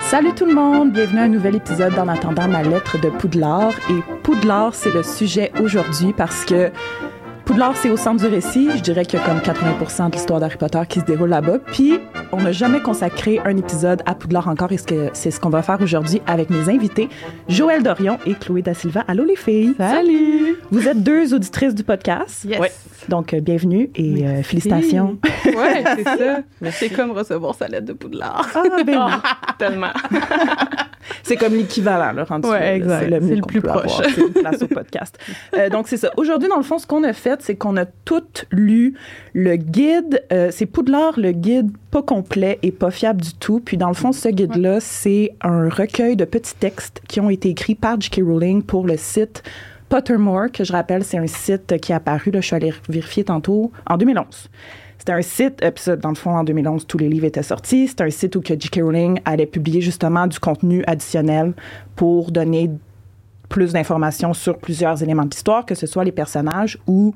Salut tout le monde, bienvenue à un nouvel épisode d'En attendant ma lettre de Poudlard. Et Poudlard, c'est le sujet aujourd'hui parce que Poudlard, c'est au centre du récit. Je dirais qu'il y a comme 80% de l'histoire d'Harry Potter qui se déroule là-bas. Puis, on n'a jamais consacré un épisode à Poudlard encore et c'est ce qu'on va faire aujourd'hui avec mes invités, Joël Dorion et Chloé Da Silva. Allô les filles! Salut! Vous êtes deux auditrices du podcast. Yes. Ouais. Donc, euh, bienvenue et euh, félicitations. Ouais, c'est ça. Mais c'est comme recevoir sa lettre de Poudlard. Ah, ben oui. Tellement. c'est comme l'équivalent, là, rendu ouais, exact. C'est le, le plus proche. C'est une place au podcast. Euh, donc, c'est ça. Aujourd'hui, dans le fond, ce qu'on a fait, c'est qu'on a toutes lu le guide. Euh, c'est Poudlard, le guide pas complet et pas fiable du tout. Puis, dans le fond, ce guide-là, c'est un recueil de petits textes qui ont été écrits par J.K. Rowling pour le site Pottermore, que je rappelle, c'est un site qui est apparu, là, je suis allée vérifier tantôt, en 2011. C'était un site, euh, puis ça, dans le fond, en 2011, tous les livres étaient sortis. C'était un site où que J.K. Rowling allait publier justement du contenu additionnel pour donner plus d'informations sur plusieurs éléments de l'histoire, que ce soit les personnages ou,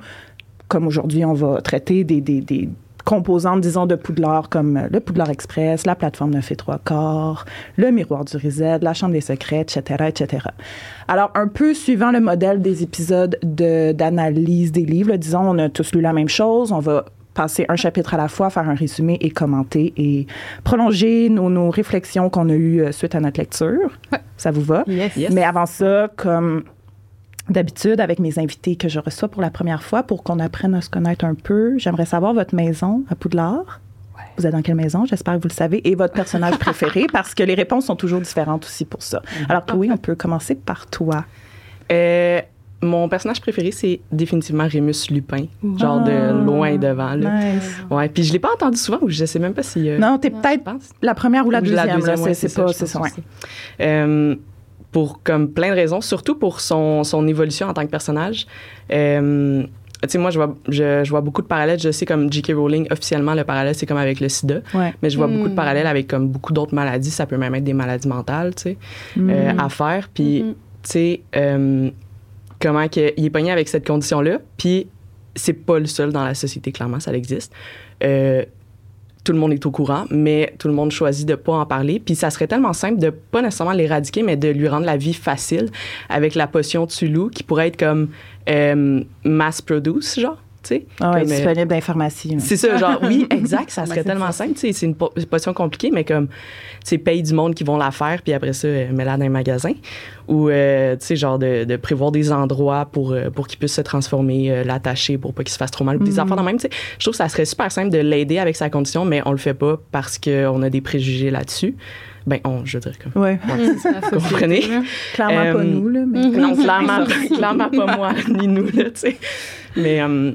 comme aujourd'hui, on va traiter des, des, des composantes, disons, de Poudlard, comme le Poudlard Express, la plateforme 9 et 3 quarts, le miroir du Reset, la chambre des secrets, etc., etc. Alors, un peu suivant le modèle des épisodes d'analyse des livres, disons, on a tous lu la même chose, on va passer un chapitre à la fois, faire un résumé et commenter et prolonger nos, nos réflexions qu'on a eues suite à notre lecture. Ouais. Ça vous va? Yes. yes. Mais avant ça, comme d'habitude, avec mes invités que je reçois pour la première fois, pour qu'on apprenne à se connaître un peu, j'aimerais savoir votre maison à Poudlard. Ouais. Vous êtes dans quelle maison? J'espère que vous le savez. Et votre personnage préféré, parce que les réponses sont toujours différentes aussi pour ça. Alors, Chloé, on peut commencer par toi. Euh, mon personnage préféré, c'est définitivement Rémus Lupin, genre Ah, de loin devant. Là. Nice. Ouais, puis je l'ai pas entendu souvent, ou je sais même pas si. euh, Non, t'es peut-être la première ou la deuxième. là. ouais, c'est, pas, ça, pour comme plein de raisons, surtout pour son, son évolution en tant que personnage. Euh, tu sais, moi, je vois, je, je vois beaucoup de parallèles. Je sais, comme J.K. Rowling, officiellement, le parallèle, c'est comme avec le sida. Ouais. Mais je vois beaucoup de Mm. parallèles avec comme beaucoup d'autres maladies. Ça peut même être des maladies mentales, tu sais, Mm. euh, à faire. Puis, Mhm. tu sais, euh, comment que, il est pogné avec cette condition-là. Puis, c'est pas le seul dans la société, clairement, ça existe. Euh, tout le monde est au courant, mais tout le monde choisit de pas en parler. Puis ça serait tellement simple de pas nécessairement l'éradiquer, mais de lui rendre la vie facile avec la potion Tulu qui pourrait être comme euh, mass produce, genre. Tu sais. Ah ouais, euh, disponible dans les pharmacies. là. c'est ça, genre, oui, exact, ça serait tellement ça. simple. tu sais, C'est une po- potion compliquée, mais comme, tu sais, paye du monde qui vont la faire, puis après ça, euh, mets-la dans un magasin. Ou, euh, tu sais, genre, de, de prévoir des endroits pour, pour qu'il puisse se transformer, euh, l'attacher pour pas qu'il se fasse trop mal. Ou Des Mhm. enfants de même, tu sais. Je trouve que ça serait super simple de l'aider avec sa condition, mais on le fait pas parce qu'on a des préjugés là-dessus. Ben, on, je veux dire, comme. Ouais. Mm, Vous société, comprenez? Clairement Euh, pas nous, là. Mais... Non, clairement, clairement pas moi, ni nous, là, tu sais. Mais euh,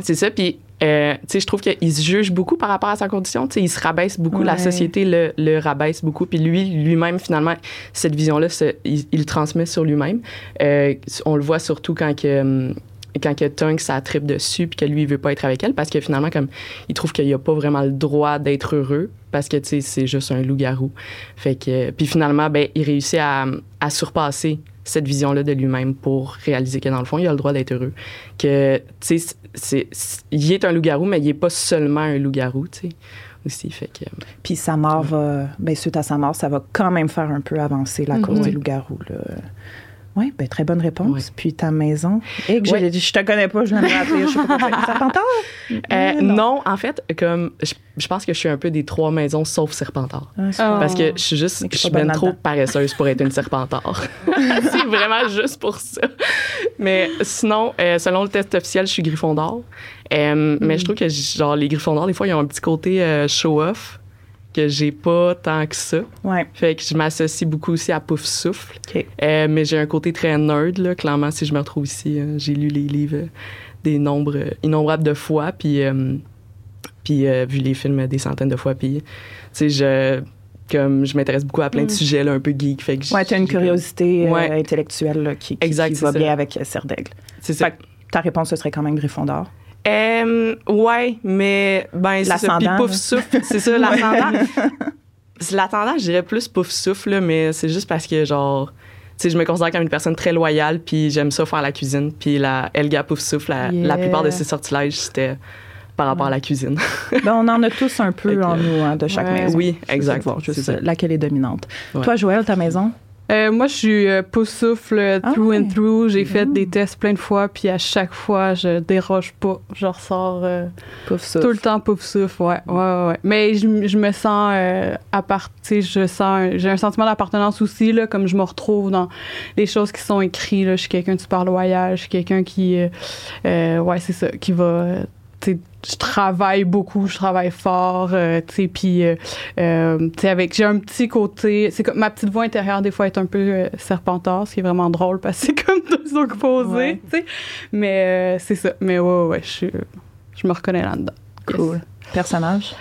c'est ça. Puis, euh, tu sais, je trouve qu'il se juge beaucoup par rapport à sa condition. Tu sais, il se rabaisse beaucoup. La société le, le rabaisse beaucoup. Puis lui, lui-même, finalement, cette vision-là, il, il le transmet sur lui-même. Euh, on le voit surtout quand que... hum, quand que Tunk, ça tripe dessus, puis que lui, il veut pas être avec elle, parce que finalement, comme, il trouve qu'il a pas vraiment le droit d'être heureux, parce que, tu sais, c'est juste un loup-garou. Fait que, puis finalement, ben, il réussit à, à surpasser cette vision-là de lui-même pour réaliser que, dans le fond, il a le droit d'être heureux. Que, tu sais, il est un loup-garou, mais il est pas seulement un loup-garou, tu sais, aussi. Fait que, Puis sa mort va, ben, suite à sa mort, ça va quand même faire un peu avancer la cause Mhm. des loups-garous. Oui, ben, très bonne réponse. Puis ta maison. Et que Ouais. j'ai dit, je te connais pas, je viens de rappeler, je sais pas. Serpentard? Euh, non. en fait, comme je, je pense que je suis un peu des trois maisons sauf Serpentard. Ah, Parce que je suis juste, je que suis trop paresseuse pour être une Serpentard. c'est vraiment juste pour ça. Mais sinon, euh, selon le test officiel, je suis Gryffondor. Euh, Mais je trouve que genre les Gryffondors, des fois, ils ont un petit côté euh, show-off que j'ai pas tant que ça. Ouais. Fait que je m'associe beaucoup aussi à Pouf Souffle. OK. Euh, mais j'ai un côté très nerd, là. Clairement, si je me retrouve ici, euh, j'ai lu les livres des nombres innombrables de fois, puis, euh, puis vu les films des centaines de fois, puis, tu sais, je, comme, je m'intéresse beaucoup à plein de Mm. sujets, là, un peu geek. Fait que Ouais, tu as une curiosité euh, Ouais. intellectuelle là, qui, qui, Exact, qui va ça. bien avec Serre d'Aigle. C'est ça. Fait que ta réponse, ce serait quand même Gryffondor. Euh, ouais, mais ben c'est ça. Puis pouf souffle, c'est ça l'ascendant. Je dirais plus pouf souffle, là, mais c'est juste parce que genre, tu sais, je me considère comme une personne très loyale, puis j'aime ça faire la cuisine, puis la Elga pouf souffle, la, Yeah. la plupart de ses sortilèges c'était par rapport à la cuisine. Ben, on en a tous un peu en nous, hein, de chaque ouais. maison. Oui, exact. Voir juste laquelle est dominante. Ouais. Toi, Joël, ta maison? Euh, moi, je suis euh, souffle euh, Ah through and through. J'ai fait Mm. des tests plein de fois, puis à chaque fois, je déroge pas. Je ressors euh, tout le temps pouf souffle. Ouais, ouais, ouais. Mais je, je me sens euh, à part, tu sais, je sens, j'ai un sentiment d'appartenance aussi, là, comme je me retrouve dans les choses qui sont écrites. Là. Je suis quelqu'un de super loyal, je suis quelqu'un qui, euh, euh, ouais, c'est ça, qui va. Je travaille beaucoup, je travaille fort, euh, tu sais, puis, euh, euh, tu sais, avec, j'ai un petit côté, c'est comme, ma petite voix intérieure, des fois, est un peu euh, ce qui est vraiment drôle, parce que c'est comme deux opposés, Ouais. tu sais, mais c'est ça, mais ouais, ouais, je, je me reconnais là-dedans. Yes. Cool. Personnage?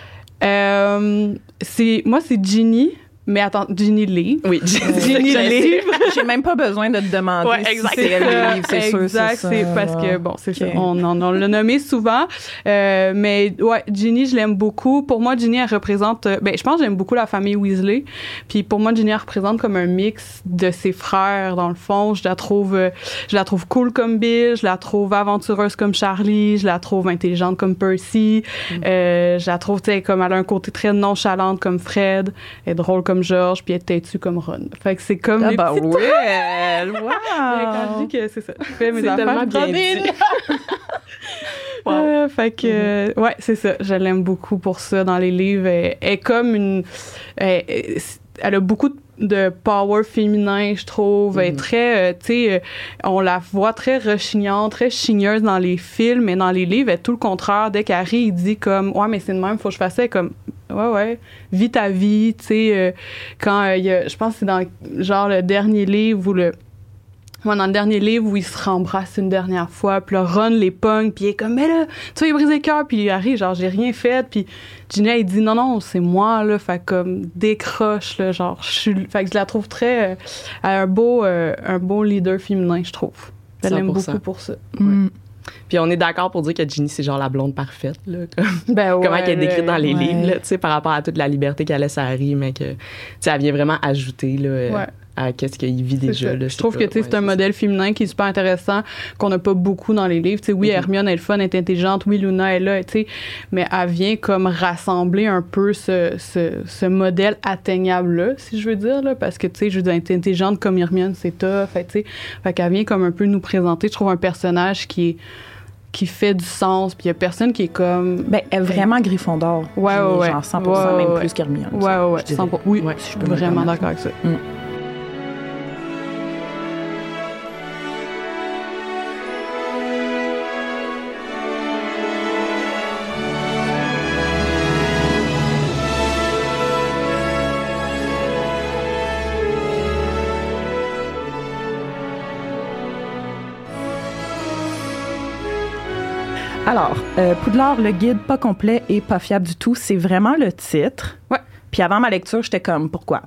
C'est, moi, c'est Ginny, mais attends, Ginny Lee. Oui, Ginny Lee. J'ai même pas besoin de te demander Ouais, si exact. c'est elle ça, le livre, c'est sûr, exact, c'est parce que bon, c'est Ok. ça. On, en- on l'a nommé souvent, Euh, mais ouais, Ginny, je l'aime beaucoup. Pour moi, Ginny, elle représente. euh, Ben, je pense que j'aime beaucoup la famille Weasley. Puis pour moi, Ginny, elle représente comme un mix de ses frères dans le fond. Je la trouve, euh, je la trouve cool comme Bill, je la trouve aventureuse comme Charlie, je la trouve intelligente comme Percy. Mm. Euh, je la trouve, tu sais, comme elle a un côté très nonchalante comme Fred, elle est drôle comme George, puis elle est têtue comme Ron. Fait que c'est comme Ah bah ouais, mais quand je wow! dis que c'est ça, je fais mes C'est affaires. tellement bien dit. Wow. Euh, fait que, euh, ouais, c'est ça. Je l'aime beaucoup pour ça dans les livres. Elle, elle est comme une. Elle, elle a beaucoup de power féminin, je trouve. Elle est Mhm. très. euh, tu sais, euh, on la voit très rechignante, très chigneuse dans les films, mais dans les livres, elle est tout le contraire. Dès rit, il dit comme Ouais, mais c'est de même, faut que je fasse ça. Comme Ouais, ouais, vis ta vie, tu sais. euh, quand euh, il y a. Je pense que c'est dans genre le dernier livre où le. Moi, dans le dernier livre où ils se rembrassent une dernière fois, puis là, Ron les pogne, puis il est comme, mais là, tu vas y briser le cœur, puis il arrive, genre, j'ai rien fait, puis Ginny, il dit, non, non, c'est moi, là, fait comme, décroche, là, genre, je suis. Fait que je la trouve très. euh, elle a un beau, euh, un beau leader féminin, je trouve. L'aime 100%. beaucoup pour ça. Mm. Puis on est d'accord pour dire que Ginny, c'est genre la blonde parfaite, là. comme- Ben, ouais, comment elle est décrite dans les ouais. livres, là, tu sais, par rapport à toute la liberté qu'elle laisse à Harry, mais que, tu sais, elle vient vraiment ajouter, là, euh, Ouais. À qu'est-ce qu'il vit déjà, là, Je trouve pas- que tu sais, c'est ouais, un modèle féminin qui est super intéressant, qu'on n'a pas beaucoup dans les livres. Tu sais, oui, Mhm. Hermione elle est fun, elle est intelligente, oui, Luna est là, tu sais, mais elle vient comme rassembler un peu ce, ce, ce modèle atteignable-là, si je veux dire, là, parce que, tu sais, je veux dire, être intelligente comme Hermione, c'est tough, fait, tu sais, fait qu'elle vient comme un peu nous présenter, je trouve, un personnage qui est qui fait du sens, puis il y a personne qui est comme... Ben, elle est vraiment Gryffondor. Ouais, ouais, ouais. Genre 100 Ouais, même ouais. plus qu'Hermione. Ouais, ouais, ouais, je dirais. 100%. Oui, Ouais, je si je suis peux me vraiment d'accord avec ça. Alors, euh, Poudlard, le guide pas complet et pas fiable du tout, c'est vraiment le titre. Ouais. Puis avant ma lecture, j'étais comme, pourquoi?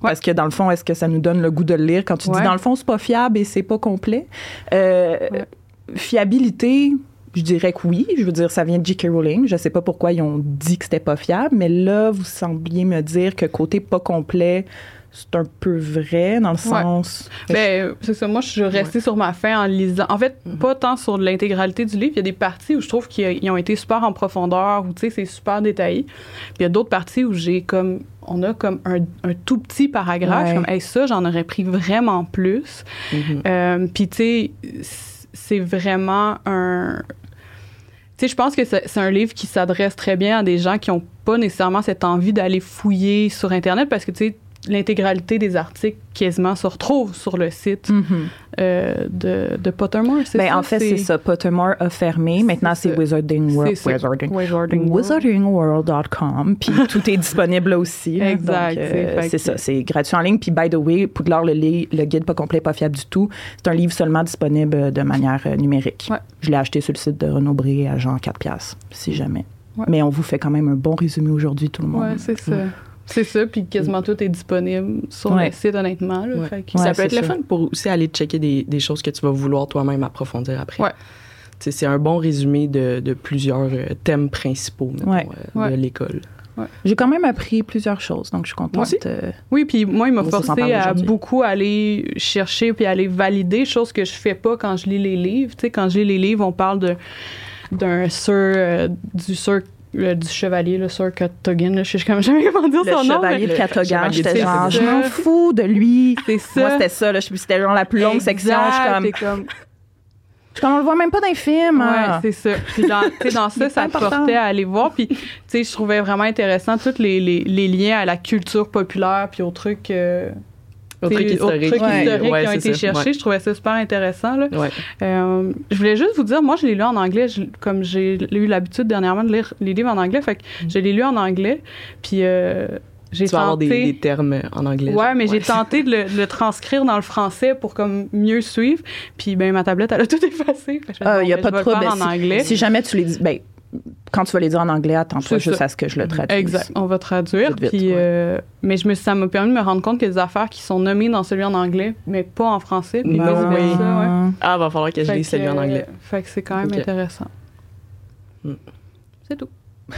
Parce que dans le fond, est-ce que ça nous donne le goût de le lire? Quand tu Ouais. dis dans le fond, c'est pas fiable et c'est pas complet? Euh, Ouais. Fiabilité, je dirais que oui. Je veux dire, ça vient de J.K. Rowling. Je sais pas pourquoi ils ont dit que c'était pas fiable, mais là, vous sembliez me dire que côté pas complet, c'est un peu vrai dans le sens. Ben, c'est ça. Moi, je suis restée sur ma fin en lisant. En fait, Mhm. pas tant sur l'intégralité du livre. Il y a des parties où je trouve qu'ils ils ont été super en profondeur, où, tu sais, c'est super détaillé. Puis il y a d'autres parties où j'ai comme... On a comme un, un tout petit paragraphe. Ouais. Je suis Comme, hey, ça, j'en aurais pris vraiment plus. Euh, Puis, tu sais, c'est vraiment un. Tu sais, je pense que c'est c'est un livre qui s'adresse très bien à des gens qui n'ont pas nécessairement cette envie d'aller fouiller sur Internet parce que, tu sais, l'intégralité des articles quasiment se retrouve sur le site Mhm. euh, de, de Pottermore, c'est Ben, en fait, c'est ça. Pottermore a fermé. Maintenant, C'est. Wizarding World. Wizarding. Wizarding World. Wizardingworld.com. Puis tout est disponible là aussi. Exact, euh, c'est- ça. C'est gratuit en ligne. Puis, by the way, Poudlard, le, le guide pas complet, pas fiable du tout, c'est un livre seulement disponible euh, de manière numérique. Ouais. Je l'ai acheté sur le site de Renaud Bré à genre 4 piastres, si jamais. Ouais. Mais on vous fait quand même un bon résumé aujourd'hui, tout le monde. Ouais, c'est ça. C'est ça, puis quasiment tout est disponible sur Ouais. le site, honnêtement. là. Ouais. Fait que- Puis ça peut être c'est le ça. fun pour aussi aller checker des, des choses que tu vas vouloir toi-même approfondir après. C'est un bon résumé de, de plusieurs euh, thèmes principaux mettons, Ouais. euh, Ouais. de l'école. J'ai quand même appris plusieurs choses, donc je suis contente. Moi aussi. euh, Oui, puis moi, il m'a forcé à beaucoup aller chercher puis aller valider, chose que je fais pas quand je lis les livres. Tu sais, quand je lis les livres, on parle de d'un Sir, euh, du Sir le- du chevalier, le Sir Cadogan, là, je sais jamais comment dire Le son nom. chevalier chevalier de j'étais genre, je m'en fous de lui. C'est ça. Moi, c'était ça, là. C'était genre la plus longue section. Je comme, comme, on le voit même pas dans les films. Ouais, hein. c'est ça. Puis dans, tu sais, dans ça, ça te important. portait à aller voir. Puis, tu sais, je trouvais vraiment intéressant tous les, les, les liens à la culture populaire puis aux trucs, euh, trucs Ouais. historiques Ouais, qui ont été ça. cherchés. Je trouvais ça super intéressant. Là. Euh, je voulais juste vous dire, moi, je l'ai lu en anglais. Je- comme j'ai eu l'habitude dernièrement de lire les livres en anglais, fait que je l'ai lu en anglais. Puis, euh, j'ai Tu vas avoir des, tenté... des termes en anglais. Ouais, genre. mais j'ai tenté de le, de le transcrire dans le français pour comme mieux suivre. Puis ben ma tablette elle a tout effacé. Me Ah, dis, il y a pas de trouble. anglais. Si jamais tu les dis, ben, quand tu vas les dire en anglais, attends-toi juste ça. à ce que je le traduise. Exact, on va traduire. Vite, vite, puis, ouais. euh, mais je me, ça m'a permis de me rendre compte qu'il y a des affaires qui sont nommées dans celui en anglais, mais pas en français. Puis Ben vice oui. versa, ouais. Ah, va falloir que je lise celui en anglais. euh, Fait que c'est quand même intéressant. Hmm. C'est tout.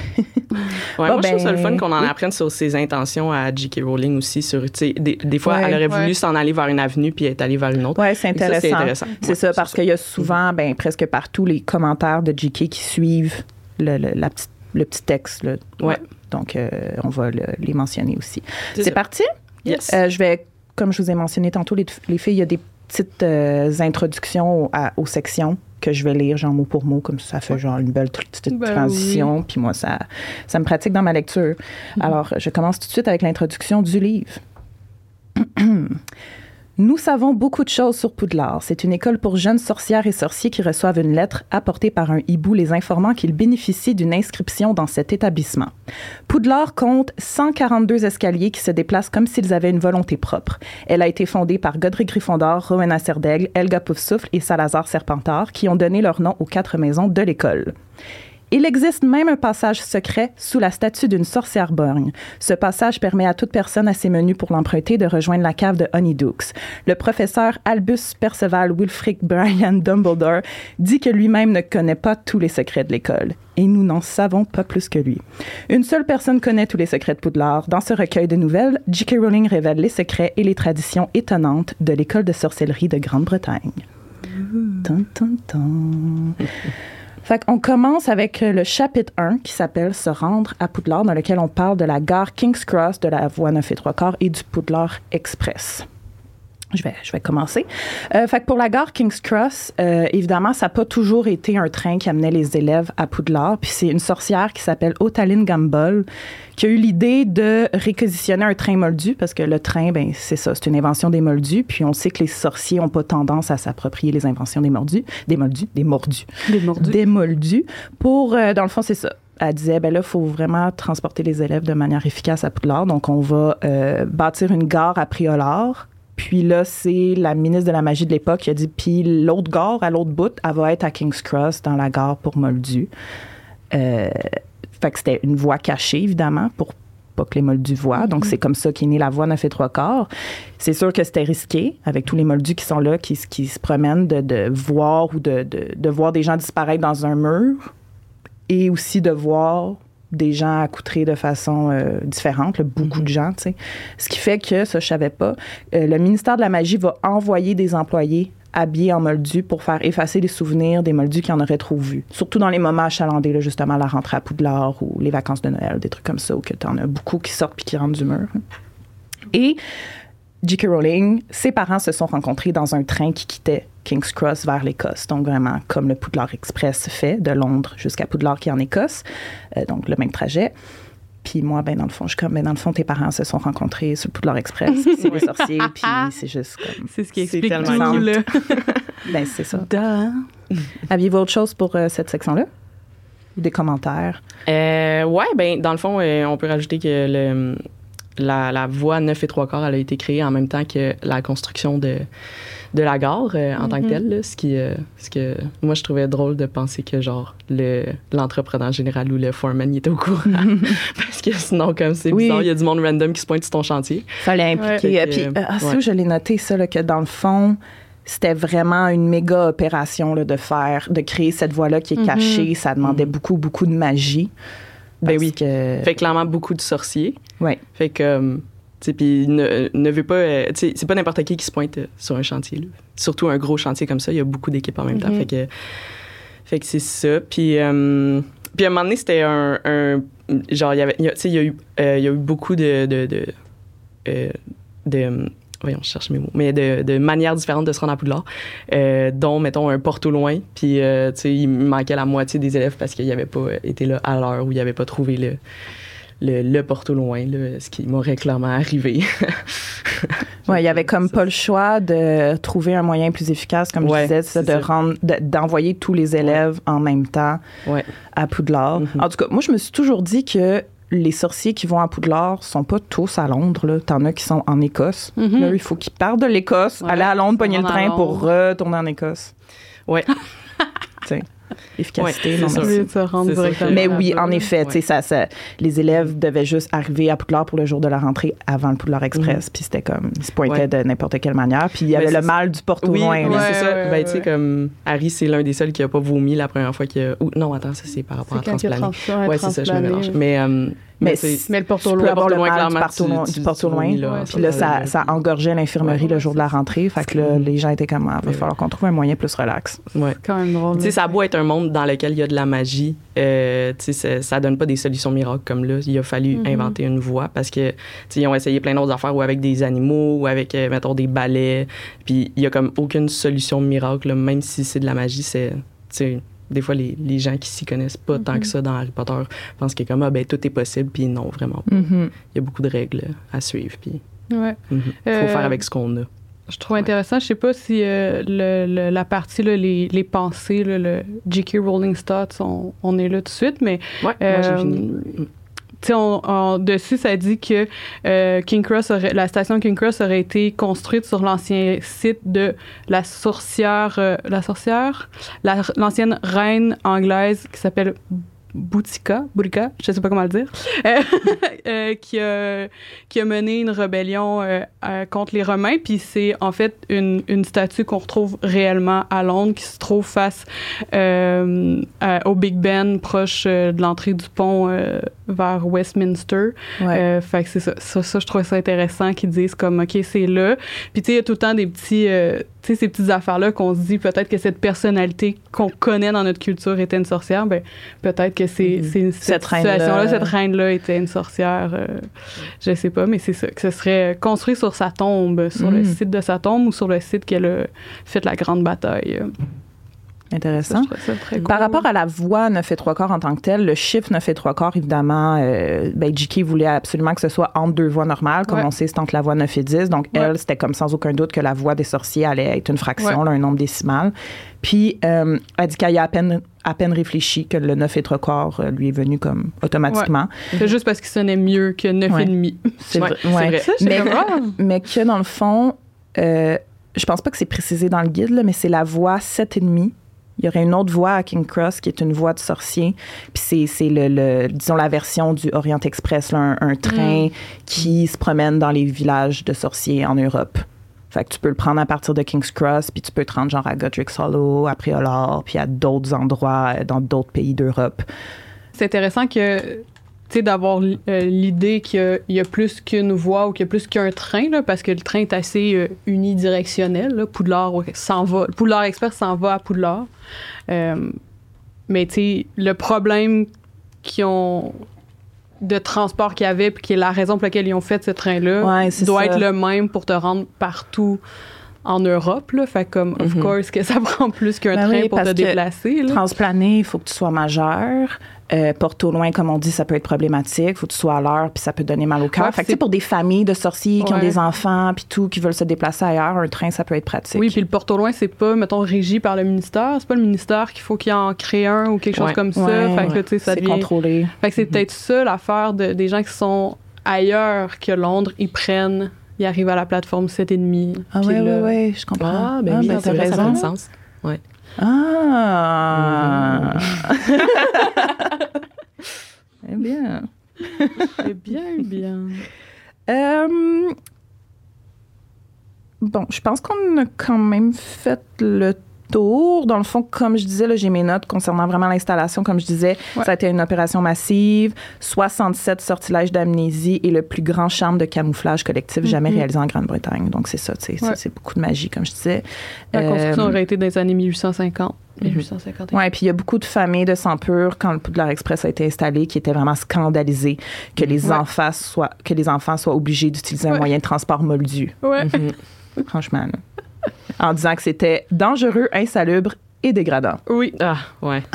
Ouais, Bon, moi, je trouve ça le ben, fun qu'on en oui. apprenne sur ses intentions à J.K. Rowling aussi. Sur, tu sais, des, des fois, Ouais. elle aurait voulu Ouais. s'en aller vers une avenue puis être allée vers une autre. Ouais, c'est ça, intéressant. c'est Ouais, ça, parce ça. qu'il y a souvent, ben, presque partout, les commentaires de JK qui suivent le, le- la petite- le petit texte. là. Ouais. Donc, euh, on va le- les mentionner aussi. C'est parti? Yes. Euh, je vais, comme je vous ai mentionné tantôt, les, les filles, il y a des petites euh, introductions à- aux sections que je vais lire, genre mot pour mot, comme ça, ça fait genre une belle petite Ben transition. Puis moi, ça, ça me pratique dans ma lecture. Alors, je commence tout de suite avec l'introduction du livre. Nous savons beaucoup de choses sur Poudlard. C'est une école pour jeunes sorcières et sorciers qui reçoivent une lettre apportée par un hibou les informant qu'ils bénéficient d'une inscription dans cet établissement. Poudlard compte 142 escaliers qui se déplacent comme s'ils avaient une volonté propre. Elle a été fondée par Godric Gryffondor, Rowena Serdaigle, Helga Poufsouffle et Salazar Serpentard, qui ont donné leur nom aux quatre maisons de l'école. Il existe même un passage secret sous la statue d'une sorcière borgne. Ce passage permet à toute personne assez menue pour l'emprunter de rejoindre la cave de Honeydukes. Le professeur Albus Perceval Wilfrid Brian Dumbledore dit que lui-même ne connaît pas tous les secrets de l'école. Et nous n'en savons pas plus que lui. Une seule personne connaît tous les secrets de Poudlard. Dans ce recueil de nouvelles, J.K. Rowling révèle les secrets et les traditions étonnantes de l'école de sorcellerie de Grande-Bretagne. Fait qu'on commence avec euh, le chapitre 1 qui s'appelle Se rendre à Poudlard, dans lequel on parle de la gare King's Cross, de la voie 9 et 3 quarts et du Poudlard Express. Je vais, je vais commencer. Euh, fait que pour la gare King's Cross, euh, évidemment, ça n'a pas toujours été un train qui amenait les élèves à Poudlard. Puis c'est une sorcière qui s'appelle Otaline Gamble qui a eu l'idée de réquisitionner un train moldu parce que le train, ben c'est ça, c'est une invention des moldus. Puis on sait que les sorciers n'ont pas tendance à s'approprier les inventions des mordus, des moldus, des mordus, Des mordus. des moldus. Pour, euh, dans le fond, c'est ça. Elle disait, ben là, il faut vraiment transporter les élèves de manière efficace à Poudlard. Donc, on va euh, bâtir une gare à Priolard. Puis là, c'est la ministre de la magie de l'époque qui a dit, puis l'autre gare, à l'autre bout, elle va être à King's Cross, dans la gare pour Moldus. Euh, fait que c'était une voie cachée, évidemment, pour pas que les moldus voient. Donc, c'est comme ça qu'est née la voie 9 et 3 quarts. C'est sûr que c'était risqué, avec tous les moldus qui sont là, qui, qui se promènent, de, de voir ou de, de, de voir des gens disparaître dans un mur et aussi de voir des gens accoutrés de façon euh, différente, là, beaucoup de gens, tu sais. Ce qui fait que, ça, je savais pas, euh, le ministère de la Magie va envoyer des employés habillés en moldu pour faire effacer les souvenirs des moldus qui en auraient trop vu. Surtout dans les moments achalandés, là, justement, la rentrée à Poudlard ou les vacances de Noël, des trucs comme ça, où que t'en as beaucoup qui sortent puis qui rentrent du mur. Et J.K. Rowling, ses parents se sont rencontrés dans un train qui quittait King's Cross vers l'Écosse. Donc, vraiment, comme le Poudlard Express fait, de Londres jusqu'à Poudlard qui est en Écosse. Euh, donc, le même trajet. Puis moi, ben, dans le fond, je suis comme, ben, dans le fond, tes parents se sont rencontrés sur le Poudlard Express. c'est des sorciers, puis c'est juste comme. C'est ce qui explique tellement tout, là. Ben, c'est ça. Da. Aviez-vous autre chose pour euh, cette section-là? Ou des commentaires? Euh, ouais, ben dans le fond, euh, on peut rajouter que le, la, la voie 9 et 3 quarts, elle a été créée en même temps que la construction de, de la gare euh, en tant que telle. là, ce, qui, euh, ce que moi, je trouvais drôle de penser que genre le l'entrepreneur général ou le foreman il était au courant. Parce que sinon, comme c'est Oui. bizarre, il y a du monde random qui se pointe sur ton chantier. Fallait impliquer. Ouais. euh, puis, euh, ah, ça, ouais. je l'ai noté, ça, là, que dans le fond, c'était vraiment une méga opération là, de faire, de créer cette voie-là qui est Mhm. cachée. Ça demandait Mhm. beaucoup, beaucoup de magie. Ben oui. Que, Fait clairement beaucoup de sorciers. ouais. Fait que, euh, tu sais, puis ne, ne veut pas, euh, c'est pas n'importe qui qui se pointe euh, sur un chantier. là. Surtout un gros chantier comme ça, il y a beaucoup d'équipes en même temps. Mhm. Fait que Fait que c'est ça. Puis, euh, puis à un moment donné, c'était un, un- Genre, il y avait. il y a- Tu sais, il y, a eu, euh, il y a eu beaucoup de. de, de, de- voyons, je cherche mes mots. Mais de, de manières différentes de se rendre à Poudlard, euh, dont, mettons, un porte au loin. Puis, euh, tu sais, il manquait la moitié des élèves parce qu'ils n'avaient pas été là à l'heure ou ils n'avaient pas trouvé le. Le, le porte au loin, là, ce qui m'aurait clairement arrivé. Ouais, il y avait comme pas le choix de trouver un moyen plus efficace, comme Ouais, je disais, de ça. rendre, de- d'envoyer tous les élèves en même temps Ouais. à Poudlard. Mhm. En tout cas, moi, je me suis toujours dit que les sorciers qui vont à Poudlard sont pas tous à Londres. Là. T'en as qui sont en Écosse. Mhm. Là, il faut qu'ils partent de l'Écosse, Ouais, aller à Londres, pogner le train pour retourner en Écosse. Ouais. efficacité, Ouais, ça. Mais oui, en effet, Ouais. tu sais, ça, ça- les élèves devaient juste arriver à Poudlard pour le jour de la rentrée avant le Poudlard Express, puis c'était comme, ils se pointaient Ouais. de n'importe quelle manière, puis il y Mais avait le mal du porte Oui, loin. oui, c'est ça. ouais, ben, tu sais, ouais. comme Harry, c'est l'un des seuls qui a pas vomi la première fois qu'il a. ou- non, attends, ça, c'est par rapport à quand il y a transplaner. trans- ouais, Ouais, c'est ça, je me transplané. mélange. Mais, euh, Mais mais Mais le porte Tu au peux loin. avoir le loin, mal du clairement, porte au loin. tu- du porte au tu loin. vomis, là, Ouais, Puis là, ça, ça engorgeait l'infirmerie Ouais, le jour de la rentrée. Fait que là, les gens étaient comme, ah, va falloir qu'on trouve un moyen plus relax. Ouais. C'est quand même drôle. Tu sais, ça a beau être un monde dans lequel il y a de la magie, euh, tu sais, ça, donne pas des solutions miracles comme là. Il a fallu Mhm. inventer une voie parce que, tu sais, ils ont essayé plein d'autres affaires ou avec des animaux ou avec, euh, mettons, des balais. Puis il y a comme aucune solution miracle, là, même si c'est de la magie, c'est, tu sais, des fois, les, les gens qui s'y connaissent pas tant Mhm. que ça dans Harry Potter pensent que comme, ah, ben, tout est possible, puis non, vraiment pas. Mhm. Il y a beaucoup de règles à suivre, puis Ouais. il faut Euh, faire avec ce qu'on a. Je trouve intéressant, je sais pas si euh, le, le- la partie, là, les, les pensées, là, le J.K. Rowling Stats, on, on est là tout de suite, mais Ouais, moi, j'ai euh, fini. On- on- dessus, ça dit que euh, King Cross aurait- la station King Cross aurait été construite sur l'ancien site de la sorcière, euh, la sorcière, la- l'ancienne reine anglaise qui s'appelle Boutika, Boutika, je sais pas comment le dire, euh, euh, qui, a, qui a mené une rébellion euh, euh, contre les Romains. Puis c'est en fait une, une statue qu'on retrouve réellement à Londres, qui se trouve face au Big Ben, proche de l'entrée du pont vers Westminster. Ouais. Euh, fait que c'est ça, ça, ça, je trouvais ça intéressant qu'ils disent comme, OK, c'est là. Puis, tu sais, il y a tout le temps des petits, euh, tu sais, ces petites affaires-là qu'on se dit peut-être que cette personnalité qu'on connaît dans notre culture était une sorcière. Ben, peut-être que c'est, c'est cette, situation-là, cette reine-là était une sorcière. euh, je sais pas, mais c'est ça, que ce serait construit sur sa tombe, sur le Mhm. site de sa tombe ou sur le site qu'elle a fait la grande bataille. Intéressant. ça très Par cool. rapport à la voix 9 et 3 quarts en tant que telle, le chiffre 9 et 3 quarts, évidemment, euh, ben, J.K. voulait absolument que ce soit entre deux voix normales. Comme Ouais. on sait, c'est entre la voix 9 et 10. Donc, Ouais. elle, c'était comme sans aucun doute que la voix des sorciers allait être une fraction, Ouais. là, un nombre décimal. Puis, euh, elle dit qu'elle y a à peine, à peine réfléchi que le 9 et 3 quarts euh, lui est venu comme automatiquement. C'est juste parce qu'il sonnait mieux que 9 Ouais. et demi. C'est vrai. vrai. Ça, Mais- ah! Mais que dans le fond, euh, je pense pas que c'est précisé dans le guide, là, mais c'est la voix 7,5. Il y aurait une autre voix à King Cross qui est une voix de sorcier. Puis c'est, le, le- disons, la version du Orient Express, là, un, un train qui se promène dans les villages de sorciers en Europe. Fait que tu peux le prendre à partir de King's Cross, puis tu peux te rendre genre à Godric's Hollow, à Préolard, puis à d'autres endroits euh, dans d'autres pays d'Europe. c'est intéressant que d'avoir euh, l'idée qu'il y a- il y, a plus qu'une voie ou qu'il y a plus qu'un train là, parce que le train est assez euh, unidirectionnel là. Poudlard s'en va Poudlard Express s'en va à Poudlard Euh, mais le problème qu'ils ont de transport qu'il y avait puis qui est la raison pour laquelle ils ont fait ce train là Ouais, c'est doit ça. être le même pour te rendre partout en Europe là fait comme of Mhm. course que ça prend plus qu'un Ben train oui, pour te déplacer là. Transplaner, il faut que tu sois majeur. Euh, porte au loin, comme on dit, ça peut être problématique. Il faut que tu sois à l'heure, puis ça peut donner mal au cœur. Ouais, fait que, sais, pour des familles de sorciers qui ont Ouais. des enfants, puis tout, qui veulent se déplacer ailleurs, un train, ça peut être pratique. Oui, puis le porte au loin, c'est pas, mettons, régi par le ministère. C'est pas le ministère qu'il faut qu'il en crée un ou quelque chose Ouais. comme ça. Ouais. fait que là, tu sais, ça c'est devient... contrôlé. Fait que c'est peut-être ça l'affaire de, des gens qui sont ailleurs que Londres. Ils prennent, ils arrivent à la plateforme 7,5. Ah ouais, là- ouais, ouais, je comprends. Ah, ben oui, ben, t'as ça fait du sens. Ah! Eh bien. C'est bien, bien. Euh, Bon, je pense qu'on a quand même fait le tour. Dans le fond, comme je disais, là, j'ai mes notes concernant vraiment l'installation. Comme je disais, Ouais. ça a été une opération massive, 67 sortilèges d'amnésie et le plus grand charme de camouflage collectif jamais Mhm. réalisé en Grande-Bretagne. Donc, c'est ça, c'est- Ouais. beaucoup de magie, comme je disais. La construction Euh, aurait été dans les années 1850. Mhm. 1850. Ouais, puis il y a beaucoup de familles de sang pur quand le Poudlard Express a été installé qui étaient vraiment scandalisées que les Ouais. enfants soient que les enfants soient obligés d'utiliser un moyen de transport moldu. Ouais. Mhm. Franchement, là. en disant que c'était dangereux, insalubre et dégradant. Oui. Ah, ouais.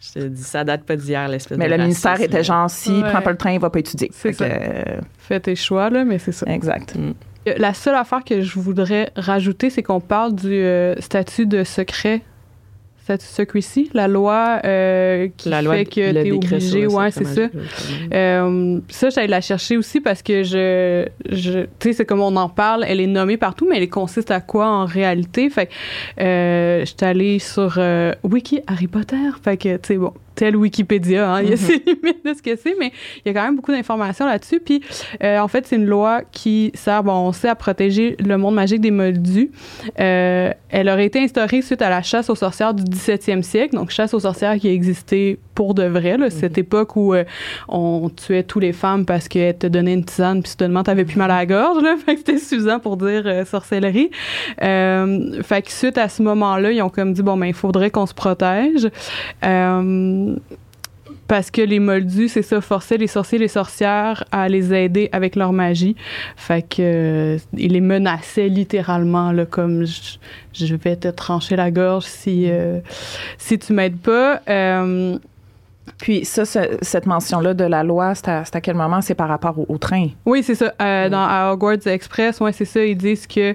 Je te dis, ça date pas d'hier, l'espèce Mais de le ministère était genre si Ouais. prend pas le train, il va pas étudier. C'est que, ça. euh, Fais tes choix, là, mais c'est ça. exact. La seule affaire que je voudrais rajouter, c'est qu'on parle du euh, statut de secret. De secrecy, la loi euh, qui La loi fait que décret sur obligé. Ouais, c'est ça. Euh, ça, j'allais la chercher aussi parce que je, je tu sais, c'est comme on en parle, elle est nommée partout, mais elle consiste à quoi en réalité? Fait que, euh, j'étais allée sur euh, Wiki Harry Potter. Fait que, tu sais, bon, tel Wikipédia, hein, il y a ses limites de ce que c'est, mais il y a quand même beaucoup d'informations là-dessus. Puis, euh, en fait, c'est une loi qui sert, bon, on sait, à protéger le monde magique des moldus. Euh, elle aurait été instaurée suite à la chasse aux sorcières du 17e siècle, donc chasse aux sorcières qui a existé pour de vrai, là, cette époque où euh, on tuait tous les femmes parce qu'elles te donnaient une tisane, puis soudainement, t'avais plus mal à la gorge, là, fait que c'était suffisant pour dire euh, sorcellerie. Euh, fait que suite à ce moment-là, ils ont comme dit, bon, ben, il faudrait qu'on se protège. Euh, parce que les moldus, c'est ça, forçaient les sorciers et les sorcières à les aider avec leur magie. Fait que euh, ils les menaçaient littéralement, là, comme je, vais te trancher la gorge si, euh, si tu m'aides pas. Euh, Puis ça, ce- cette mention-là de la loi, c'est à, quel moment? C'est par rapport au, au train? Oui, c'est ça. Euh, Dans à Hogwarts Express, ouais, c'est ça. Ils disent que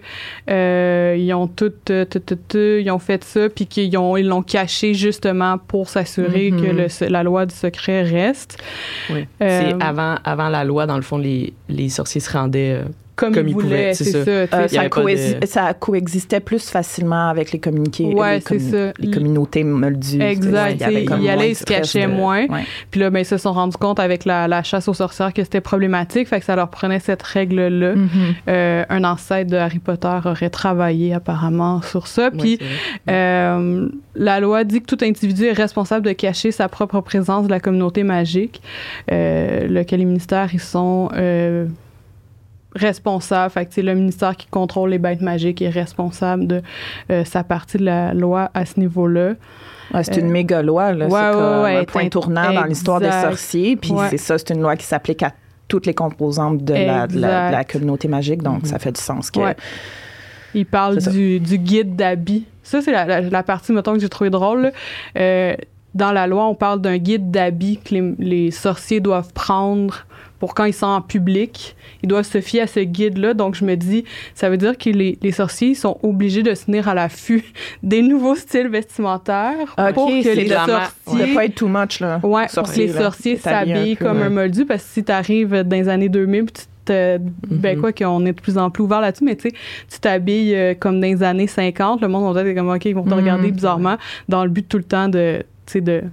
euh, ils ont tout, euh, tout, tout, tout, ils ont fait ça, puis qu'ils ont, ils l'ont caché justement pour s'assurer Mhm. que le- la loi du secret reste. Oui. Euh, C'est avant, avant la loi, dans le fond, les, les sorciers se rendaient. Comme, Comme ils voulaient, pouvaient, c'est ça. Euh, y ça, de- coexistait plus facilement avec les communiqués. Ouais, les, c'est ça. les communautés moldues. Exact. Ils y allaient, ils se cachaient de- moins. Ouais. Puis là, ben, ils se sont rendus compte avec la, la chasse aux sorcières que c'était problématique, fait que ça leur prenait cette règle-là. Mhm. Euh, un ancêtre de Harry Potter aurait travaillé apparemment sur ça. Puis ouais. Euh, la loi dit que tout individu est responsable de cacher sa propre présence de la communauté magique, euh, lequel les ministères ils sont euh, responsables. Fait que c'est le ministère qui contrôle les bêtes magiques est responsable de euh, sa partie de la loi à ce niveau-là. Ouais, c'est Euh, une méga loi. Là. ouais, c'est ouais, comme ouais, un point tournant dans l'histoire des sorciers. Puis c'est ça, c'est une loi qui s'applique à toutes les composantes de la, de la- de la Exact. communauté magique. Donc, Mhm. ça fait du sens que... Il parle du, du guide d'habits. Ça, c'est la, la- la partie, mettons, que j'ai trouvé drôle. là. Euh, dans la loi, on parle d'un guide d'habits que les, les sorciers doivent prendre pour quand ils sont en public. Ils doivent se fier à ce guide-là. Donc, je me dis, ça veut dire que les, les sorciers sont obligés de se tenir à l'affût des nouveaux styles vestimentaires pour que les sorciers... doit pas être too much, là. Ouais, Sorcier, les là. sorciers s'habillent comme ouais. un moldu parce que si tu arrives dans les années 2000 puis tu te, ben Mhm. quoi qu'on est de plus en plus ouvert là-dessus mais tu sais tu t'habilles euh, comme dans les années 50 le monde va être comme OK ils vont te Mhm. regarder bizarrement dans le but tout le temps de de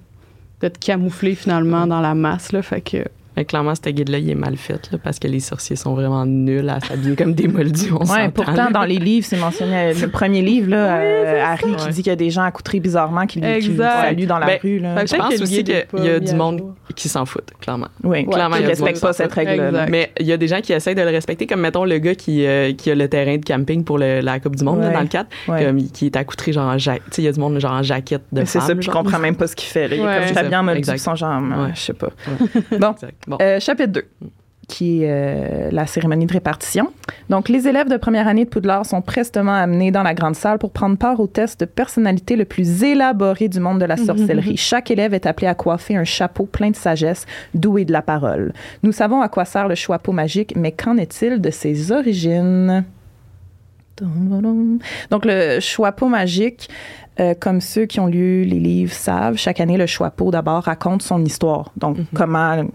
de te camoufler finalement dans la masse là. Fait que Mais clairement, ce guide-là, il est mal fait, là, parce que les sorciers sont vraiment nuls à s'habiller comme des moldus. On Ouais, pourtant, dans les livres, c'est mentionné. Le premier livre, là, euh, Harry qui Ouais. dit qu'il y a des gens accoutrés bizarrement qui, qui saluent dans la Ben, rue. Là. Je pense que aussi qu'il y a du monde jour. qui s'en foutent, clairement. oui, clairement, qui ne qui pas cette fout. règle-là. Mais il y a des gens qui essayent de le respecter, comme mettons le gars qui, euh, qui a le terrain de camping pour le- la Coupe du Monde là, Ouais. dans le 4, Ouais. comme, qui est accoutré genre en jaquette. Tu sais, il y a du monde genre en jaquette de C'est ça, puis je comprends même pas ce qu'il fait. Il est comme habillé en mode genre, je sais pas. Bon. Bon. Euh, chapitre 2 qui est euh, la cérémonie de répartition. Donc, les élèves de première année de Poudlard sont prestement amenés dans la grande salle pour prendre part au test de personnalité le plus élaboré du monde de la sorcellerie. Chaque élève est appelé à coiffer un chapeau plein de sagesse, doué de la parole. Nous savons à quoi sert le chapeau magique, mais qu'en est-il de ses origines? Donc, le chapeau magique, euh, comme ceux qui ont lu les livres savent, chaque année, le chapeau, d'abord, raconte son histoire. Donc, comment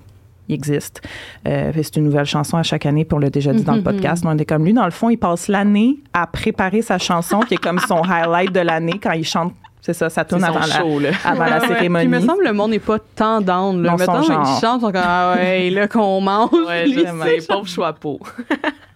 il existe. Euh, c'est une nouvelle chanson à chaque année, puis on l'a déjà dit dans le Mhm. podcast. mais On est comme lui. Dans le fond, il passe l'année à préparer sa chanson, qui est comme son highlight de l'année quand il chante. C'est ça, ça tourne avant la, show, avant cérémonie. Puis il me semble que le monde n'est pas tant down. Là. Mettons, genre. ils chantent, ils sont comme Ah ouais, là qu'on mange. Ouais, Lui, je sais, pauvre chapeau.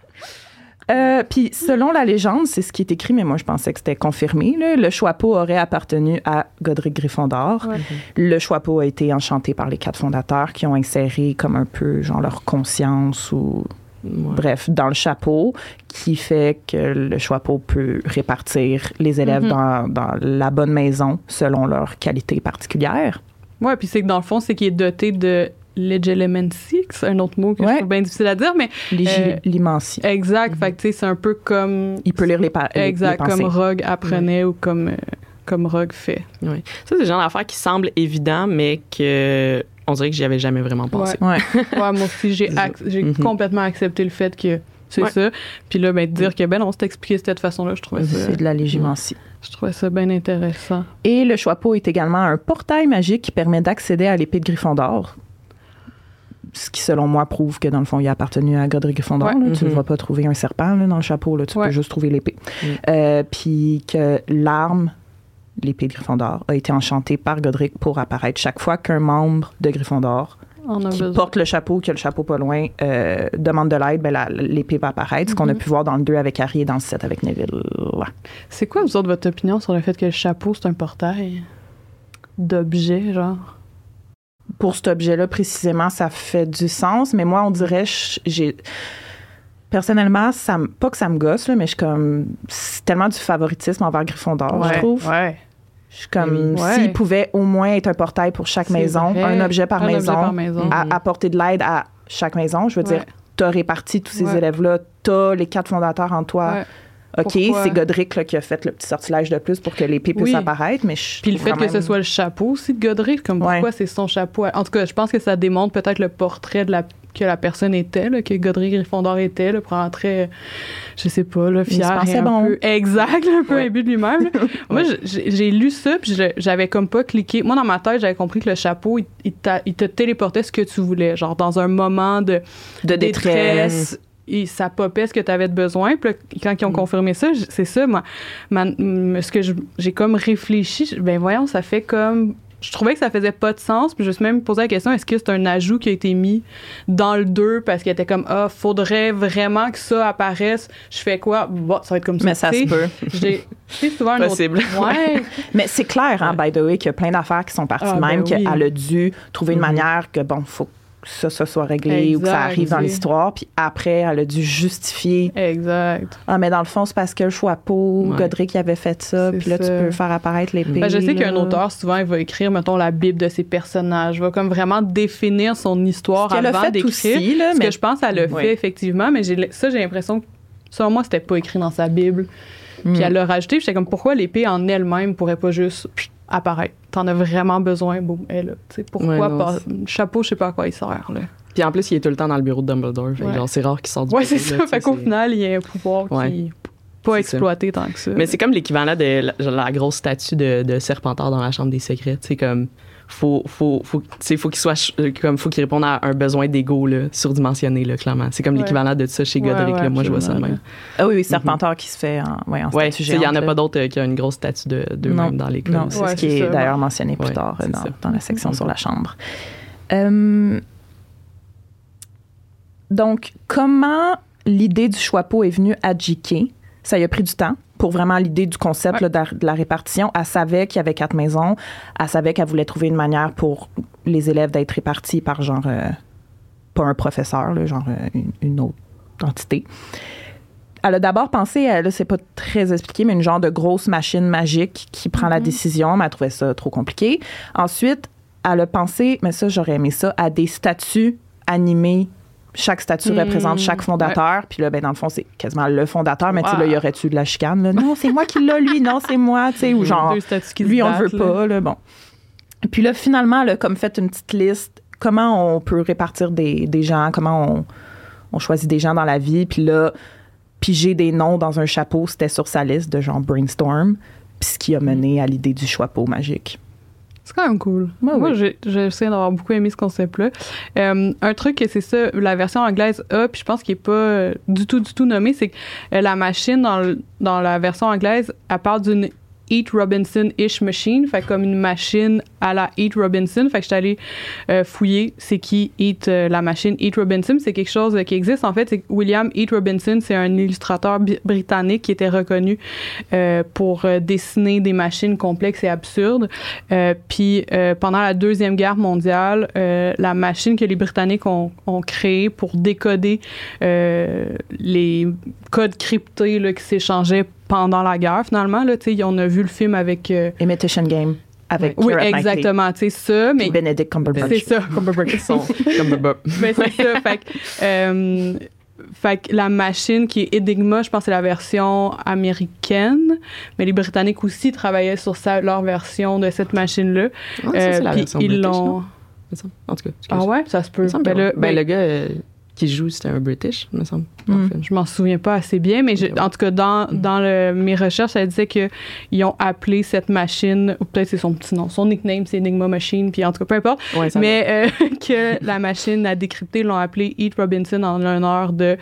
Euh, puis selon la légende, c'est ce qui est écrit, mais moi je pensais que c'était confirmé. là, le Choixpeau aurait appartenu à Godric Gryffondor. Ouais. Le Choixpeau a été enchanté par les quatre fondateurs qui ont inséré comme un peu genre leur conscience ou Ouais. bref dans le chapeau, qui fait que le Choixpeau peut répartir les élèves Mhm. dans, dans la bonne maison selon leurs qualités particulières. Ouais, puis c'est que dans le fond, c'est qu'il est doté de legelemancy, que c'est un autre mot que Ouais. je trouve bien difficile à dire, mais Ligi- Euh, exact. Fait que tu sais, c'est un peu comme. Il peut lire les, pa- les Exact, comme Rogue apprenait ou comme, euh, comme Rogue fait. Ouais. Ça, c'est le genre d'affaire qui semble évident, mais que on dirait que j'y avais jamais vraiment pensé. Ouais. Ouais, moi aussi, j'ai ac- Mhm. complètement accepté le fait que c'est Ouais. ça. Puis là, ben, de dire que ben on s'est expliqué de cette façon-là, je trouvais ça, C'est de la légimancie. je trouvais ça bien intéressant. Et le Choixpeau est également un portail magique qui permet d'accéder à l'épée de Gryffondor. Ce qui, selon moi, prouve que, dans le fond, il a appartenu à Godric Gryffondor. Ouais. Tu ne Mhm. vas pas trouver un serpent là, dans le chapeau. Là. Tu Ouais. peux juste trouver l'épée. Mm. Euh, Puis que l'arme, l'épée de Gryffondor, a été enchantée par Godric pour apparaître chaque fois qu'un membre de Gryffondor qui besoin. porte le chapeau, qui a le chapeau pas loin, euh, demande de l'aide, ben, la- l'épée va apparaître. Ce qu'on a Mhm. pu voir dans le 2 avec Harry et dans le 7 avec Neville. Ouais. C'est quoi, vous autres, votre opinion sur le fait que le chapeau, c'est un portail d'objet, genre? Pour cet objet-là précisément, ça fait du sens, mais moi, on dirait, j'ai. Personnellement, ça me- pas que ça me gosse, là, mais je suis comme. C'est tellement du favoritisme envers Gryffondor, je trouve. Ouais. Je suis comme. Oui. Ouais. S'il pouvait au moins être un portail pour chaque maison, vrai. un objet par Un objet maison, par maison. à apporter de l'aide à chaque maison, je veux Ouais. dire, t'as réparti tous ces Ouais. élèves-là, t'as les quatre fondateurs en toi. OK, c'est Godric là, qui a fait le petit sortilège de plus pour que l'épée puisse Oui. apparaître, mais je Puis le fait que ce soit le chapeau aussi de Godric, comme Ouais. pourquoi c'est son chapeau. En tout cas, je pense que ça démontre peut-être le portrait de la que la personne était, là, que Godric Gryffondor était, là, pour très, je sais pas, là, Il se fier et un bon. peu exact, un peu Ouais. imbu de lui-même. Moi, j'ai lu ça, puis j'avais comme pas cliqué. Moi, dans ma tête, j'avais compris que le chapeau, il, il t'a- il te téléportait ce que tu voulais, genre dans un moment de de détresse. Et ça popait ce que tu avais de besoin. Puis quand ils ont confirmé ça, c'est ça, moi, ma- ce que j'ai comme réfléchi, ben voyons, ça fait comme... Je trouvais que ça faisait pas de sens, puis je me suis même posé la question, est-ce que c'est un ajout qui a été mis dans le 2 parce qu'il était comme, ah, faudrait vraiment que ça apparaisse. Je fais quoi? Bon, ça va être comme ça. Mais ça se peut. C'est souvent un autre- Possible. Ouais. Mais c'est clair, hein, by the way, qu'il y a plein d'affaires qui sont parties Ah, de même, ben oui. qu'elle a dû trouver une Mhm. manière que, bon, faut ça, ça soit réglé ou que ça arrive dans l'histoire. Puis après, elle a dû justifier. Exact. Ah, mais dans le fond, c'est parce que le Choixpeau, Ouais. Godric, il avait fait ça. Puis là, tu peux faire apparaître l'épée. Ben, je sais qu'un auteur, souvent, il va écrire, mettons, la Bible de ses personnages, va comme vraiment définir son histoire Ce avant fait d'écrire. aussi, là, Ce mais que je pense qu'elle a Ouais. fait, effectivement, mais j'ai, ça, j'ai l'impression que, selon moi, c'était pas écrit dans sa Bible. Mm. Puis elle l'a rajouté, puis j'étais comme, pourquoi l'épée en elle-même pourrait pas juste apparaître? T'en as vraiment besoin, boum, elle est là. Tu sais, pourquoi Ouais, non, pas? Chapeau, je sais pas à quoi il sert, là. Puis en plus, il est tout le temps dans le bureau de Dumbledore. Ouais. genre, c'est rare qu'il sorte du Ouais, c'est ça. là, fait qu'au c'est- final, il y a un pouvoir Ouais. qui pas C'est exploité tant que ça. Mais c'est comme l'équivalent de la, grosse statue de, de Serpentard dans la Chambre des Secrets. Sais, comme. Faut, faut, faut, faut qu'il soit euh, comme faut qu'il réponde à un besoin d'ego là, surdimensionné là, clairement. C'est comme Ouais. l'équivalent de ça chez Godric. ouais, là. Moi, je vois ça de même. Ah oui, oui, Serpentard qui se fait en, ouais, en statue il y en a pas d'autres euh, qui ont une grosse statue de d'eux-mêmes dans l'école. Non, c'est Ouais, ce qui est d'ailleurs mentionné plus Ouais, tard euh, dans, la section Mhm. sur la chambre. Euh, donc, comment l'idée du Choixpeau est venue à J.K.? Ça y a pris du temps pour vraiment l'idée du concept Ouais. là, de, la, répartition. Elle savait qu'il y avait quatre maisons. Elle savait qu'elle voulait trouver une manière pour les élèves d'être répartis par genre, euh, pas un professeur, là, genre euh, une, une autre entité. Elle a d'abord pensé, à, là, c'est pas très expliqué, mais une genre de grosse machine magique qui prend la Mhm. décision, mais elle trouvait ça trop compliqué. Ensuite, elle a pensé, mais ça, j'aurais aimé ça, à des statues animées. Chaque statue représente chaque fondateur. Puis là, ben, dans le fond, c'est quasiment le fondateur. Mais tu sais, là, y aurait-tu de la chicane? là? Non, c'est moi qui l'ai, lui. Non, c'est moi. Tu sais, ou genre, lui, on battent, veut pas. Là, bon. Puis là, finalement, elle a comme fait une petite liste. Comment on peut répartir des, des gens? Comment on, on choisit des gens dans la vie? Puis là, piger des noms dans un chapeau, c'était sur sa liste de genre brainstorm. Puis ce qui a mené à l'idée du chapeau magique. C'est quand même cool. Ouais, Moi, oui. j'ai- j'essaie d'avoir beaucoup aimé ce concept-là. Euh, un truc c'est ça, la version anglaise a, puis je pense qu'il n'est pas euh, du tout, du tout nommé, c'est que euh, la machine dans, le- dans la version anglaise, elle parle d'une Eat Robinson-ish machine, fait comme une machine à la Eat Robinson. Fait que j'étais allée euh, fouiller c'est qui Eat, euh, la machine Eat Robinson. C'est quelque chose qui existe. En fait, William Eat Robinson, c'est un illustrateur britannique qui était reconnu euh, pour dessiner des machines complexes et absurdes. Puis pendant la Deuxième Guerre mondiale, la machine que les Britanniques ont, ont créée pour décoder les codes cryptés là, qui s'échangeaient pendant la guerre, finalement. Là, on a vu le film avec... Euh, Imitation Game. Avec oui, exactement, tu sais ça, mais Benedict Cumberbatch. C'est ça, Cumberbatch. Cumberbatch. ben, c'est ça, fait que, euh, fait que la machine qui est Enigma, je pense que c'est la version américaine, mais les Britanniques aussi travaillaient sur ça, leur version de cette machine-là. Ah, euh, la puis ils l'ont. En tout cas, ah ouais, ça se peut. Ben, le, ben, ben, le gars, euh, qui joue, c'était un British, me semble. Hmm. Je m'en souviens pas assez bien, mais en tout cas, dans, hmm. dans le, mes recherches, ça disait qu'ils ont appelé cette machine, ou peut-être c'est son petit nom, son nickname, c'est Enigma Machine, puis en tout cas, peu importe, mais euh, que la machine à décrypter l'ont appelé Eat Robinson en l'honneur de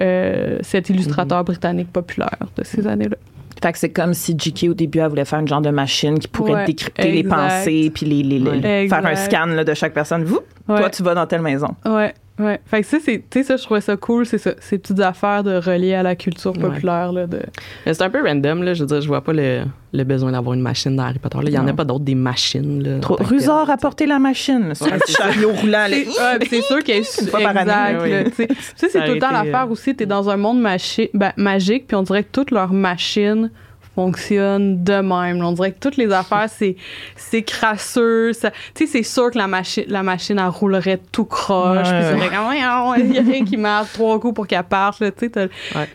euh, cet illustrateur hmm. britannique populaire de ces années-là. Fait que c'est comme si J.K. au début, elle voulait faire une genre de machine qui pourrait décrypter les pensées puis les, les, faire un scan là, de chaque personne. Vous, toi, tu vas dans telle maison. Ouais. Ouais. Fait que ça, c'est, tu sais, ça, je trouvais ça cool, c'est ça, ces petites affaires de relier à la culture populaire, là, de... c'est un peu random, là, je veux dire, je vois pas le, le besoin d'avoir une machine dans Harry Potter, là. Il y en a pas d'autres des machines, là. Trop. Rusard a porté la machine, c'est un chariot roulant, là. C'est, sûr qu'elle est, exact, tu sais, c'est tout le temps l'affaire euh, aussi, t'es dans un monde ben, magique, puis on dirait que toutes leurs machines fonctionne de même. On dirait que toutes les affaires, c'est, c'est crasseux. Tu sais, c'est sûr que la, machine la machine, elle roulerait tout croche. Puis il y a rien qui marche trois coups pour qu'elle parte. Tu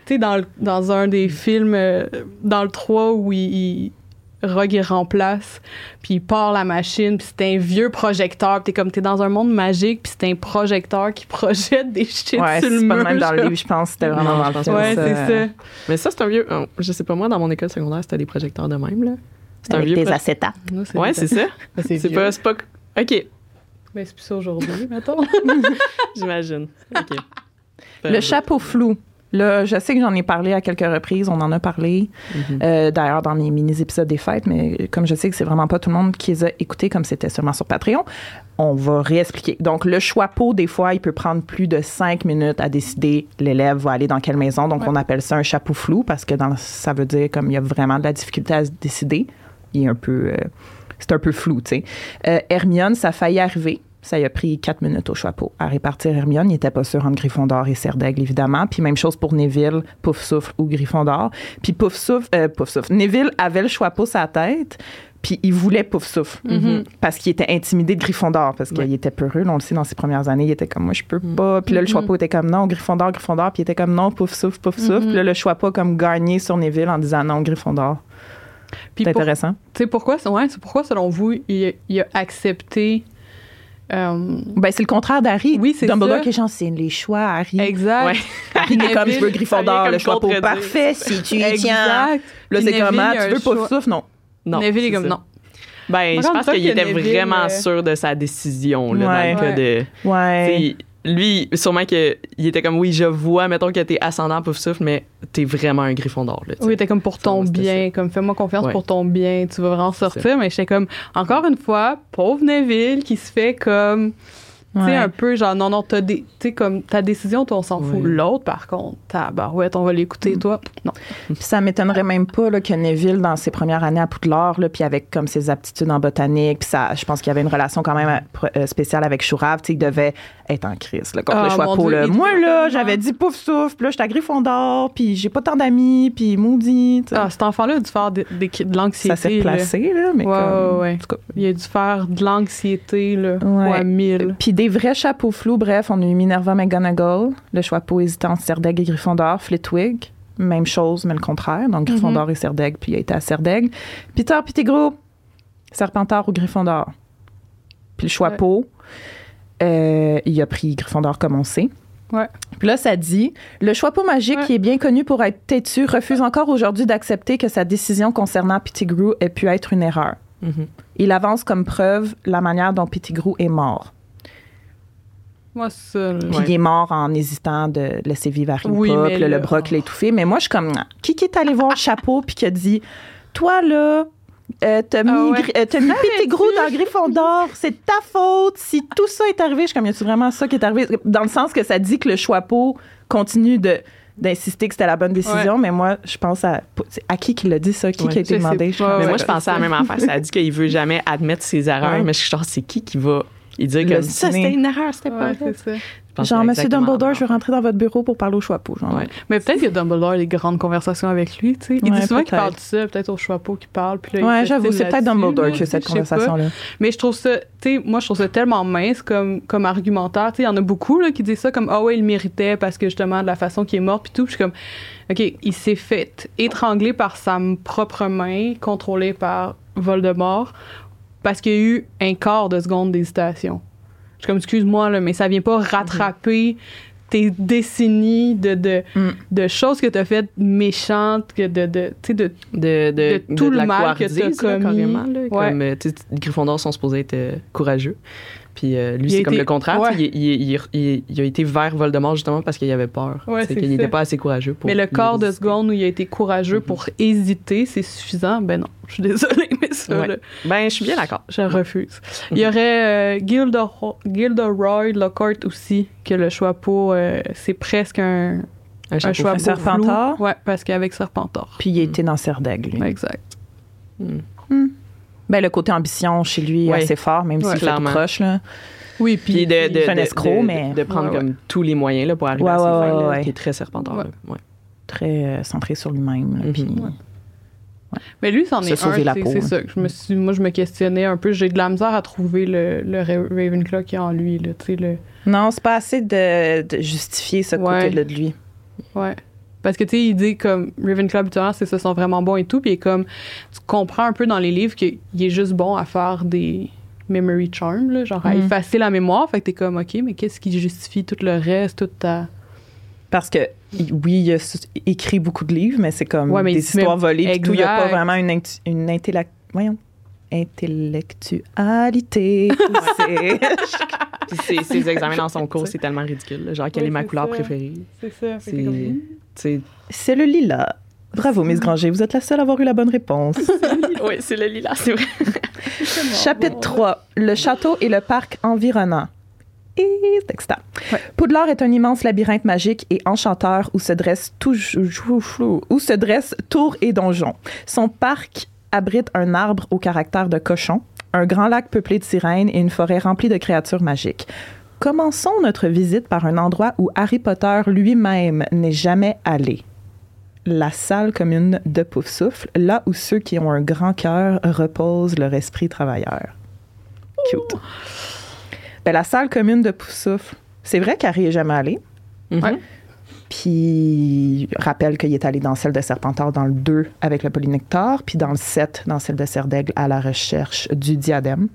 sais, dans, dans un des films, euh, dans le 3, où il Rogue, il remplace, puis il part la machine, puis c'est un vieux projecteur, puis t'es comme, t'es dans un monde magique, puis c'est un projecteur qui projette des shit ouais, sur le mur. c'est pas même dans le livre, je pense, c'était vraiment dans le Ouais, c'est ça. Mais ça, c'est un vieux... Oh, je sais pas, moi, dans mon école secondaire, c'était des projecteurs de même, là. C'est un vieux... des acétates. Ouais, c'est ça. c'est pas... C'est pas... OK. Mais c'est plus ça aujourd'hui, mettons. J'imagine. OK. Le chapeau flou. Là, je sais que j'en ai parlé à quelques reprises, on en a parlé, mhm. euh, d'ailleurs dans mes mini-épisodes des fêtes, mais comme je sais que c'est vraiment pas tout le monde qui les a écoutés comme c'était seulement sur Patreon, on va réexpliquer. Donc, le choix pot, des fois, il peut prendre plus de cinq minutes à décider l'élève va aller dans quelle maison. Donc, on appelle ça un chapeau flou parce que dans, ça veut dire comme il y a vraiment de la difficulté à se décider. Il est un peu... Euh, c'est un peu flou, tu sais. Euh, Hermione, ça a failli arriver ça y a pris quatre minutes au chapeau à répartir Hermione. Il n'était pas sûr entre Gryffondor et Serdaigle, évidemment. Puis même chose pour Neville, Poufsouffle ou Gryffondor. Puis Poufsouffle, euh, Poufsouffle. Neville avait le chapeau sa tête, puis il voulait Poufsouffle mm-hmm. parce qu'il était intimidé de Gryffondor parce qu'il était peureux. on le sait, dans ses premières années, il était comme moi, je peux mm. pas. Puis là, le mm-hmm. chapeau était comme non, Gryffondor, Gryffondor. Puis il était comme non, Poufsouffle, Poufsouffle. Mm-hmm. Puis là, le chapeau comme gagné sur Neville en disant non, Gryffondor. C'est intéressant. Tu sais pourquoi, ouais, c'est pourquoi selon vous, il, il a accepté euh, ben, c'est le contraire d'Harry. Oui, c'est Dumbledore qui est les choix, Harry. Exact. Ouais. Harry est comme, je veux Gryffondor, le choix pour parfait, si tu y tiens. Là, c'est comment, tu veux pas souffle? Non. non. Neville est comme, non. Ben, je pense qu'il était vraiment euh, sûr de sa décision, là, dans le cas de... Ouais lui, sûrement qu'il était comme, oui, je vois, mettons que t'es ascendant pouf souffle, mais t'es vraiment un griffon d'or. Oui, t'es comme pour ton bien, comme fais-moi confiance pour ton bien, tu vas vraiment sortir. Mais j'étais comme, encore une fois, pauvre Neville qui se fait comme tu sais, un peu genre, non, non, t'as des, comme ta décision, toi, on s'en fout. L'autre, par contre, ouais, on va l'écouter, mm. toi, non. Puis ça m'étonnerait même pas là, que Neville, dans ses premières années à Poudlard, là, puis avec comme ses aptitudes en botanique, puis ça, je pense qu'il y avait une relation quand même euh, spéciale avec Chourave, tu sais, il devait être en crise, là, contre le ah, choix pour le. Moi, là, j'avais dit pouf souffle, puis là, j'étais à Gryffondor, puis j'ai pas tant d'amis, puis maudit. Ah, cet enfant-là a dû faire de, l'anxiété. Ça s'est placé, là, mais comme, ouais. Il a dû faire de l'anxiété, là, fois mille. Puis des vrais chapeaux flous, bref, on a eu Minerva McGonagall, le chapeau hésitant Serdaigle et Gryffondor, Flitwig, même chose, mais le contraire. Donc, Gryffondor mhm. et Serdaigle, puis il a été à Serdaigle. Peter Pettigrew, Serpentard ou Gryffondor. Puis le chapeau, euh, il a pris Gryffondor comme on sait. Ouais. Puis là, ça dit Le chapeau magique, qui est bien connu pour être têtu, refuse encore aujourd'hui d'accepter que sa décision concernant Pettigrew ait pu être une erreur. Mhm. Il avance comme preuve la manière dont Pettigrew est mort. Moi, seul. Puis il est mort en hésitant de laisser vivre Harry oui, le, le broc l'a étouffé. Mais moi, je suis comme, qui, qui est allé voir Chapeau puis qui a dit, toi, là, euh, t'as mis, Ah ouais. Gri- euh, t'as mis dans Gryffondor, c'est ta faute. Si tout ça est arrivé, je suis comme, y a-tu vraiment ça qui est arrivé? Dans le sens que ça dit que le Choixpeau continue de d'insister que c'était la bonne décision, mais moi, je pense à... c'est à qui qui l'a dit, ça? Qui Ouais. qui a été demandé? pas. Je Mais moi, je pensais à la même affaire. Ça a dit qu'il veut jamais admettre ses erreurs, Ouais. mais je suis genre, c'est qui qui va il comme ça, c'était une erreur, c'était pas Ouais, ça. Genre, Monsieur Dumbledore, je veux rentrer dans votre bureau pour parler au Choixpeau. Genre. Ouais. Mais peut-être que Dumbledore a des grandes conversations avec lui, tu sais. Il Ouais, dit souvent qu'il parle de ça, peut-être au Choixpeau qui parle. Puis là, Ouais, j'avoue, c'est peut-être Dumbledore qui a cette conversation-là. Mais je trouve ça, tu sais, moi, je trouve ça tellement mince comme, comme argumentaire. Tu sais, il y en a beaucoup là, qui disent ça comme, ah ouais, il méritait parce que justement, de la façon qu'il est mort, puis tout. Puis je suis comme, OK, il s'est fait étrangler par sa propre main, contrôlée par Voldemort, parce qu'il y a eu un quart de seconde d'hésitation. Je suis comme, excuse-moi, là, mais ça vient pas rattraper tes décennies de, de, Mm. de choses que tu as faites méchantes, que de, de, tu de De, de, tout le mal que t'as là, commis. carrément, là, Ouais. Comme, euh, tu sais, les Gryffondors sont supposés être euh, courageux. Puis euh, lui, c'est comme été- le contraire. ouais. Il, il- il- il- il a été vers Voldemort justement parce qu'il avait peur. Ouais, C'est qu'il n'était pas assez courageux pour. Mais le quart de seconde où il a été courageux Mhm. pour hésiter, c'est suffisant? Ben non, je suis désolée, mais ça, Ouais. là, Ben, je suis bien d'accord. je refuse. Il y aurait euh, Gilderoy, Gilderoy Lockhart aussi, que le Choixpeau, euh, c'est presque un, Un. Choixpeau Un Serpentard? flou. Ouais, parce qu'avec Serpentard. Puis il a été dans Serdaigle, lui. Ouais, exact. Hmm. Ben, le côté ambition chez lui est Ouais. assez fort, même Ouais, s'il clairement. croche. Là. Oui, Puis puis de, de, il fait un de- escroc, de- mais- de prendre Ouais, comme tous les moyens là, pour arriver Ouais, à ses ouais, fins, ouais, là, ouais. qui est très. Ouais. Très euh, centré sur lui-même. là, Mhm. puis- Ouais. Mais lui, c'en est un, la c'est peau, c'est hein. ça. que Je me suis, moi, je me questionnais un peu. J'ai de la misère à trouver le, le Ra- Ravenclaw qui est en lui. Là, tu sais, le, Non, c'est pas assez de, de justifier ce Ouais. côté-là de lui. Ouais. Parce que, tu sais, il dit comme Ravenclaw, habituellement, c'est ça, sont vraiment bons et tout. Puis il est comme, tu comprends un peu dans les livres qu'il est juste bon à faire des memory charms, là, genre à Mhm. effacer la mémoire. Fait que t'es comme, OK, mais qu'est-ce qui justifie tout le reste, toute ta. Parce que, oui, il a écrit beaucoup de livres, mais c'est comme Ouais, mais des histoires volées. puis tout, il n'y a pas vraiment une, une intellect- voyons, intellectualité. Puis ses, ses examens dans son cours, c'est tellement ridicule. Genre, quelle Oui, est ma couleur ça. préférée? C'est ça. Que C'est. comme, le lilas. Bravo, Miss Granger. Vous êtes la seule à avoir eu la bonne réponse. oui, c'est le lilas, c'est vrai. Chapitre 3. Le château et le parc environnant. Et c'est excitant. Ouais. Poudlard est un immense labyrinthe magique et enchanteur où se dressent toujours, où se dressent tours et donjons. Son parc abrite un arbre au caractère de cochon, un grand lac peuplé de sirènes et une forêt remplie de créatures magiques. Commençons notre visite par un endroit où Harry Potter lui-même n'est jamais allé. La salle commune de Poufsouffle, là où ceux qui ont un grand cœur reposent leur esprit travailleur. Cute. Ben, la salle commune de Poufsouffle, c'est vrai qu'Harry est jamais allé. Ouais. Puis, rappelle qu'il est allé dans celle de Serpentard dans le 2 avec le polynectar, puis dans le 7 dans celle de Serdaigle à la recherche du diadème.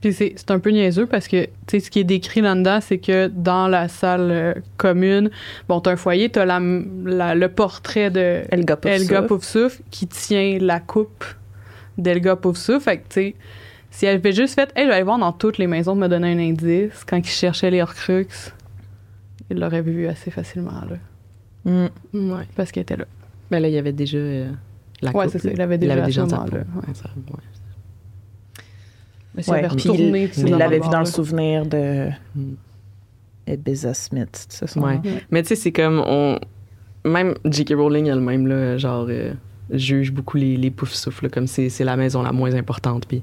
Puis c'est un peu niaiseux parce que, tu sais, ce qui est décrit là-dedans, c'est que dans la salle euh, commune, bon, t'as un foyer, t'as la, la- le portrait de Elga Poufsouffle qui tient la coupe d'Elga Poufsouffle. Fait que, tu sais, si elle avait juste fait, hey, je vais aller voir dans toutes les maisons me donner un indice, quand il cherchait les Horcruxes, il l'aurait vu assez facilement, là, Mm. Ouais. parce qu'elle était là. Ben là, il y avait déjà euh, la Ouais, c'est ça, il avait déjà moment-là, peau. ouais. Ouais, ça- ouais. Mais avait puis retourné, il il l'avait vu dans le souvenir de Mm. Smith, c'est ça son Ouais. Mais tu sais, c'est comme on. Même J.K. Rowling elle-même, là, genre, euh, juge beaucoup les, les poufs souffles, comme c'est c'est la maison la moins importante. Puis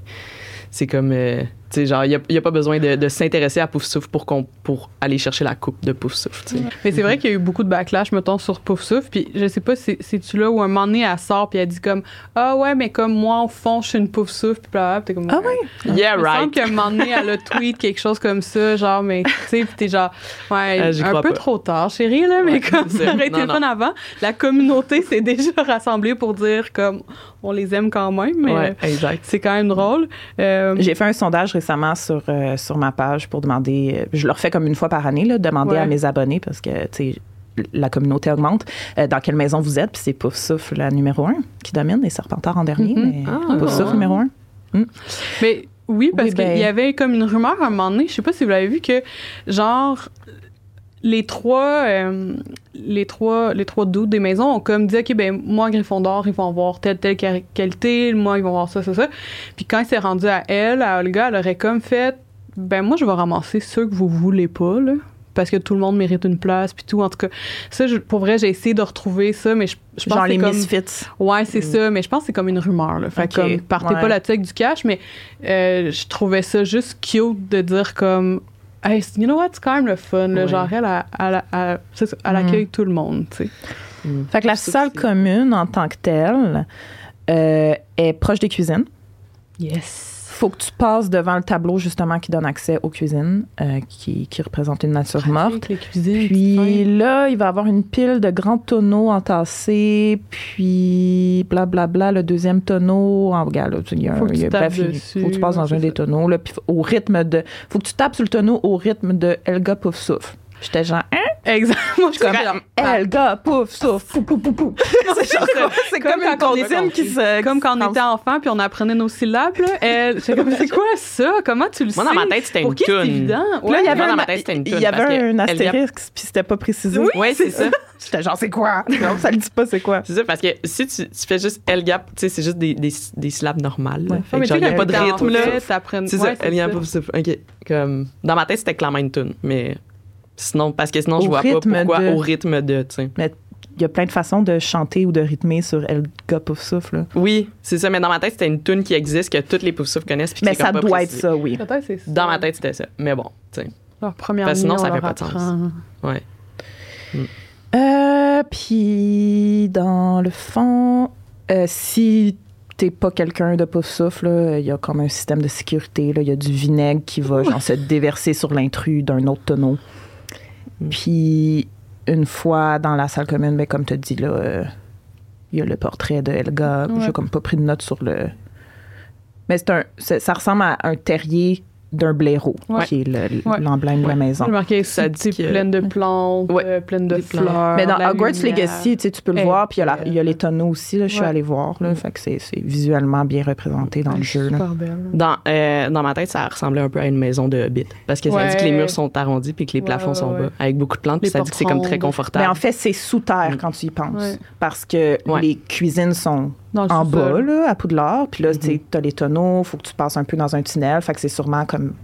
c'est comme. euh, sais, genre, il n'y a, pas besoin de, de s'intéresser à Pouf Souffle pour, qu'on pour aller chercher la coupe de Pouf Souffle. Mais c'est vrai qu'il y a eu beaucoup de backlash, mettons, sur Poufsouffle. Puis je sais pas, si c'est-tu là où un moment donné, elle sort, puis elle dit comme Ah ouais, mais comme moi, au fond, je suis une Poufsouffle. Puis blablabla. Puis t'es comme Ah ouais? Yeah, Il me semble right. qu'à un moment donné, elle a tweet quelque chose comme ça, genre, mais tu sais, puis t'es genre, ouais, Ah, un peu pas. trop tard, chérie, là, mais Ouais, comme ça aurait été le fun avant. La communauté s'est déjà rassemblée pour dire, comme, on les aime quand même, mais Ouais, exact. c'est quand même drôle. Euh, J'ai fait un sondage récemment sur, euh, sur ma page pour demander, euh, je le refais comme une fois par année, là, demander Ouais. à mes abonnés parce que, tu sais, la communauté augmente, euh, dans quelle maison vous êtes, puis c'est Poufsouffle la numéro un qui domine, les Serpentards en dernier, Mhm. mais Ah, Poufsouffle ouais. numéro un. Mais oui, parce Oui, ben- qu'il y avait comme une rumeur à un moment donné, je sais pas si vous l'avez vu, que genre les trois, euh, les trois, les trois doutes des maisons ont comme dit, OK, ben, moi, Gryffondor, ils vont avoir telle, telle quali- qualité, moi, ils vont avoir ça, ça, ça. Puis quand c'est rendu à elle, à Olga, elle aurait comme fait, ben, moi, je vais ramasser ceux que vous voulez pas, là. Parce que tout le monde mérite une place, puis tout. En tout cas, ça, je- pour vrai, j'ai essayé de retrouver ça, mais je, je pense Genre que c'est les comme... misfits. Ouais, c'est ça, mais je pense que c'est comme une rumeur. Là. Fait Ok, que comme, partez ouais. pas là-dessus avec du cash, mais euh, je trouvais ça juste cute de dire comme, hey, you know what, c'est quand même le fun. là. Ouais. Genre, elle, elle, elle, Mhm. accueille tout le monde, tu sais. Fait que la salle commune en tant que telle euh, est proche des cuisines. Yes. Faut que tu passes devant le tableau justement qui donne accès aux cuisines, euh, qui, qui représente une nature morte. Les cuisines, Puis là, il va y avoir une pile de grands tonneaux entassés, puis blablabla, le deuxième tonneau, en regarde, là, il y a, Faut que il y a- bref, dessus, faut que tu passes dans ouais, un des tonneaux, là, puis au rythme de, faut que tu tapes sur le tonneau au rythme de Elga Pouf Souffle. J'étais genre, hein? Exactement. Comme, Elga Pouf Souffle, pou, pou, pou, pou. C'est? C'est comme, quand on était- qui se. Comme quand on était enfant puis on apprenait nos syllabes. Elle, j'étais comme, c'est quoi ça? Comment tu le Moi, sais? dans ma tête, c'était Pour une qui c'est toune. évident? Puis là, il y avait Moi, dans ma tête, c'était une il y avait un astérisque, puis c'était pas précisé. Ouais, c'est ça. J'étais genre, c'est quoi? Non, ça le dit pas, c'est quoi? C'est ça, parce que si tu, tu fais juste L gap, tu sais, c'est juste des, des, des syllabes normales. là. Ouais. Fait que genre, il y a pas de rythme, là. C'est ouais, ça, L gap. OK. Comme, dans ma tête, c'était clairement une tune, mais sinon, parce que sinon, je Au vois pas pourquoi de- au rythme de, tu sais. Il y a plein de façons de chanter ou de rythmer sur Elga Pouf Souffle. Oui, c'est ça, mais dans ma tête, c'était une tune qui existe, que toutes les pouf souffles connaissent. puis Mais ça doit précisé. être ça, oui. Dans ma tête, c'était ça. Mais bon, tu sais. Leur première Parce que sinon, ça fait pas de sens. Ouais. Euh, puis, dans le fond, euh, si t'es pas quelqu'un de pouf souffle, il y a comme un système de sécurité. Il y a du vinaigre qui va genre, se déverser sur l'intrus d'un autre tonneau. Mm. Puis, une fois dans la salle commune, ben, comme tu dit, là, euh, il y a le portrait de Helga. Ouais. J'ai comme pas pris de note sur le. Mais c'est un, ça ressemble à un terrier d'un blaireau, Ouais. qui est le- Ouais. l'emblème de la maison. J'ai marqué Ça ça dit que- pleine de plantes, Ouais. euh, pleine de fleurs. Mais dans la Hogwarts. Legacy, tu sais, tu peux le est voir, puis il y, a y les belle. tonneaux aussi. Là, je suis allée voir. Là, Fait que c'est c'est visuellement bien représenté dans le jeu. là. Super belle. Dans, euh, dans ma tête, ça ressemblait un peu à une maison de Hobbit. Parce que ça dit que les murs sont arrondis puis que les Ouais, plafonds sont ouais, bas. Avec beaucoup de plantes, puis ça dit que c'est comme très confortable. Mais en fait, c'est sous terre quand tu y penses. Ouais. Parce que Ouais. les cuisines sont Dans le en bas, là, à Poudlard. Puis là, Mhm. tu as les tonneaux, faut que tu passes un peu dans un tunnel. Fait que c'est sûrement comme,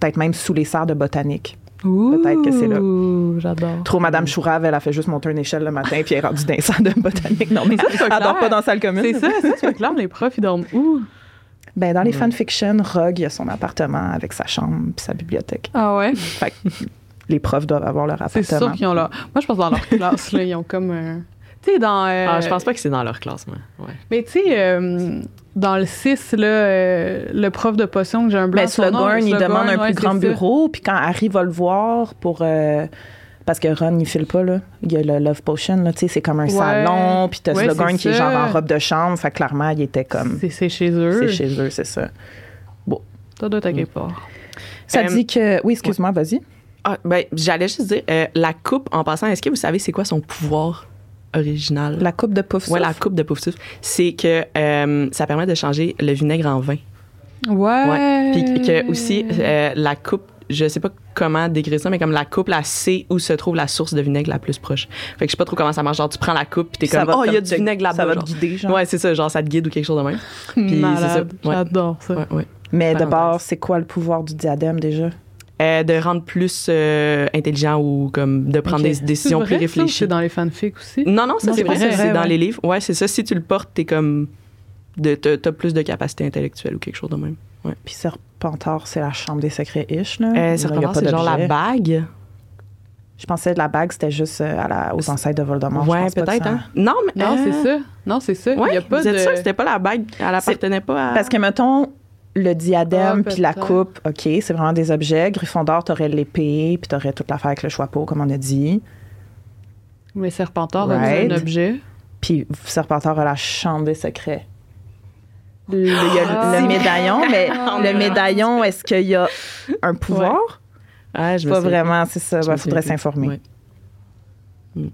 peut-être même sous les serres de botanique. Peut-être que c'est là. Ouh, J'adore. Trop Madame Chourave, elle a fait juste monter une échelle le matin, puis elle est rendue dans les serres de botanique. Non, mais c'est elle dort clair. pas dans la salle commune. C'est ça, ça, c'est clair, les profs, ils dorment où? Ben, dans les Ouais. fanfictions, Rogue, il a son appartement avec sa chambre puis sa bibliothèque. Ah ouais? Fait que les profs doivent avoir leur C'est appartement. sûr qu'ils ont leur. Moi, je pense dans leur classe, là, ils ont comme un. Tu sais, dans. euh, Ah, je pense pas que c'est dans leur classement. Ouais. Mais tu sais, euh, dans le 6, là, euh, le prof de potion que j'ai un blanc. Ben, son nom, Slughorn, il demande un ouais, plus grand ça. bureau, puis quand Harry va le voir pour... euh, parce que Ron, il file pas, là. Il y a le Love Potion, là, tu sais, c'est comme un Ouais. salon, puis t'as Ouais, Slughorn c'est qui est genre en robe de chambre, fait clairement, il était comme... C'est- chez eux. C'est chez eux, c'est ça. Ça doit être à quelque part. Ça Euh, dit que... Oui, excuse-moi, vas-y. Ah, ben, j'allais juste dire, euh, la coupe, en passant, est-ce que vous savez c'est quoi son pouvoir? Original? La coupe de pouf Ouais, la coupe de pouf souffle. C'est que euh, ça permet de changer le vinaigre en vin. Ouais. Puis que aussi, euh, la coupe, je sais pas comment décrire ça, mais comme la coupe, la sait où se trouve la source de vinaigre la plus proche. Fait que je sais pas trop comment ça marche. Genre, tu prends la coupe, puis t'es comme, oh, il y a du vinaigre là-bas. Ça va te guider, genre. Ouais, c'est ça, genre ça te guide ou quelque chose de même. Puis c'est ça. Ouais. J'adore ça. Ouais, ouais. Mais d'abord, c'est quoi le pouvoir du diadème, déjà? Euh, de rendre plus euh, intelligent ou comme de prendre des décisions C'est plus réfléchies. C'est dans les fanfics aussi? Non, non, ça c'est vrai, c'est dans les livres. Ouais, c'est ça. Si tu le portes, t'es comme. de T'as plus de capacité intellectuelle ou quelque chose de même. Puis Serpentard, c'est la chambre des secrets ish, là. Euh, Il y a Serpentard, pas c'est genre la bague? Je pensais que la bague, c'était juste euh, à la, aux ancêtres de Voldemort. Ouais, peut-être. Hein? Non, mais. Non, euh, c'est ça. Non, c'est ça. Ouais, Il y a pas vous êtes de. sûr que c'était pas la bague? Elle appartenait pas à. Parce que, mettons, le diadème Ah, puis la coupe, OK, c'est vraiment des objets. Gryffondor, t'aurais l'épée, puis t'aurais toute l'affaire avec le chapeau, comme on a dit. Mais Serpentard Right. a un objet. Puis Serpentard a la chambre des secrets. Le, il y a Ah. le médaillon, mais Ah. le médaillon, est-ce qu'il y a un pouvoir? Ouais, je me Pas vraiment, c'est ça. Je Il me faudrait s'informer. Ouais.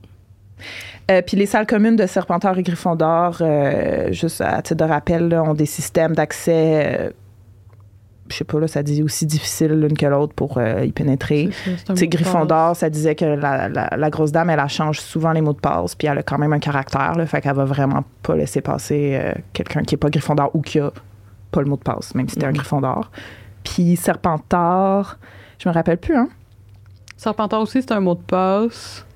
Euh, puis les salles communes de Serpentard et Gryffondor, euh, juste à titre de rappel, là, ont des systèmes d'accès. Je sais pas, là, ça dit aussi difficile l'une que l'autre pour euh, y pénétrer. C'est un Gryffondor, ça disait que la, la- la grosse dame, elle, elle change souvent les mots de passe, puis elle a quand même un caractère, là, fait qu'elle va vraiment pas laisser passer euh, quelqu'un qui est pas Gryffondor ou qui a pas le mot de passe, même si c'était un Mhm. Gryffondor. Puis Serpentard, je me rappelle plus, hein. Serpentard aussi, c'est un mot de passe.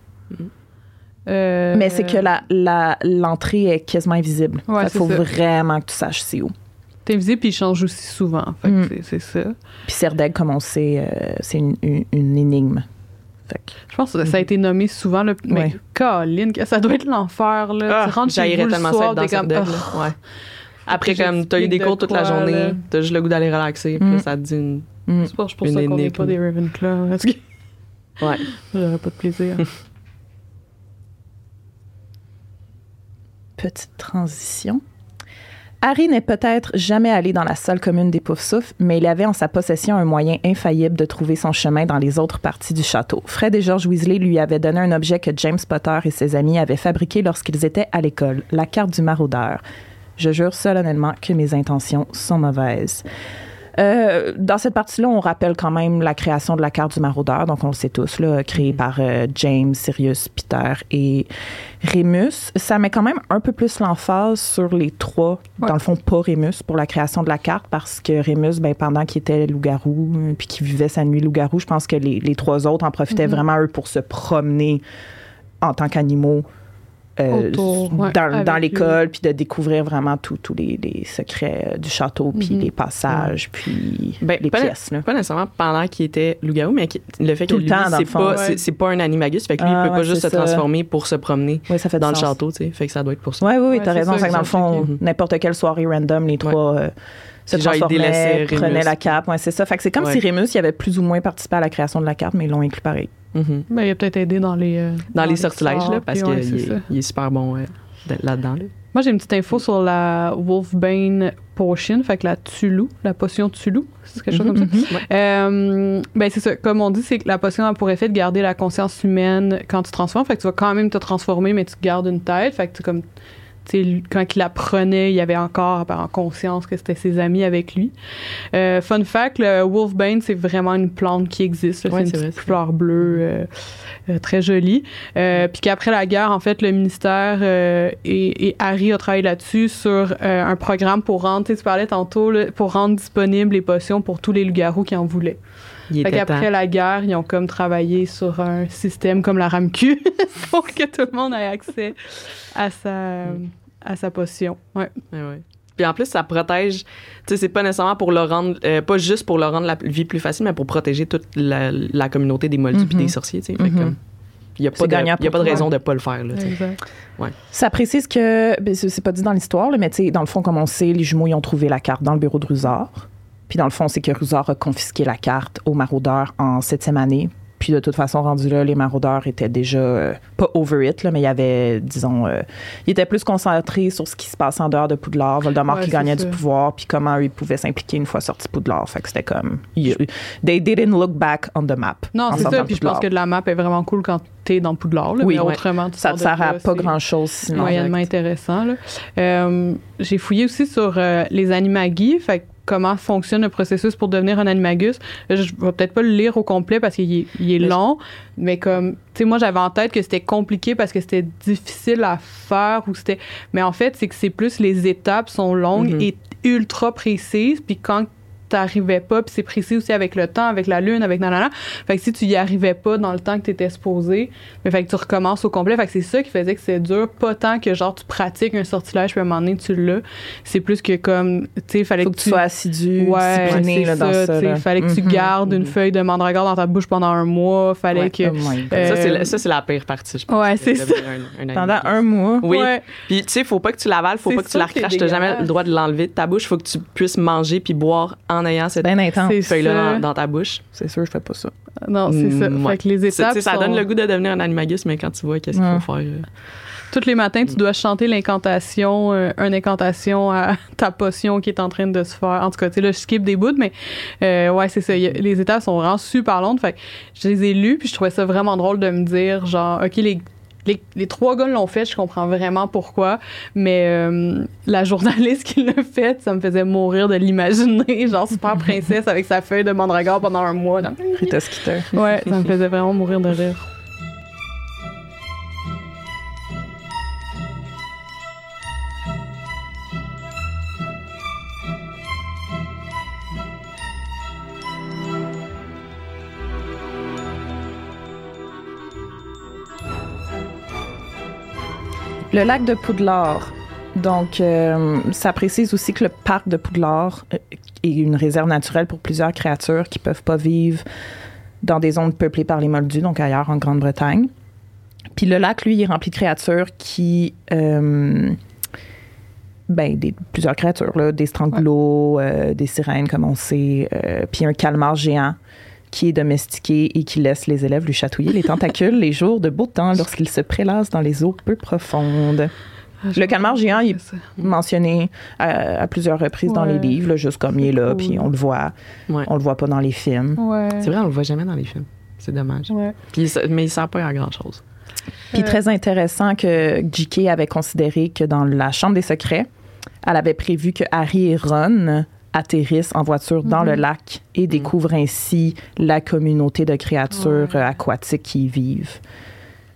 Euh, Mais c'est que la- la- l'entrée est quasiment invisible. Il faut ça. vraiment que tu saches c'est où. T'es visible, puis il change aussi souvent. Fait que Mm. c'est- ça. Puis Serdeg, comme on sait, euh, c'est une, une- une énigme. Fait que- Je pense que ça a été nommé souvent. Là, mais Ouais. Colin, que ça doit être l'enfer. Là. tu rentres chez vous le tellement soir, ça être dans comme, oh. Ouais. Après, comme, t'as eu des cours de toute la journée, t'as juste le goût d'aller relaxer, puis Mm. là, ça te dit une... Mm. C'est pour, pour Une ça qu'on n'est énigme. pas des Ravenclaw. Parce que Ouais. j'aurais pas de plaisir. Petite transition. Harry n'est peut-être jamais allé dans la salle commune des Poufsouffles, mais il avait en sa possession un moyen infaillible de trouver son chemin dans les autres parties du château. Fred et George Weasley lui avaient donné un objet que James Potter et ses amis avaient fabriqué lorsqu'ils étaient à l'école, la carte du maraudeur. Je jure solennellement que mes intentions sont mauvaises. Euh, dans cette partie-là, on rappelle quand même la création de la carte du maraudeur, donc on le sait tous, là, créée par euh, James, Sirius, Peter et Rémus. Ça met quand même un peu plus l'emphase sur les trois, Ouais. dans le fond, pas Rémus, pour la création de la carte, parce que Rémus, ben, pendant qu'il était loup-garou, euh, puis qu'il vivait sa nuit loup-garou, je pense que les, les trois autres en profitaient Mhm. vraiment, eux, pour se promener en tant qu'animaux euh, Autour, ouais, dans, l'école, puis de découvrir vraiment tous tous les, les secrets du château, puis Mhm. les passages, puis Ben, les pas, pièces. Là. pas nécessairement pendant qu'il était loup-garou, mais le fait Tout que le lui, c'est pas, Ouais. pas un animagus, fait que lui, Ah, il peut pas juste se ça. transformer pour se promener Oui, ça fait dans le château, tu sais. Fait que ça doit être pour ça. Oui, oui, oui, Ouais, t'as raison. ça, C'est que dans le fond, checké. n'importe quelle soirée random, les trois euh, se C'est genre, ils transformaient, délaissaient prenaient Rémus. la cape. Ouais, c'est ça. Fait que c'est comme Ouais. si Rémus, il avait plus ou moins participé à la création de la carte, mais ils l'ont inclus pareil. Mhm. Ben, il a peut-être aidé dans les. euh, Dans, les sortilèges, sorts, là, parce ouais, qu'il est, il est super bon euh, de- là-dedans. Là. Moi, j'ai une petite info sur la Wolfbane Potion, fait que la Tulu, la potion Tulu, c'est quelque chose comme ça. Mhm. Euh, ben c'est ça. Comme on dit, c'est que la potion a pour effet de garder la conscience humaine quand tu te transformes. Fait que tu vas quand même te transformer, mais tu gardes une tête. Fait que tu comme quand il la prenait, il avait encore ben, en conscience que c'était ses amis avec lui. Euh, fun fact, le Wolfbane, c'est vraiment une plante qui existe. Ouais, c'est une petite fleur bleue euh, euh, très jolie. Puis qu'après la guerre, en fait, le ministère et, et Harry a travaillé là-dessus sur un programme pour rendre, tu parlais tantôt, là, pour rendre disponibles les potions pour tous les loups-garous qui en voulaient. Temps. la guerre, ils ont comme travaillé sur un système comme la RAMQ pour que tout le monde ait accès à sa, à sa potion. Ouais. Ouais, ouais. Puis en plus, ça protège. Tu sais, c'est pas nécessairement pour le rendre, euh, pas juste pour le rendre la vie plus facile, mais pour protéger toute la, la communauté des moldus puis Mhm. des sorciers. Tu sais. Fait que, Mhm. comme, il y a pas de, gagnant il y a pas de raison de pas le faire. Là. Exact. Ça précise que, ben, c'est pas dit dans l'histoire, mais tu sais, dans le fond, comme on sait, les jumeaux, ils ont trouvé la carte dans le bureau de Rusard. Puis dans le fond, c'est que Rusard a confisqué la carte aux maraudeurs en septième année. Puis de toute façon, rendu là, les maraudeurs étaient déjà euh, pas over it, là, mais il y avait, disons, euh, ils étaient plus concentrés sur ce qui se passait en dehors de Poudlard. Voldemort Ouais, qui gagnait ça. du pouvoir, puis comment ils pouvaient s'impliquer une fois sortis de Poudlard. Fait que c'était comme. they didn't look back on the map. Non, c'est ça. Puis je pense que la map est vraiment cool quand t'es dans Poudlard. Là, Oui, mais ouais. autrement, Ça ne sert à pas grand-chose sinon. moyennement intéressant. Euh, J'ai fouillé aussi sur les animagis, fait que comment fonctionne le processus pour devenir un animagus. Je vais peut-être pas le lire au complet parce qu'il est, il est Mais- long, mais comme, tu sais, moi j'avais en tête que c'était compliqué parce que c'était difficile à faire ou c'était. Mais en fait, c'est que c'est plus les étapes sont longues Mhm. et ultra précises, puis quand t'arrivais pas, puis c'est précis aussi avec le temps, avec la lune, avec nanana. Fait que si tu y arrivais pas dans le temps que t'étais supposé, mais fait que tu recommences au complet. Fait que c'est ça qui faisait que c'est dur. Pas tant que genre tu pratiques un sortilège puis à un moment donné tu l'as. C'est plus que comme, tu sais, fallait faut que tu sois assidu, Ouais, discipliné là, dans ça, ça. fallait que tu Mhm. gardes une Mhm. feuille de mandragore dans ta bouche pendant un mois. Fallait Ouais. que. Oh. Euh, Ça, c'est la, ça, c'est la pire partie, je pense. Ouais, c'est un- un Pendant un mois. Oui. Ouais. Puis, tu sais, faut pas que tu l'avales, faut pas que tu ça la recraches. T'as jamais le droit de l'enlever de ta bouche. Faut que tu puisses manger puis boire en ayant cette Ben feuille-là dans, dans ta bouche. C'est sûr, je fais pas ça. Non, c'est ça. Mm, ouais. Fait que les étapes. ça sont- donne le goût de devenir un animagus, mais quand tu vois qu'est-ce qu'il faut faire. euh, Tous les matins, tu dois chanter l'incantation, euh, une incantation à ta potion qui est en train de se faire. En tout cas, tu sais, là, je skip des bouts, mais euh, ouais, c'est ça. A- les étapes sont vraiment super longues. Fait que je les ai lues, puis je trouvais ça vraiment drôle de me dire, genre, OK, les les, les trois gars l'ont fait, je comprends vraiment pourquoi, mais euh, la journaliste qui l'a fait, ça me faisait mourir de l'imaginer, genre super princesse avec sa feuille de mandragore pendant un mois. dans- Rita Skeeter. Ouais, ça me faisait vraiment mourir de rire. Le lac de Poudlard. Donc, euh, ça précise aussi que le parc de Poudlard euh, est une réserve naturelle pour plusieurs créatures qui peuvent pas vivre dans des zones peuplées par les Moldus, donc ailleurs en Grande-Bretagne. Puis le lac, lui, il est rempli de créatures qui... euh, ben, des, plusieurs créatures, là, des stranglots, euh, des sirènes, comme on sait, euh, puis un calmar géant qui est domestiqué et qui laisse les élèves lui chatouiller les tentacules les jours de beau temps lorsqu'il se prélasse dans les eaux peu profondes. Le calmar géant, il est mentionné à, à plusieurs reprises dans les livres, là, juste comme il est là, Cool. puis on le voit, Ouais. on le voit pas dans les films. Ouais. C'est vrai, on le voit jamais dans les films. C'est dommage. Ouais. Puis, mais il sert pas à grand chose. Puis Euh, très intéressant que J.K. avait considéré que dans la Chambre des secrets, elle avait prévu que Harry et Ron atterrissent en voiture dans Mhm. le lac et découvrent ainsi la communauté de créatures Ouais. euh, aquatiques qui y vivent.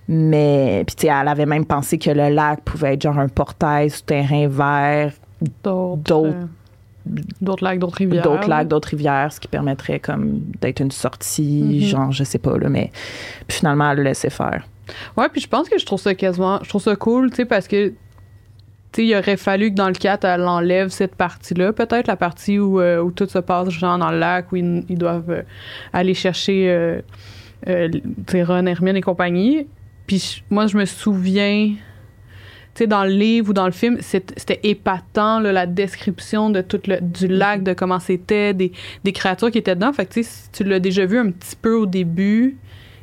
Mais, puis tu sais, elle avait même pensé que le lac pouvait être genre un portail souterrain vers D'autres. d'autres- euh, lacs, d'autres rivières. d'autres lacs, d'autres rivières, ce qui permettrait comme d'être une sortie, Mhm. genre, je sais pas, là, mais puis finalement, elle le laissait faire. Ouais, puis je pense que je trouve ça quasiment. Je trouve ça cool, tu sais, parce que. Il aurait fallu que dans le 4, elle enlève cette partie-là. Peut-être la partie où, euh, où tout se passe, genre dans le lac, où ils, ils doivent euh, aller chercher euh, euh, Ron, Hermione et compagnie. Puis moi, je me souviens. Tu dans le livre ou dans le film, c'était épatant, là, la description de tout le, du lac, de comment c'était, des, des créatures qui étaient dedans. Fait que, tu l'as déjà vu un petit peu au début,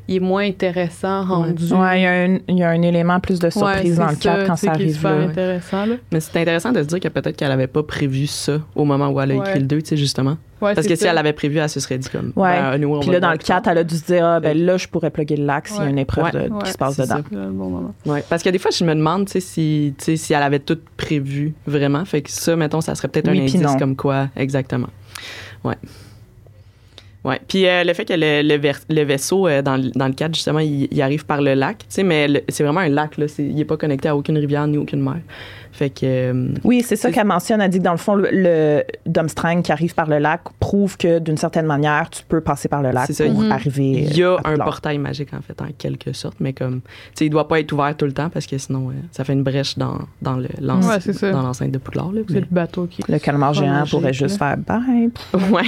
il est moins intéressant rendu. Ouais, il y, a un- il y a un élément plus de surprise Ouais, dans le cadre quand ça arrive là. intéressant, là. Mais c'est intéressant de se dire que peut-être qu'elle avait pas prévu ça au moment où elle a Ouais. écrit le 2, tu sais, justement. Ouais, Parce que si elle avait prévu, elle se serait dit comme. Ouais. ben, nous, on Puis là, dans le plus tard. 4, elle a dû se dire, ah, ben là, je pourrais plugger le lac s'il y a une épreuve de- Ouais. qui se passe dedans. ça. Bon parce que des fois, je me demande, tu sais, si, tu sais, si elle avait tout prévu vraiment. Fait que ça, mettons, ça serait peut-être Oui, un indice non. comme quoi, exactement. Ouais. Ouais. Puis euh, le fait que le, le, vers- le vaisseau, euh, dans, le- dans le cadre, justement, il, il arrive par le lac, tu sais, mais le- c'est vraiment un lac, là. C'est- il n'est pas connecté à aucune rivière ni aucune mer. Fait que. euh, Oui, c'est ça qu'elle mentionne. Elle dit que dans le fond, le, le Dumbstrang qui arrive par le lac prouve que d'une certaine manière, tu peux passer par le lac C'est ça. pour Mhm. arriver. il y a à un portail magique, en fait, en quelque sorte, mais comme. Tu sais, il doit pas être ouvert tout le temps parce que sinon, euh, ça fait une brèche dans, dans le- l'enceinte Ouais, dans l'enceinte de Poudlard, là. C'est le bateau qui. Le calmar géant magique, pourrait juste faire bye. Ouais.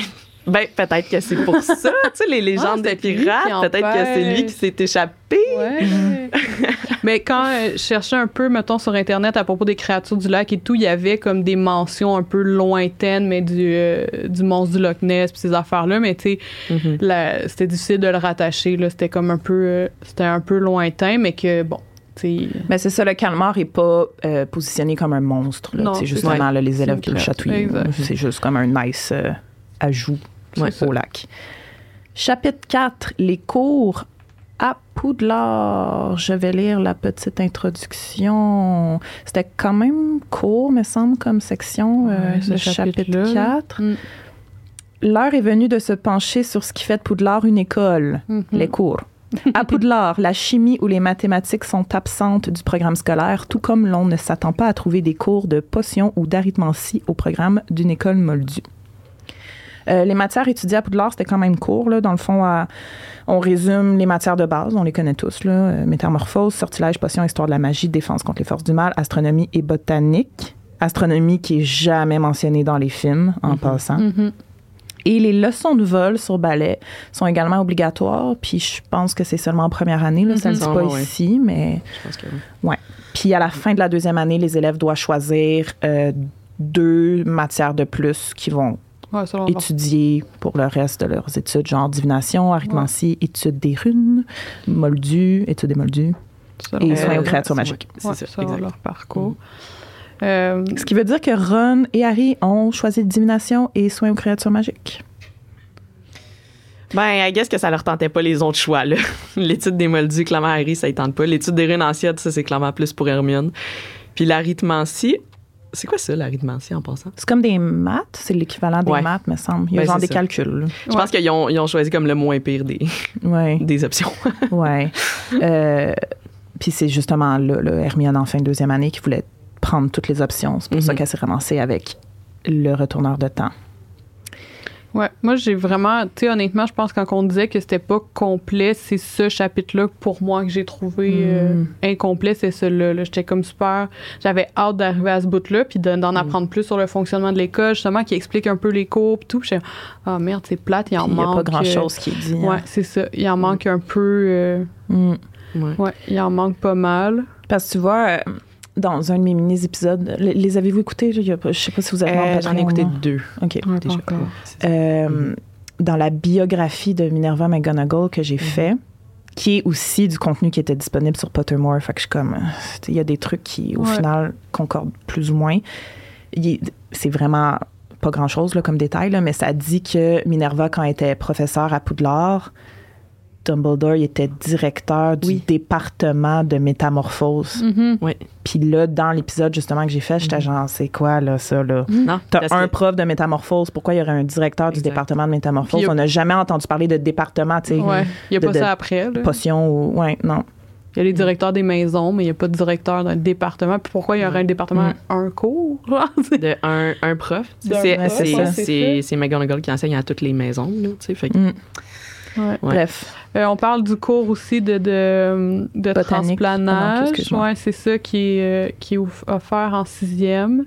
Ben, peut-être que c'est pour ça. tu sais, les légendes Ah, qui pirates, peut-être que c'est lui qui s'est échappé. Ouais. Mais quand euh, je cherchais un peu, mettons, sur Internet à propos des créatures du lac et tout, il y avait comme des mentions un peu lointaines, mais du, euh, du monstre du Loch Ness puis ces affaires-là. Mais tu sais, Mhm. la- c'était difficile de le rattacher. là. C'était comme un peu, euh, c'était un peu lointain, mais que bon, tu sais. Mais c'est ça, le calmar n'est pas euh, positionné comme un monstre. C'est justement là, les élèves qui le chatouillent. C'est juste comme un nice euh, ajout Ouais. au lac. Chapitre 4, les cours à Poudlard. Je vais lire la petite introduction. C'était quand même court, me semble, comme section, euh, Ouais, ce chapitre chapitre-là. 4. Mm. L'heure est venue de se pencher sur ce qui fait de Poudlard une école, Mhm. les cours. À Poudlard, la chimie ou les mathématiques sont absentes du programme scolaire, tout comme l'on ne s'attend pas à trouver des cours de potions ou d'arithmancie au programme d'une école moldue. Euh, les matières étudiées à Poudlard, c'était quand même court. Là. Dans le fond, à- on résume les matières de base, on les connaît tous. Là. Euh, métamorphose, sortilège, potion, histoire de la magie, défense contre les forces du mal, astronomie et botanique. Astronomie qui est jamais mentionnée dans les films, en Mhm. passant. Mhm. Et les leçons de vol sur ballet sont également obligatoires. Puis je pense que c'est seulement en première année. Là, ça ne Mhm. le dit Ah, pas ouais. ici, mais... Je pense que oui. Puis à la fin de la deuxième année, les élèves doivent choisir euh, deux matières de plus qui vont Ouais, étudier pour le reste de leurs études, genre divination, arithmancie, études des runes, moldu, études des moldus. Et leur- soins aux Euh, créatures c'est- magiques. ouais, ouais, C'est ça, selon leur parcours. Euh, Ce qui veut dire que Ron et Harry ont choisi divination et soins aux créatures magiques. Ben, I guess que ça leur tentait pas les autres choix, là. L'étude des moldus, clairement, Harry, ça ne tente pas. L'étude des rénanciades, ça, c'est clairement plus pour Hermione. Puis l'arithmancie, c'est quoi ça, l'arithmancie, en passant? C'est comme des maths, c'est l'équivalent des Ouais. maths, me semble. Il y a Ben, c'est des ça. calculs. Je pense qu'ils ont, ils ont choisi comme le moins pire des, Oui, des options. ouais. Euh, puis c'est justement là, là, Hermione, en fin de deuxième année, qui voulait prendre toutes les options. C'est pour ça Mhm. qu'elle s'est ramassée avec le retourneur de temps. Ouais, moi j'ai vraiment, tu sais, honnêtement, je pense que quand on disait que c'était pas complet, c'est ce chapitre-là pour moi que j'ai trouvé euh, Mm. incomplet, c'est celui-là. là. J'étais comme super, j'avais hâte d'arriver à ce bout-là, puis de- Mm. d'en apprendre plus sur le fonctionnement de l'école, justement, qui explique un peu les cours, puis tout. Puis j'étais, ah merde, c'est plate, il en Puis il n'y a manque. pas grand-chose qui est dit. euh, hein. Ouais, c'est ça. Il en manque un peu. euh. Ouais. ouais, il en manque pas mal. Parce que tu vois, euh, dans un de mes mini-épisodes, les, les avez-vous écoutés? Je ne sais pas si vous avez Euh, J'en ai écouté deux. OK. Ouais, déjà. encore. Euh, Dans la biographie de Minerva McGonagall que j'ai fait, qui est aussi du contenu qui était disponible sur Pottermore, fait que je suis comme... Il y a des trucs qui, au Ouais. final, concordent plus ou moins. C'est vraiment pas grand-chose là, comme détail, là, mais ça dit que Minerva, quand elle était professeure à Poudlard, Dumbledore il était directeur du Oui. département de métamorphose. Mhm. Puis là, dans l'épisode justement que j'ai fait, j'étais genre, c'est quoi là, ça là? Non, T'as un que- prof de métamorphose, pourquoi il y aurait un directeur du Exact. département de métamorphose? A- On n'a jamais entendu parler de département, tu sais, Ouais, il n'y a de- pas de- ça après. là. potion ou. Ouais, non. Il y a les directeurs des maisons, mais il n'y a pas de directeur d'un département. Puis pourquoi il y aurait un département, un cours? de un, un prof. C'est McGonagall qui enseigne à toutes les maisons. Là, tu sais, fait que- Mm. Ouais. Ouais. Bref. Euh, on parle du cours aussi de, de, de transplanage. ouais, c'est ça qui est, euh, qui est offert en sixième.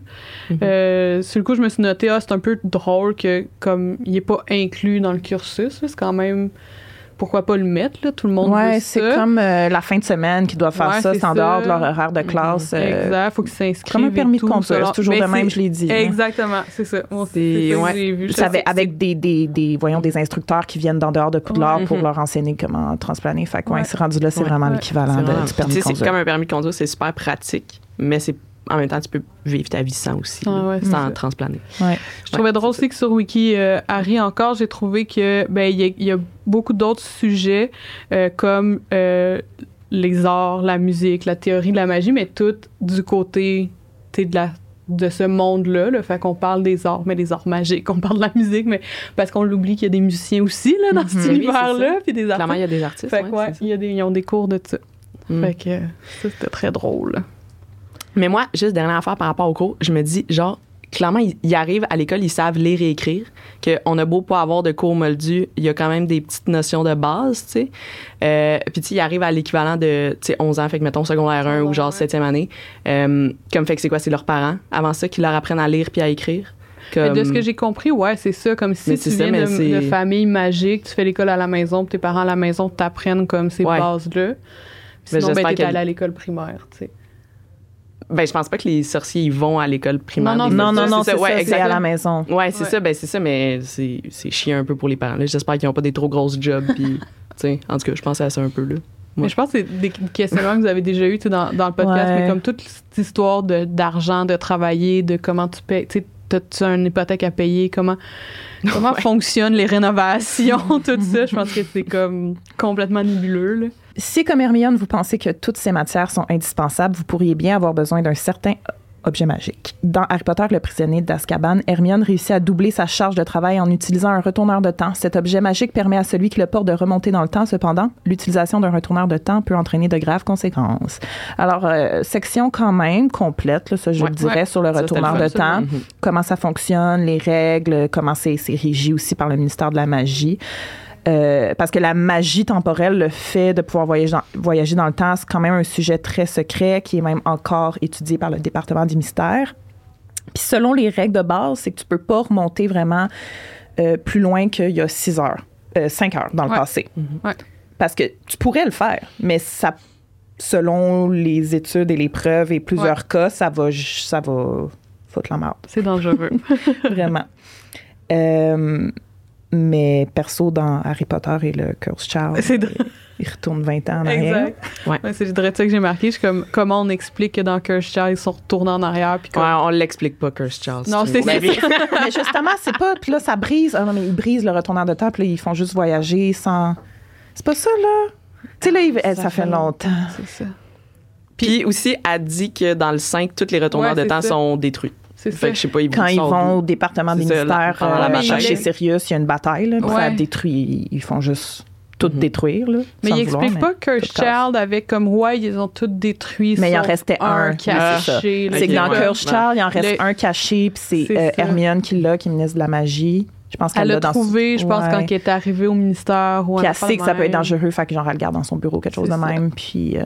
Mhm. Euh, sur le coup, je me suis noté, ah, c'est un peu drôle que comme il n'est pas inclus dans le cursus, c'est quand même pourquoi pas le mettre là, tout le monde Ouais, veut c'est comme euh, la fin de semaine qui doit faire Ouais, ça, c'est en dehors de leur horaire de classe. euh, Exact, faut qu'ils s'inscrivent. comme un permis de conduire, c'est toujours de même, je l'ai dit. hein. Exactement, c'est ça. Moi, C'est- C'est ça que ouais. j'ai vu. Ça avec, des, des, des, voyons, des instructeurs qui viennent d'en dehors de Poudlard Ouais. pour Mhm. leur enseigner comment transplanter. Fait que, ouais, Ouais. c'est rendu là, c'est Ouais. vraiment Ouais. l'équivalent du permis de sais, c'est conduire. comme un permis de conduire, c'est super pratique, mais c'est en même temps, tu peux vivre ta vie sans aussi, Ah ouais, sans. Ouais. Je trouvais drôle aussi que sur Wiki, euh, Harry, encore, j'ai trouvé que ben il y, a- il y a beaucoup d'autres sujets euh, comme euh, les arts, la musique, la théorie de la magie, mais tout du côté de la de ce monde-là. Là. Fait qu'on parle des arts, mais des arts magiques. On parle de la musique, mais parce qu'on l'oublie qu'il y a des musiciens aussi là, dans Mhm. cet Oui, c'est univers-là, puis des Clairement, il y artistes. a des artistes. Fait ouais, y a des, ils ont des cours de ça. Mm. Fait que ça, c'était très drôle. Mais moi, juste dernière affaire par rapport au cours, je me dis, genre, clairement, ils, ils arrivent à l'école, ils savent lire et écrire, qu'on a beau pas avoir de cours moldus, il y a quand même des petites notions de base, tu sais. Euh, puis, tu sais, ils arrivent à l'équivalent de, tu sais, 11 ans, fait que mettons secondaire 1 ou genre Secondaire 7e année. Euh, comme fait que c'est quoi, c'est leurs parents, avant ça, qui leur apprennent à lire puis à écrire. Mais Comme, de ce que j'ai compris, ouais, c'est ça. Comme si tu ça, viens de, de famille magique, tu fais l'école à la maison, puis tes parents à la maison t'apprennent comme ces Ouais. bases-là. Mais Sinon, ben, t'es que- allé à l'école primaire, tu sais. Ben, je pense pas que les sorciers, ils vont à l'école primaire. Non, Non, non, c'est ça, ouais, à la maison. Ouais, c'est Ouais. ça, ben c'est ça, mais c'est c'est chiant un peu pour les parents. là. J'espère qu'ils n'ont pas des trop grosses jobs. Puis, tu sais, en tout cas, je pensais à ça un peu là. Mais je pense que c'est des questionnements que vous avez déjà eu tu sais, dans, dans le podcast, Ouais. mais comme toute cette histoire de- d'argent, de, travailler, de comment tu payes. Tu t'as-tu une hypothèque à payer? Comment, comment Ouais. fonctionnent les rénovations? tout ça, je pense que c'est comme complètement nébuleux. Là. Si, comme Hermione, vous pensez que toutes ces matières sont indispensables, vous pourriez bien avoir besoin d'un certain objet magique. Dans Harry Potter, le prisonnier d'Azkaban, Hermione réussit à doubler sa charge de travail en utilisant un retourneur de temps. Cet objet magique permet à celui qui le porte de remonter dans le temps. Cependant, l'utilisation d'un retourneur de temps peut entraîner de graves conséquences. Alors, euh, section quand même complète, là, je Ouais. le dirais, Ouais. sur le retourneur de temps Mhm. comment ça fonctionne, les règles, comment c'est c'est régi aussi par le ministère de la Magie. Euh, parce que la magie temporelle, le fait de pouvoir voyager dans, voyager dans le temps, c'est quand même un sujet très secret qui est même encore étudié par le département des mystères. Puis selon les règles de base, c'est que tu peux pas remonter vraiment euh, plus loin qu'il y a six heures, euh, cinq heures dans le Ouais. passé. Ouais. Parce que tu pourrais le faire, mais ça, selon les études et les preuves et plusieurs cas, ça va, ça va foutre la merde C'est dangereux. vraiment. Euh, Mais perso, dans Harry Potter et le Curse Child, C'est il, il retourne 20 ans en arrière. Exact. Ouais. Ouais, c'est ça que j'ai marqué. Je suis comme, comment on explique que dans Curse Child, ils sont retournés en arrière. Puis comme- Ouais, on l'explique pas, Curse Child. Non, c'est ça. mais justement, c'est pas. Puis là, ça brise. Ah non, mais ils brisent le retourneur de temps, puis là, ils font juste voyager sans. C'est pas ça, là? Tu sais, là, ils- eh, ça, fait longtemps. C'est ça. Puis aussi, elle dit que dans le 5, tous les retourneurs Ouais, de temps ça. sont détruits. C'est ça. Que je sais pas, ils Quand ils vont d'où. au département des la euh, bataille. chercher Sirius, il y a une bataille, là, puis ça Ouais. détruit. Ils font juste tout Mhm. détruire, là. Mais il vouloir, explique pas Curse tout casse. Child avec comme, ouais, ils ont tous détruit. Mais il en restait un. Ouais, caché. là. C'est que dans ouais. Curse Child, il en reste Le- un caché, puis c'est euh. Hermione qui l'a, qui est ministre de la magie. Je pense qu'elle Elle l'a l'a dans trouvé, je pense, Ouais. quand elle est arrivée au ministère. Ou Puis un elle sait que ça peut être dangereux, fait que genre elle le garde dans son bureau, quelque chose de ça. même. Puis, euh,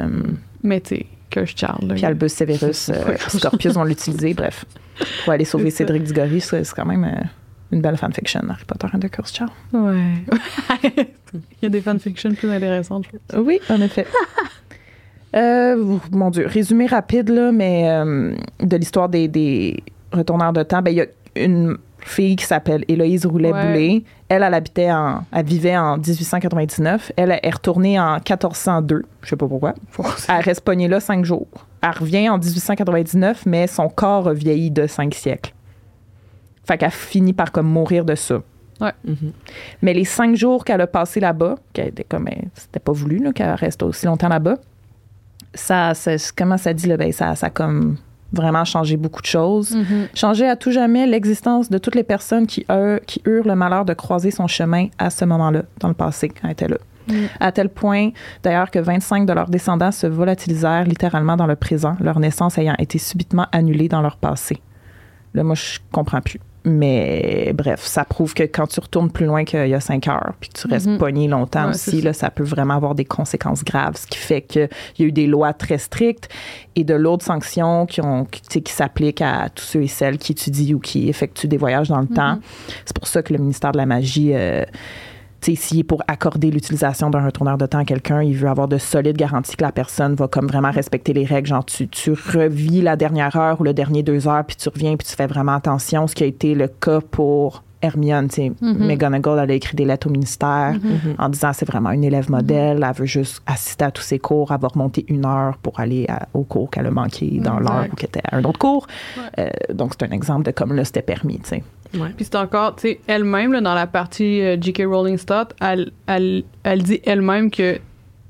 Mais tu sais, Curse Child. là. puis Albus Severus, euh, Scorpius vont l'utiliser, bref, pour aller sauver. Cédric Diggory. C'est c'est quand même euh, une belle fanfiction, Harry Potter and the Cursed Child. Ouais. il y a des fanfictions plus intéressantes, je. Oui, en effet. Euh, mon Dieu, résumé rapide, là, mais euh, de l'histoire des, des retourneurs de temps, ben, il y a une fille qui s'appelle Héloïse Roulet-Boulay. Elle, elle habitait en, elle vivait en 1899. Elle est retournée en 1402. Je sais pas pourquoi. Elle reste pognée là cinq jours. Elle revient en 1899, mais son corps a vieilli de cinq siècles. Fait qu'elle finit par comme mourir de ça. Mhm. Mais les cinq jours qu'elle a passé là-bas, qu'elle était comme, ben, c'était pas voulu là, qu'elle reste aussi longtemps là-bas, ça, ça- comment ça dit là, ben, ça, ça a comme vraiment changé beaucoup de choses. Changé à tout jamais l'existence de toutes les personnes qui, eu- qui eurent le malheur de croiser son chemin à ce moment-là, dans le passé, quand elle était là. Mm. À tel point, d'ailleurs, que 25 de leurs descendants se volatilisèrent littéralement dans le présent, leur naissance ayant été subitement annulée dans leur passé. Là, moi, je comprends plus. Mais bref, ça prouve que quand tu retournes plus loin qu'il y a cinq heures, puis que tu restes Mhm. pogné longtemps Ouais, aussi, ça. là, ça peut vraiment avoir des conséquences graves, ce qui fait qu'il y a eu des lois très strictes et de l'autre sanctions qui, ont, qui, tu sais, qui s'appliquent à tous ceux et celles qui étudient ou qui effectuent des voyages dans le temps. C'est pour ça que le ministère de la Magie, euh, s'il est pour accorder l'utilisation d'un retourneur de temps à quelqu'un, il veut avoir de solides garanties que la personne va comme vraiment respecter les règles. Genre, tu, tu revis la dernière heure ou le dernier deux heures, puis tu reviens, puis tu fais vraiment attention. Ce qui a été le cas pour Hermione, tu sais, Mhm. McGonagall, elle a écrit des lettres au ministère Mhm. en disant c'est vraiment une élève modèle, elle veut juste assister à tous ses cours, elle va remonter une heure pour aller à- au cours qu'elle a manqué dans l'heure ou qu'elle était à un autre cours. Ouais. Euh, donc, c'est un exemple de comme là, c'était permis, tu sais. Puis c'est encore, tu sais, elle-même, dans la partie euh, J.K. Rowling Stott, elle, dit elle-même que,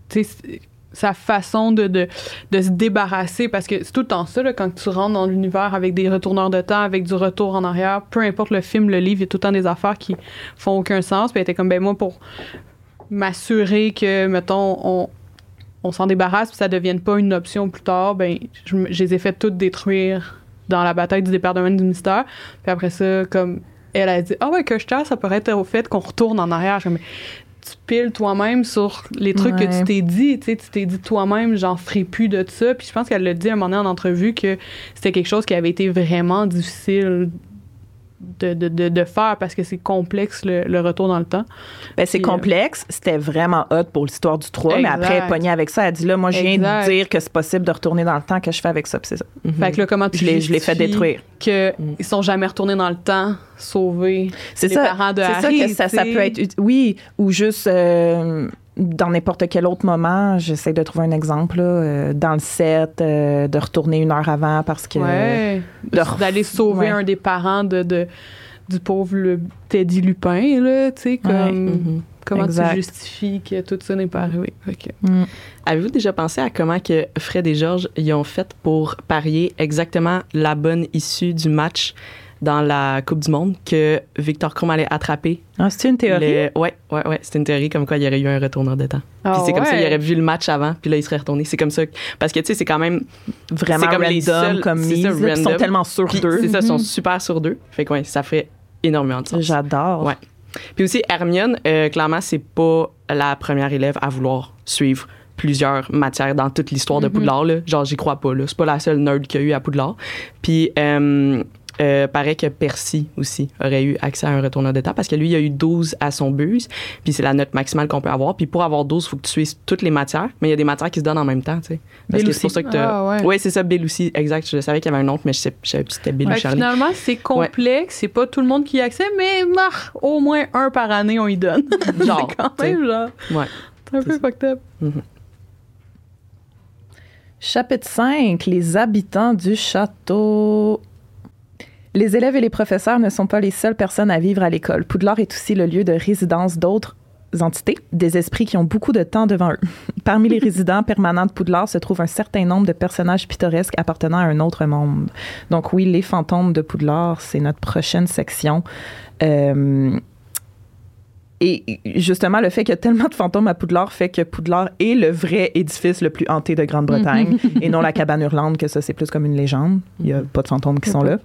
tu sais, sa façon de, se débarrasser, parce que c'est tout le temps ça, quand tu rentres dans l'univers avec des retourneurs de temps, avec du retour en arrière, peu importe le film, le livre, il y a tout le temps des affaires qui font aucun sens. Puis elle était comme, ben moi, pour m'assurer que, mettons, on, s'en débarrasse, puis ça devienne pas une option plus tard, ben je, je les ai fait toutes détruire dans la bataille du département du mystère. Puis après ça, comme elle a dit, ah ouais, que je ça pourrait être au fait qu'on retourne en arrière. Je tu piles toi-même sur les trucs Ouais. que tu t'es dit, tu sais, tu t'es dit toi-même, j'en ferai plus de ça. Puis je pense qu'elle l'a dit à un moment donné en entrevue que c'était quelque chose qui avait été vraiment difficile de, de, de, de faire parce que c'est complexe le, le retour dans le temps. Ben, c'est euh, complexe. C'était vraiment hot pour l'histoire du 3, mais après, elle pognée avec ça. Elle dit là, moi, je viens de dire que c'est possible de retourner dans le temps, que je fais avec ça, c'est ça. Mhm. Fait que là, comment tu Je l'ai, fait détruire. que Mm. ils sont jamais retournés dans le temps, sauver C'est les ça. parents de c'est Harry. ça que ça, ça peut être. Oui, ou juste. euh, dans n'importe quel autre moment, j'essaie de trouver un exemple, là, euh, dans le set, euh, de retourner une heure avant parce que. Ouais. D'aller sauver ouais. un des parents de, de- du pauvre le Teddy Lupin, là, tu sais, comme Mhm. comment Exact. tu justifies que tout ça n'est pas arrivé. Mm. Avez-vous déjà pensé à comment que Fred et Georges y ont fait pour parier exactement la bonne issue du match? Dans la Coupe du Monde que Victor Krum allait attraper? Ah, c'est une théorie? Le- Ouais, ouais, ouais. C'était une théorie comme quoi il y aurait eu un retourneur de temps. Puis Ah c'est comme ça, il aurait vu le match avant, puis là, il serait retourné. C'est comme ça. Parce que, tu sais, c'est quand même. Vraiment comme random les seuls- comme mise. ça, puis Ils sont random. tellement Puis, d'eux. c'est ça, ils sont Mhm. super sur deux. Fait que, ouais, ça fait énormément de sens. J'adore. Ouais. Puis aussi, Hermione, euh, clairement, c'est pas la première élève à vouloir suivre plusieurs matières dans toute l'histoire de Mhm. Poudlard. Là. Genre, j'y crois pas. Là. C'est pas la seule nerd qu'il y a eu à Poudlard. Puis, euh, euh, paraît que Percy aussi aurait eu accès à un retourneur de temps parce que lui, il a eu 12 à son buse, puis c'est la note maximale qu'on peut avoir. Puis pour avoir 12, il faut que tu suives toutes les matières, mais il y a des matières qui se donnent en même temps, tu sais. Parce Bill que c'est pour ça que t'as- Ah, ouais. Ouais, c'est ça, Bill aussi, exact. Je savais qu'il y avait un autre, mais je, sais, je savais plus si c'était Bill ou Charlie. finalement, c'est complexe, c'est pas tout le monde qui y a accès, mais au moins un par année, on y donne. Genre, c'est quand même genre. Ouais. C'est un peu fucked up. Chapitre 5, les habitants du château. Les élèves et les professeurs ne sont pas les seules personnes à vivre à l'école. Poudlard est aussi le lieu de résidence d'autres entités, des esprits qui ont beaucoup de temps devant eux. Parmi les résidents permanents de Poudlard se trouve un certain nombre de personnages pittoresques appartenant à un autre monde. Donc oui, les fantômes de Poudlard, c'est notre prochaine section. Euh, et justement, le fait qu'il y a tellement de fantômes à Poudlard fait que Poudlard est le vrai édifice le plus hanté de Grande-Bretagne et non la cabane hurlante, que ça, c'est plus comme une légende. Il n'y a pas de fantômes qui sont là.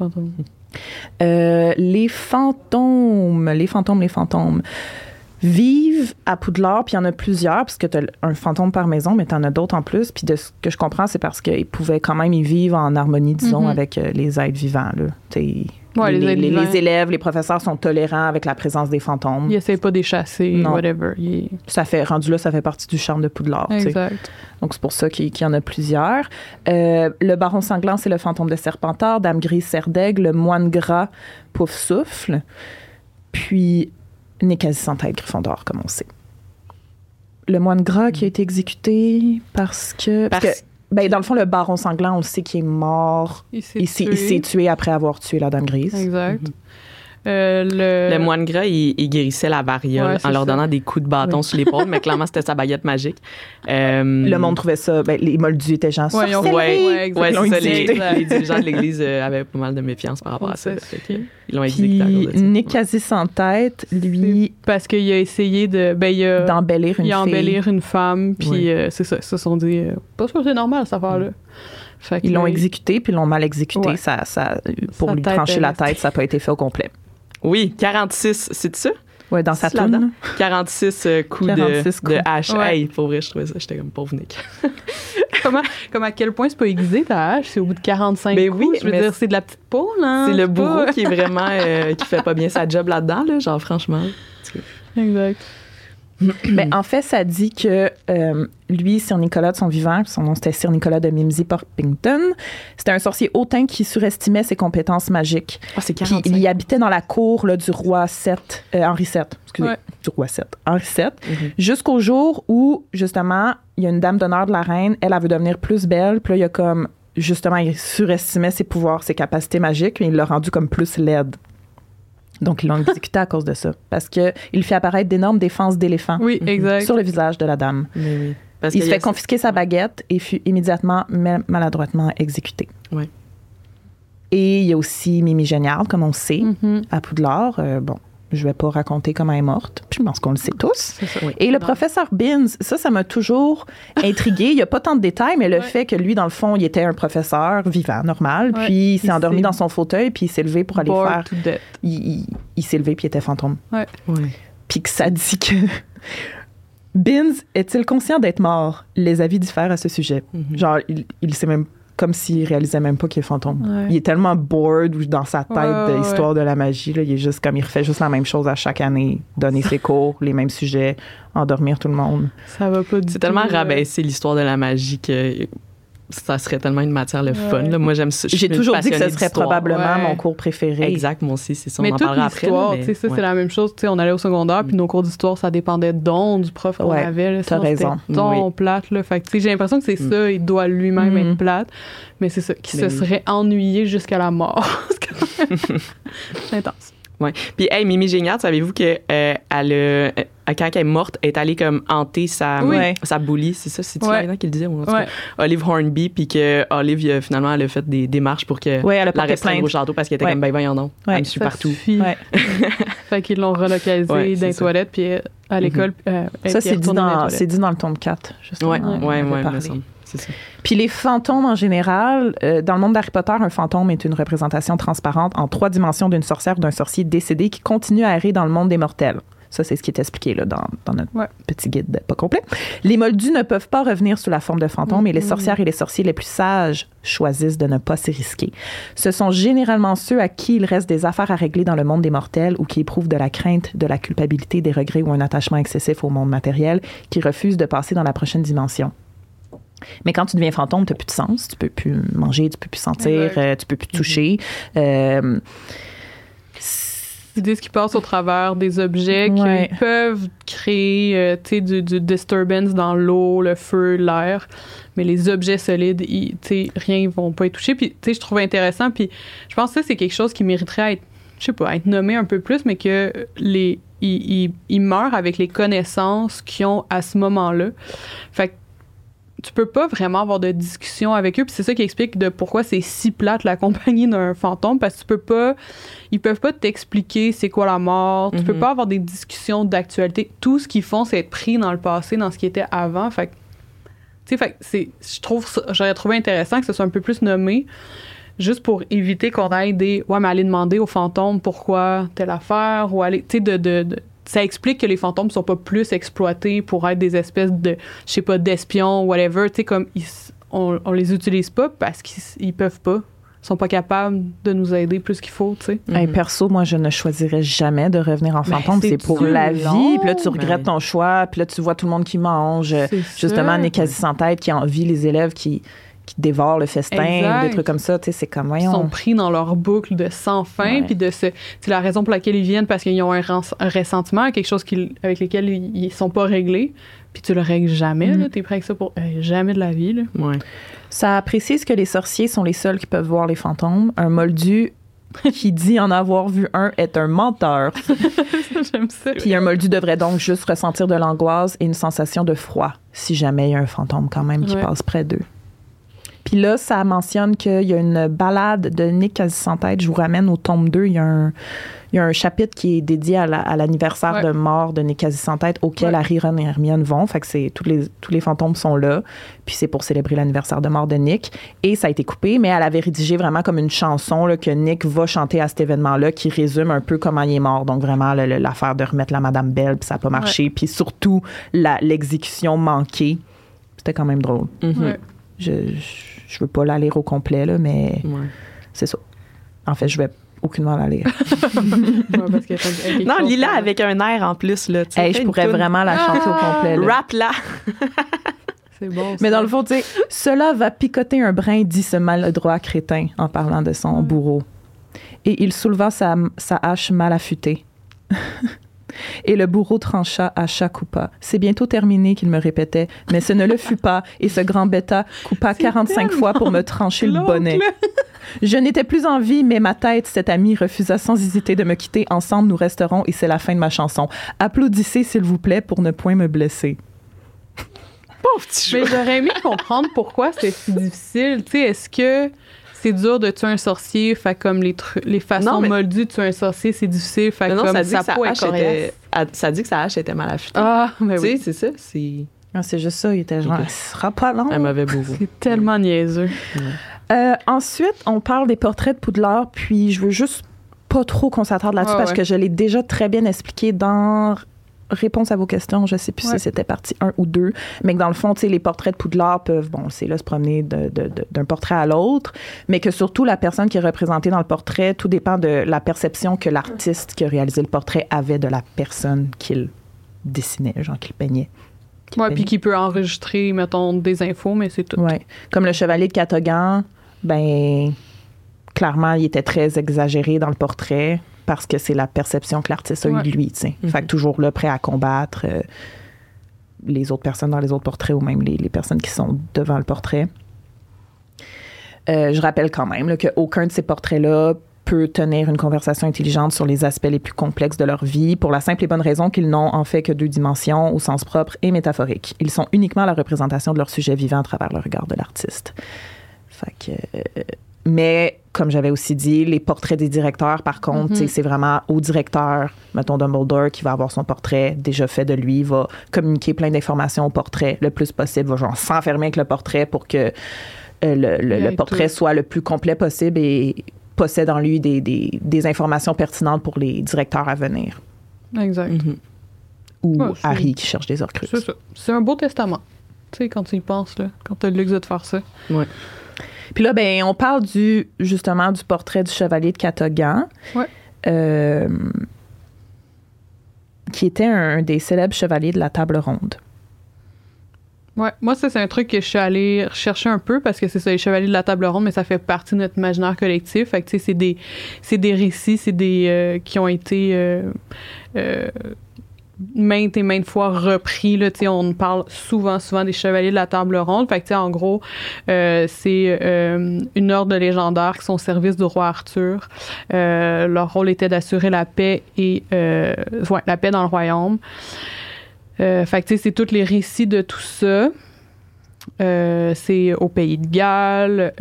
Euh, les fantômes, les fantômes, les fantômes vivent à Poudlard, puis il y en a plusieurs, parce que tu as un fantôme par maison, mais tu en as d'autres en plus. Puis de ce que je comprends, c'est parce qu'ils pouvaient quand même y vivre en harmonie, disons, Mhm. avec euh, les êtres vivants. Là. T'sais, Ouais, les les, êtres les- vivants. les élèves, les professeurs sont tolérants avec la présence des fantômes. Il essaie pas de les chasser, Non. whatever. Ça fait, rendu là, ça fait partie du charme de Poudlard. t'sais. Exact. Donc, c'est pour ça qu'il y en a plusieurs. Euh, le baron sanglant, c'est le fantôme de Serpentard. Dame grise, serre d'aigle. Le moine gras, pouf souffle. Puis, n'est quasi sans tête, Gryffondor, comme on sait. Le moine gras qui a été exécuté parce que. Parce, Parce- que, ben, dans le fond, le baron sanglant, on le sait qu'il est mort. Il s'est tué. il s'est tué après avoir tué la dame grise. Exact. Euh, le... Le moine gras, il, il guérissait la variole Ouais, en leur ça. donnant des coups de bâton sur l'épaule, mais clairement, c'était sa baguette magique. Euh, Le monde trouvait ça. Ben, les moldus étaient gens Ouais, ils ont- sorcellerie. ouais. Ouais, ça. Les, exécuté. les dirigeants de l'Église euh, avaient pas mal de méfiance par rapport à ça. Ouais, que, Ils l'ont exécuté à Puis, cause de ça. Nick quasi sans tête, lui, Parce qu'il a essayé de. Ben, il a, d'embellir une il a fille. embellir une femme, puis Ouais. euh, c'est ça. Ils se sont dit, euh, pas sûr que c'est normal, cette affaire-là. Ils l'ont exécuté, puis ils l'ont mal exécuté. Ouais. Ça, ça, pour Sa lui trancher la tête, ça n'a pas été fait au complet. Oui, 46, c'est ça? Ouais, dans sa toune. 46 euh, coups, 46 de, coups. de hache. Ouais. Hey, pour vrai, je trouvais ça, j'étais comme pauvre Nick. Comment, comme à quel point c'est pas aiguisé ta hache, c'est au bout de 45 Ben coups. oui, je veux dire, c'est de la petite poule, hein. c'est le bourreau qui est vraiment, euh, qui fait pas bien sa job là-dedans, là, genre franchement. Exact. Mais en fait, ça dit que euh, lui, Sir Nicolas de son vivant, son nom c'était Sir Nicolas de Mimsy Porpington, c'était un sorcier hautain qui surestimait ses compétences magiques. Ah, c'est Puis 45. il y habitait dans la cour là, du roi VII, euh, Henri VII, excusez, Ouais. du roi VII, Henri VII, Mhm. jusqu'au jour où, justement, il y a une dame d'honneur de la reine, elle, elle veut devenir plus belle, puis là, il y a comme, justement, il surestimait ses pouvoirs, ses capacités magiques, mais il l'a rendu comme plus laide. Donc, ils l'ont exécuté à cause de ça. Parce que il fait apparaître d'énormes défenses d'éléphant Oui, Mhm. exact. sur le visage de la dame. Mais oui. Parce il qu'il se fait confisquer sa baguette et fut immédiatement, mal- maladroitement exécuté. Et il y a aussi Mimi Géniard, comme on sait, Mhm. à Poudlard. Euh, bon, je vais pas raconter comment elle est morte. Puis je pense qu'on le sait tous. C'est ça. Oui. Et le Non. professeur Binns, ça, ça m'a toujours intrigué. Il n'y a pas tant de détails, mais le Ouais. fait que lui, dans le fond, il était un professeur vivant, normal. Ouais. Puis il s'est endormi dans son fauteuil, puis il s'est levé pour aller faire. to death. Il, il- il s'est levé, puis il était fantôme. Ouais. Puis que ça dit que. Binns est-il conscient d'être mort? Les avis diffèrent à ce sujet. Mhm. Genre, il, il sait même. Comme s'il réalisait même pas qu'il est fantôme. Ouais. Il est tellement bored ou dans sa tête Ouais, de ouais, l'histoire de la magie. Là, il est juste comme il refait juste la même chose à chaque année. Donner ses cours, les mêmes sujets, endormir tout le monde. Ça va pas du C'est tellement euh, rabaissé l'histoire de la magie que ça serait tellement une matière le fun. Là. Moi, j'aime J'ai toujours dit que ce serait probablement mon cours préféré. Exact, moi aussi, c'est ça. On Mais en toute parlera après. mais- ça, c'est la même chose. Tu sais, on allait au secondaire, puis nos cours d'histoire, ça dépendait de don, du prof qu'on avait. t'as raison. don plate, là. Fait j'ai l'impression que c'est Mm. ça, il doit lui-même Mhm. être plate. Mais c'est ça, qui se oui. serait ennuyé jusqu'à la mort. C'est intense. Ouais. Puis, hey, Mimi Géniard, savez-vous que euh, elle, euh, quand elle est morte, elle est allée comme hanter sa, Oui. sa bully, c'est ça? C'est-tu Ouais. là qui le disait? Ou en tout Ouais. cas, Olive Hornby, puis que Olive, euh, finalement, elle a fait des démarches pour que Ouais, elle a la plainte. au château parce qu'elle était Ouais. comme, ben voyons Ouais. elle me suit Ça partout. Fait qu'ils l'ont relocalisé Ouais, dans les ça. toilettes, puis euh, à l'école. euh, elle Ça, est c'est dit, dans dit le tome 4, justement. Ouais, ouais, ouais, me parlé. semble. C'est ça. Puis les fantômes en général, euh, dans le monde d'Harry Potter, un fantôme est une représentation transparente en trois dimensions d'une sorcière ou d'un sorcier décédé qui continue à errer dans le monde des mortels. Ça, c'est ce qui est expliqué là, dans, dans notre Ouais. petit guide pas complet. Les moldus ne peuvent pas revenir sous la forme de fantômes et les sorcières et les sorciers les plus sages choisissent de ne pas s'y risquer. Ce sont généralement ceux à qui il reste des affaires à régler dans le monde des mortels ou qui éprouvent de la crainte, de la culpabilité, des regrets ou un attachement excessif au monde matériel qui refusent de passer dans la prochaine dimension. Mais quand tu deviens fantôme, tu n'as plus de sens. Tu peux plus manger, tu peux plus sentir, Exact. euh, tu peux plus toucher. Euh, Ils disent qu'ils passent au travers des objets Ouais. qui peuvent créer euh, du, du disturbance dans l'eau, le feu, l'air. Mais les objets solides, ils- rien, ils vont pas y toucher. Puis, je trouve intéressant. Puis, je pense que c'est quelque chose qui mériterait à être, je sais pas, à être nommé un peu plus, mais que les, ils, ils- ils meurent avec les connaissances qu'ils ont à ce moment-là. Fait que tu peux pas vraiment avoir de discussion avec eux. Puis c'est ça qui explique de pourquoi c'est si plate la compagnie d'un fantôme, parce que tu peux pas, ils peuvent pas t'expliquer c'est quoi la mort. Tu peux Mhm. pas avoir des discussions d'actualité. Tout ce qu'ils font, c'est être pris dans le passé, dans ce qui était avant. Fait tu sais, c'est, je trouve, j'aurais trouvé intéressant que ce soit un peu plus nommé. Juste pour éviter qu'on aille des. Ouais, mais aller demander aux fantômes pourquoi telle affaire, ou aller. Tu sais, de, de, de- ça explique que les fantômes sont pas plus exploités pour être des espèces de, je sais pas, d'espions, whatever. Tu sais, comme ils on, on les utilise pas parce qu'ils peuvent pas. Ils sont pas capables de nous aider plus qu'il faut, tu sais. Hey, Mhm. perso, moi, je ne choisirais jamais de revenir en Mais fantôme. c'est C'est pour la long, vie. Puis là, tu mais- regrettes ton choix. Puis là, tu vois tout le monde qui mange. Justement. Nick quasi sans tête qui envie les élèves qui, qui dévorent le festin, Exact. des trucs comme ça. Tu sais, c'est comme, Ils sont pris dans leur boucle de sans fin, puis de ce, c'est la raison pour laquelle ils viennent parce qu'ils ont un, un ressentiment, quelque chose avec lequel ils, ils sont pas réglés, puis tu le règles jamais. Mm. là. T'es prêt avec ça pour euh, jamais de la vie. Là. Ouais. Ça précise que les sorciers sont les seuls qui peuvent voir les fantômes. Un moldu qui dit en avoir vu un est un menteur. J'aime ça. Puis un moldu devrait donc juste ressentir de l'angoisse et une sensation de froid si jamais il y a un fantôme quand même qui Ouais. passe près d'eux. Puis là, ça mentionne qu'il y a une balade de Nick quasi sans tête. Je vous ramène au tome 2. Il y a un, il y a un chapitre qui est dédié à la- à l'anniversaire Ouais. de mort de Nick quasi sans tête auquel Ouais. Harry, Ron et Hermione vont. Fait que c'est tous les, tous les fantômes sont là. Puis c'est pour célébrer l'anniversaire de mort de Nick. Et ça a été coupé, mais elle avait rédigé vraiment comme une chanson là, que Nick va chanter à cet événement-là qui résume un peu comment il est mort. Donc vraiment l'affaire de remettre la Madame Belle, puis ça n'a pas marché. Puis surtout l'exécution manquée. C'était quand même drôle. Mhm. Ouais. Je, je, je veux pas la lire au complet, là, mais Ouais. c'est ça. En fait, je vais aucunement la lire. Ouais, parce Non, lis-la avec un air en plus. Là, Hey, je pourrais toune. vraiment la chanter au complet. là. Rap-la. C'est bon. Mais ça. dans le fond, tu sais, cela va picoter un brin, dit ce maladroit crétin en parlant de son Ouais. bourreau. Et il souleva sa, sa hache mal affûtée. Et le bourreau trancha à chaque coupa. C'est bientôt terminé, qu'il me répétait, mais ce ne le fut pas, et ce grand bêta coupa 45 fois pour me trancher le bonnet. Je n'étais plus en vie, mais ma tête, cet ami, refusa sans hésiter de me quitter. Ensemble, nous resterons, et c'est la fin de ma chanson. Applaudissez, s'il vous plaît, pour ne point me blesser. Pauvre petit Mais j'aurais aimé comprendre pourquoi c'était si difficile. Tu sais, est-ce que c'est dur de tuer un sorcier, fait comme les, les façons Non, mais- moldues de tuer un sorcier, c'est difficile, fait non, comme ça dit, que sa peau était, ça dit que sa hache était mal affûtée. Ah, mais tu oui. sais, c'est ça. C'est Ah, c'est juste ça, il était genre, Ok. ce sera pas long. un mauvais bourreau. C'est tellement niaiseux. Euh, ensuite, on parle des portraits de Poudlard, puis je veux juste pas trop qu'on s'attarde là-dessus parce ouais. que je l'ai déjà très bien expliqué dans Réponse à vos questions. Je sais plus Ouais. si c'était partie 1 ou 2, mais que dans le fond, tu sais, les portraits de Poudlard peuvent, bon, c'est là se promener de- de- de- d'un portrait à l'autre, mais que surtout la personne qui est représentée dans le portrait, tout dépend de la perception que l'artiste qui a réalisé le portrait avait de la personne qu'il dessinait, genre qu'il peignait. peignait. puis qui peut enregistrer, mettons, des infos, mais c'est tout. Ouais. Comme le chevalier de Catogan, ben clairement, il était très exagéré dans le portrait parce que c'est la perception que l'artiste a Ouais. eue de lui, sais. Mhm. Fait que toujours là, prêt à combattre euh, les autres personnes dans les autres portraits ou même les, les personnes qui sont devant le portrait. Euh, je rappelle quand même qu'aucun de ces portraits-là peut tenir une conversation intelligente sur les aspects les plus complexes de leur vie pour la simple et bonne raison qu'ils n'ont en fait que deux dimensions au sens propre et métaphorique. Ils sont uniquement la représentation de leur sujet vivant à travers le regard de l'artiste. Fait que, euh, mais comme j'avais aussi dit, les portraits des directeurs, par contre, Mhm. c'est vraiment au directeur, mettons Dumbledore, qui va avoir son portrait déjà fait de lui, va communiquer plein d'informations au portrait le plus possible, va genre s'enfermer avec le portrait pour que euh, le, portrait tout. soit le plus complet possible et possède en lui des, des- des informations pertinentes pour les directeurs à venir. Exact. Mhm. ou Ouais, c'est- Harry qui cherche des Horcruxes. C'est ça. C'est un beau testament. Tu sais, quand tu y penses, là, quand tu as le luxe de faire ça. Puis là, ben, on parle du justement du portrait du chevalier de Catogan. Ouais. Euh, qui était un des célèbres chevaliers de la table ronde. Ouais, moi, ça, c'est un truc que je suis allée rechercher un peu parce que c'est ça, les chevaliers de la table ronde, mais ça fait partie de notre imaginaire collectif. Fait que, tu sais, c'est des, c'est des récits, c'est des. euh, qui ont été. euh, maintes et maintes fois repris. Là, on parle souvent, souvent des chevaliers de la table ronde. Fait que, en gros, euh, c'est euh, une ordre légendaire qui sont au service du roi Arthur. Euh, leur rôle était d'assurer la paix et euh, ouais, la paix dans le royaume. C'est tous les récits de tout ça. C'est au pays de Galles.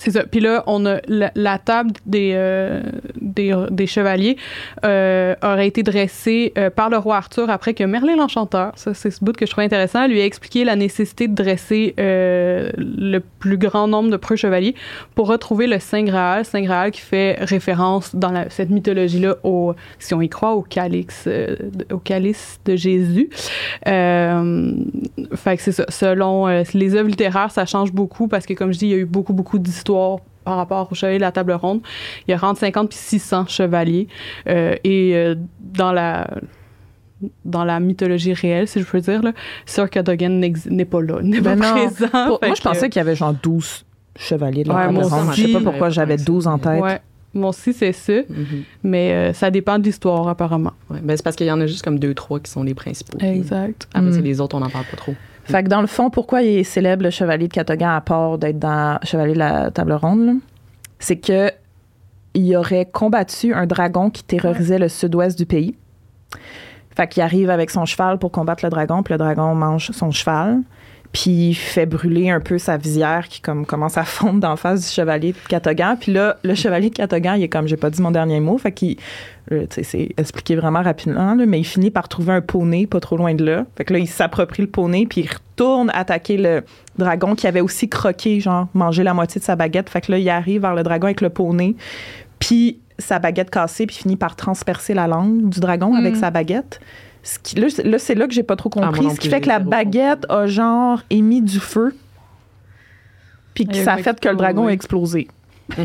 C'est ça. Puis là, on a la, table des, euh, des, des chevaliers euh, aurait été dressée euh, par le roi Arthur après que Merlin l'Enchanteur, ça c'est ce bout que je trouvais intéressant, lui a expliqué la nécessité de dresser le plus grand nombre de preux chevaliers pour retrouver le Saint Graal, Saint Graal qui fait référence dans cette mythologie-là au, si on y croit, au calice, au calice de Jésus. Fait que c'est ça. Selon les œuvres littéraires, ça change beaucoup parce que, comme je dis, il y a eu beaucoup, beaucoup d'histoires par rapport au chevalier de la table ronde. Il y a entre 50 puis 600 chevaliers. Euh, et euh, dans la dans la mythologie réelle, si je peux dire, là, Sir Cadogan n'est pas là, n'est pas Ben non. présent. Pour- moi, je pensais qu'il y avait genre 12 chevaliers de la Ouais, table ronde. Je sais pas pourquoi j'avais pensé. 12 en tête. Ouais. Moi aussi, c'est ça, Mhm. mais euh, ça dépend de l'histoire, apparemment. Ouais. Ben, c'est parce qu'il y en a juste comme deux, trois qui sont les principaux. Exact. Après, c'est Mm. les autres, on n'en parle pas trop. Fait que dans le fond, pourquoi il est célèbre le chevalier de Catogan à part d'être dans Chevalier de la table ronde, c'est que il aurait combattu un dragon qui terrorisait le sud-ouest du pays. Fait qu'il arrive avec son cheval pour combattre le dragon, puis le dragon mange son cheval, puis il fait brûler un peu sa visière qui comme commence à fondre d'en face du chevalier de Catogan. Puis là, le chevalier de Catogan, il est comme j'ai pas dit mon dernier mot, fait qu'il euh, tu sais, c'est expliqué vraiment rapidement, là, mais il finit par trouver un poney pas trop loin de là. Fait que là, il s'approprie le poney, puis il retourne attaquer le dragon qui avait aussi croqué, genre, mangé la moitié de sa baguette. Fait que là, il arrive vers le dragon avec le poney, puis sa baguette cassée, puis finit par transpercer la langue du dragon avec Mm. sa baguette. Ce qui, là, c'est- là, c'est là que j'ai pas trop Ah, compris. ce qui fait que la baguette a, genre, émis du feu, puis que ça a a fait que le dragon a explosé.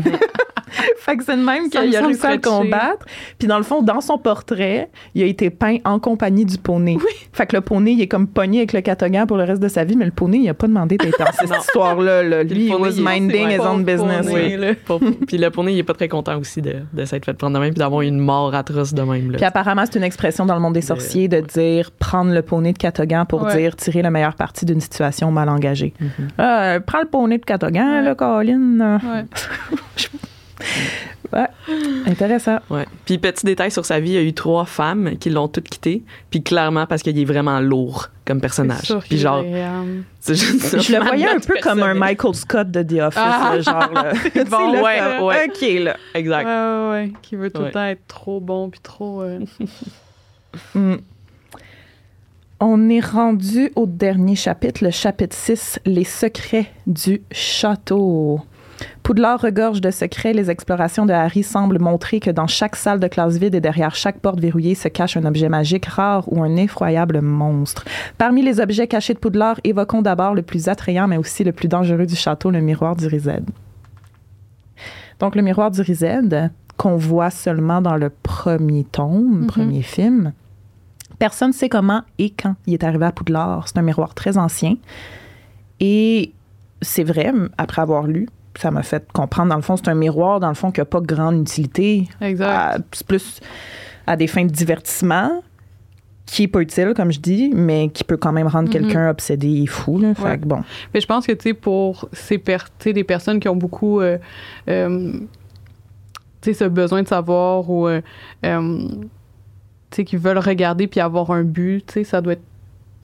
fait que c'est de même qu'il a réussi à le combattre. Puis dans le fond, dans son portrait, il a été peint en compagnie du poney. Fait que le poney, il est comme pogné avec le catogan pour le reste de sa vie, mais le poney, il a pas demandé d'être dans cette histoire-là. là. Lui, le he poney, was il est- minding his own business. poney. là. Puis le poney, il est pas très content aussi de, de s'être fait prendre de même puis d'avoir une mort atroce de même. Là. Puis apparemment, c'est une expression dans le monde des sorciers de dire prendre le poney de Catogan pour Ouais. dire tirer la meilleure partie d'une situation mal engagée. Euh, prends le poney de Catogan, Ouais. là, Colin. Ouais. Ouais. Intéressant. Ouais. Puis petit détail sur sa vie, il y a eu trois femmes qui l'ont toutes quitté, puis clairement parce qu'il est vraiment lourd comme personnage. Puis genre, est, euh, juste. Je le voyais un peu comme un. Michael Scott de The Office, Ah. là, genre. Là. Bon, là, ouais, ouais. OK, là. Exact. Ouais, ouais, ouais, qui veut tout Ouais. le temps être trop bon puis trop. euh, Hmm. On est rendu au dernier chapitre, le chapitre 6, Les secrets du château. Poudlard regorge de secrets. Les explorations de Harry semblent montrer que dans chaque salle de classe vide et derrière chaque porte verrouillée se cache un objet magique rare ou un effroyable monstre. Parmi les objets cachés de Poudlard, évoquons d'abord le plus attrayant mais aussi le plus dangereux du château, le miroir du Rized. Donc, le miroir du Rized, qu'on voit seulement dans le premier tome, Mhm. premier film, Personne ne sait comment et quand il est arrivé à Poudlard. C'est un miroir très ancien. Et c'est vrai, après avoir lu, ça m'a fait comprendre, dans le fond, c'est un miroir, dans le fond, qui n'a pas grande utilité. Exact. C'est plus à des fins de divertissement, qui est pas utile, comme je dis, mais qui peut quand même rendre Mhm. quelqu'un obsédé et fou. Là. Fait Ouais. que bon. Mais je pense que, tu sais, pour ces per des personnes qui ont beaucoup, euh, euh, tu sais, ce besoin de savoir ou, euh, euh, tu sais, qui veulent regarder puis avoir un but, tu sais, ça doit être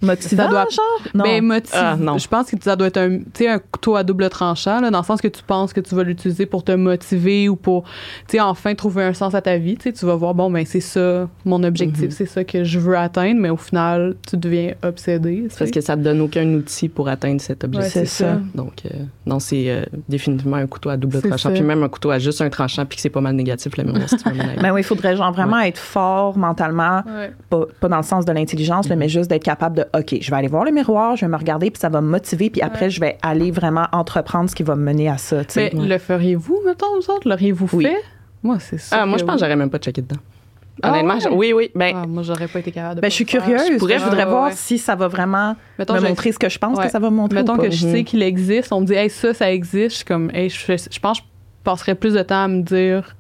Motivant, Ça doit- genre? Non. Ah, non. je pense que ça doit être un, un couteau à double tranchant, là, dans le sens que tu penses que tu vas l'utiliser pour te motiver ou pour, tu enfin trouver un sens à ta vie. Tu vas voir, bon, ben c'est ça mon objectif, Mhm. c'est ça que je veux atteindre, mais au final, tu deviens obsédé. Parce que ça te donne aucun outil pour atteindre cet Ouais, objectif. c'est ça. Donc, euh, non, c'est euh, définitivement un couteau à double tranchant. ça. Puis même un couteau à juste un tranchant, puis que c'est pas mal négatif, le avis. Ben oui, il faudrait genre vraiment être fort mentalement, Ouais. pas, pas dans le sens de l'intelligence, là, mais juste d'être capable de, OK, je vais aller voir le miroir, je vais me regarder, puis ça va me motiver, puis après, Ouais. je vais aller vraiment entreprendre ce qui va me mener à ça. Mais le feriez-vous, mettons, vous autres? L'auriez-vous Oui. fait? Moi, c'est ça. Ah, moi, je pense que j'aurais même pas checké dedans. Ah Honnêtement, ouais? je- oui, oui. Ben, Ah, moi, j'aurais pas été capable de Ben, je suis faire. curieuse. Je pourrais- je voudrais Ouais, voir ouais. si ça va vraiment Mettons, me montrer ce que je pense Ouais. que ça va me montrer. Mettons ou pas. que je Mhm. sais qu'il existe, on me dit, hey, ça, ça existe. Je suis comme, hey, je, je pense que je passerais plus de temps à me dire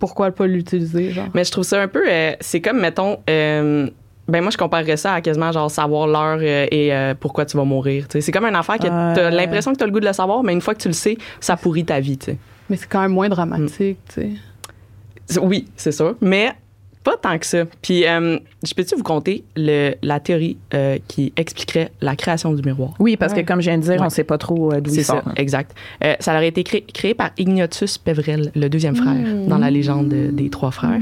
pourquoi pas l'utiliser. Genre. Mais je trouve ça un peu. euh, c'est comme, mettons. euh, ben moi, je comparerais ça à quasiment genre savoir l'heure euh, et euh, pourquoi tu vas mourir. C'est comme une affaire que Ouais. t'as l'impression que t'as le goût de le savoir, mais une fois que tu le sais, ça pourrit ta vie. Mais c'est quand même moins dramatique, tu sais. C'est- Oui, c'est sûr. Mais pas tant que ça. Puis, euh, je peux-tu vous conter le, la théorie euh, qui expliquerait la création du miroir? Oui, parce Ouais. que comme je viens de dire, Ouais. on sait pas trop euh, d'où C'est il ça, sort. exact. Euh, ça aurait été créé, créé par Ignatius Peverel, le deuxième frère, Mm. dans la légende de- des trois frères.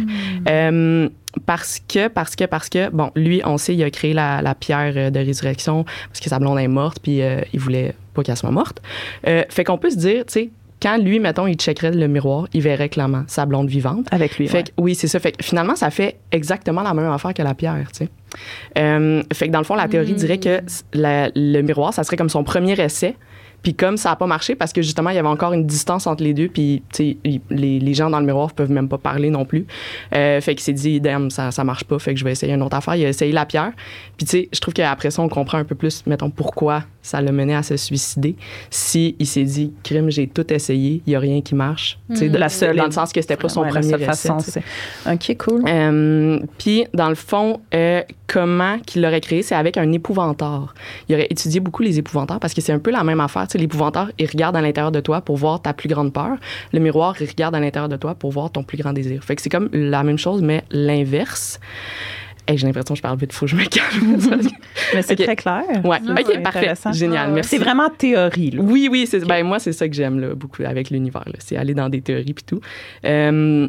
Euh, parce que, parce que, parce que, bon, lui, on sait, il a créé la, la pierre euh, de résurrection parce que sa blonde est morte, puis euh, il voulait pas qu'elle soit morte. Euh, fait qu'on peut se dire, tu sais, quand lui, mettons, il checkerait le miroir, il verrait clairement sa blonde vivante. Avec lui. Fait ouais. que, oui, c'est ça. Fait que finalement, ça fait exactement la même affaire que la pierre, tu sais. Euh, fait que dans le fond, la théorie dirait que la- le miroir, ça serait comme son premier essai. Puis comme ça n'a pas marché parce que justement, il y avait encore une distance entre les deux, puis les, les gens dans le miroir peuvent même pas parler non plus. Euh, fait qu'il s'est dit, damn, ça, ça marche pas, fait que je vais essayer une autre affaire. Il a essayé la pierre. Puis tu sais, je trouve qu'après ça, on comprend un peu plus, mettons, pourquoi ça l'a mené à se suicider. Si il s'est dit, crime, j'ai tout essayé, il y a rien qui marche. Tu sais, de- La seule dans le sens que c'était pas son Ouais, premier essai. façon, OK, cool. Euh, Puis, dans le fond, euh, comment qu'il l'aurait créé, c'est avec un épouvanteur. Il aurait étudié beaucoup les épouvantards parce que c'est un peu la même affaire. Tu sais, l'épouvanteur, il regarde à l'intérieur de toi pour voir ta plus grande peur. Le miroir, il regarde à l'intérieur de toi pour voir ton plus grand désir. Fait que c'est comme la même chose, mais l'inverse. Hey, j'ai l'impression que je parle vite, faut que je me calme. Mais c'est très clair. ouais, C'est ok, parfait. Génial, merci. C'est vraiment théorie, là. Oui, oui, ben moi c'est ça que j'aime là, beaucoup avec l'univers c'est aller dans des théories puis tout. Euh,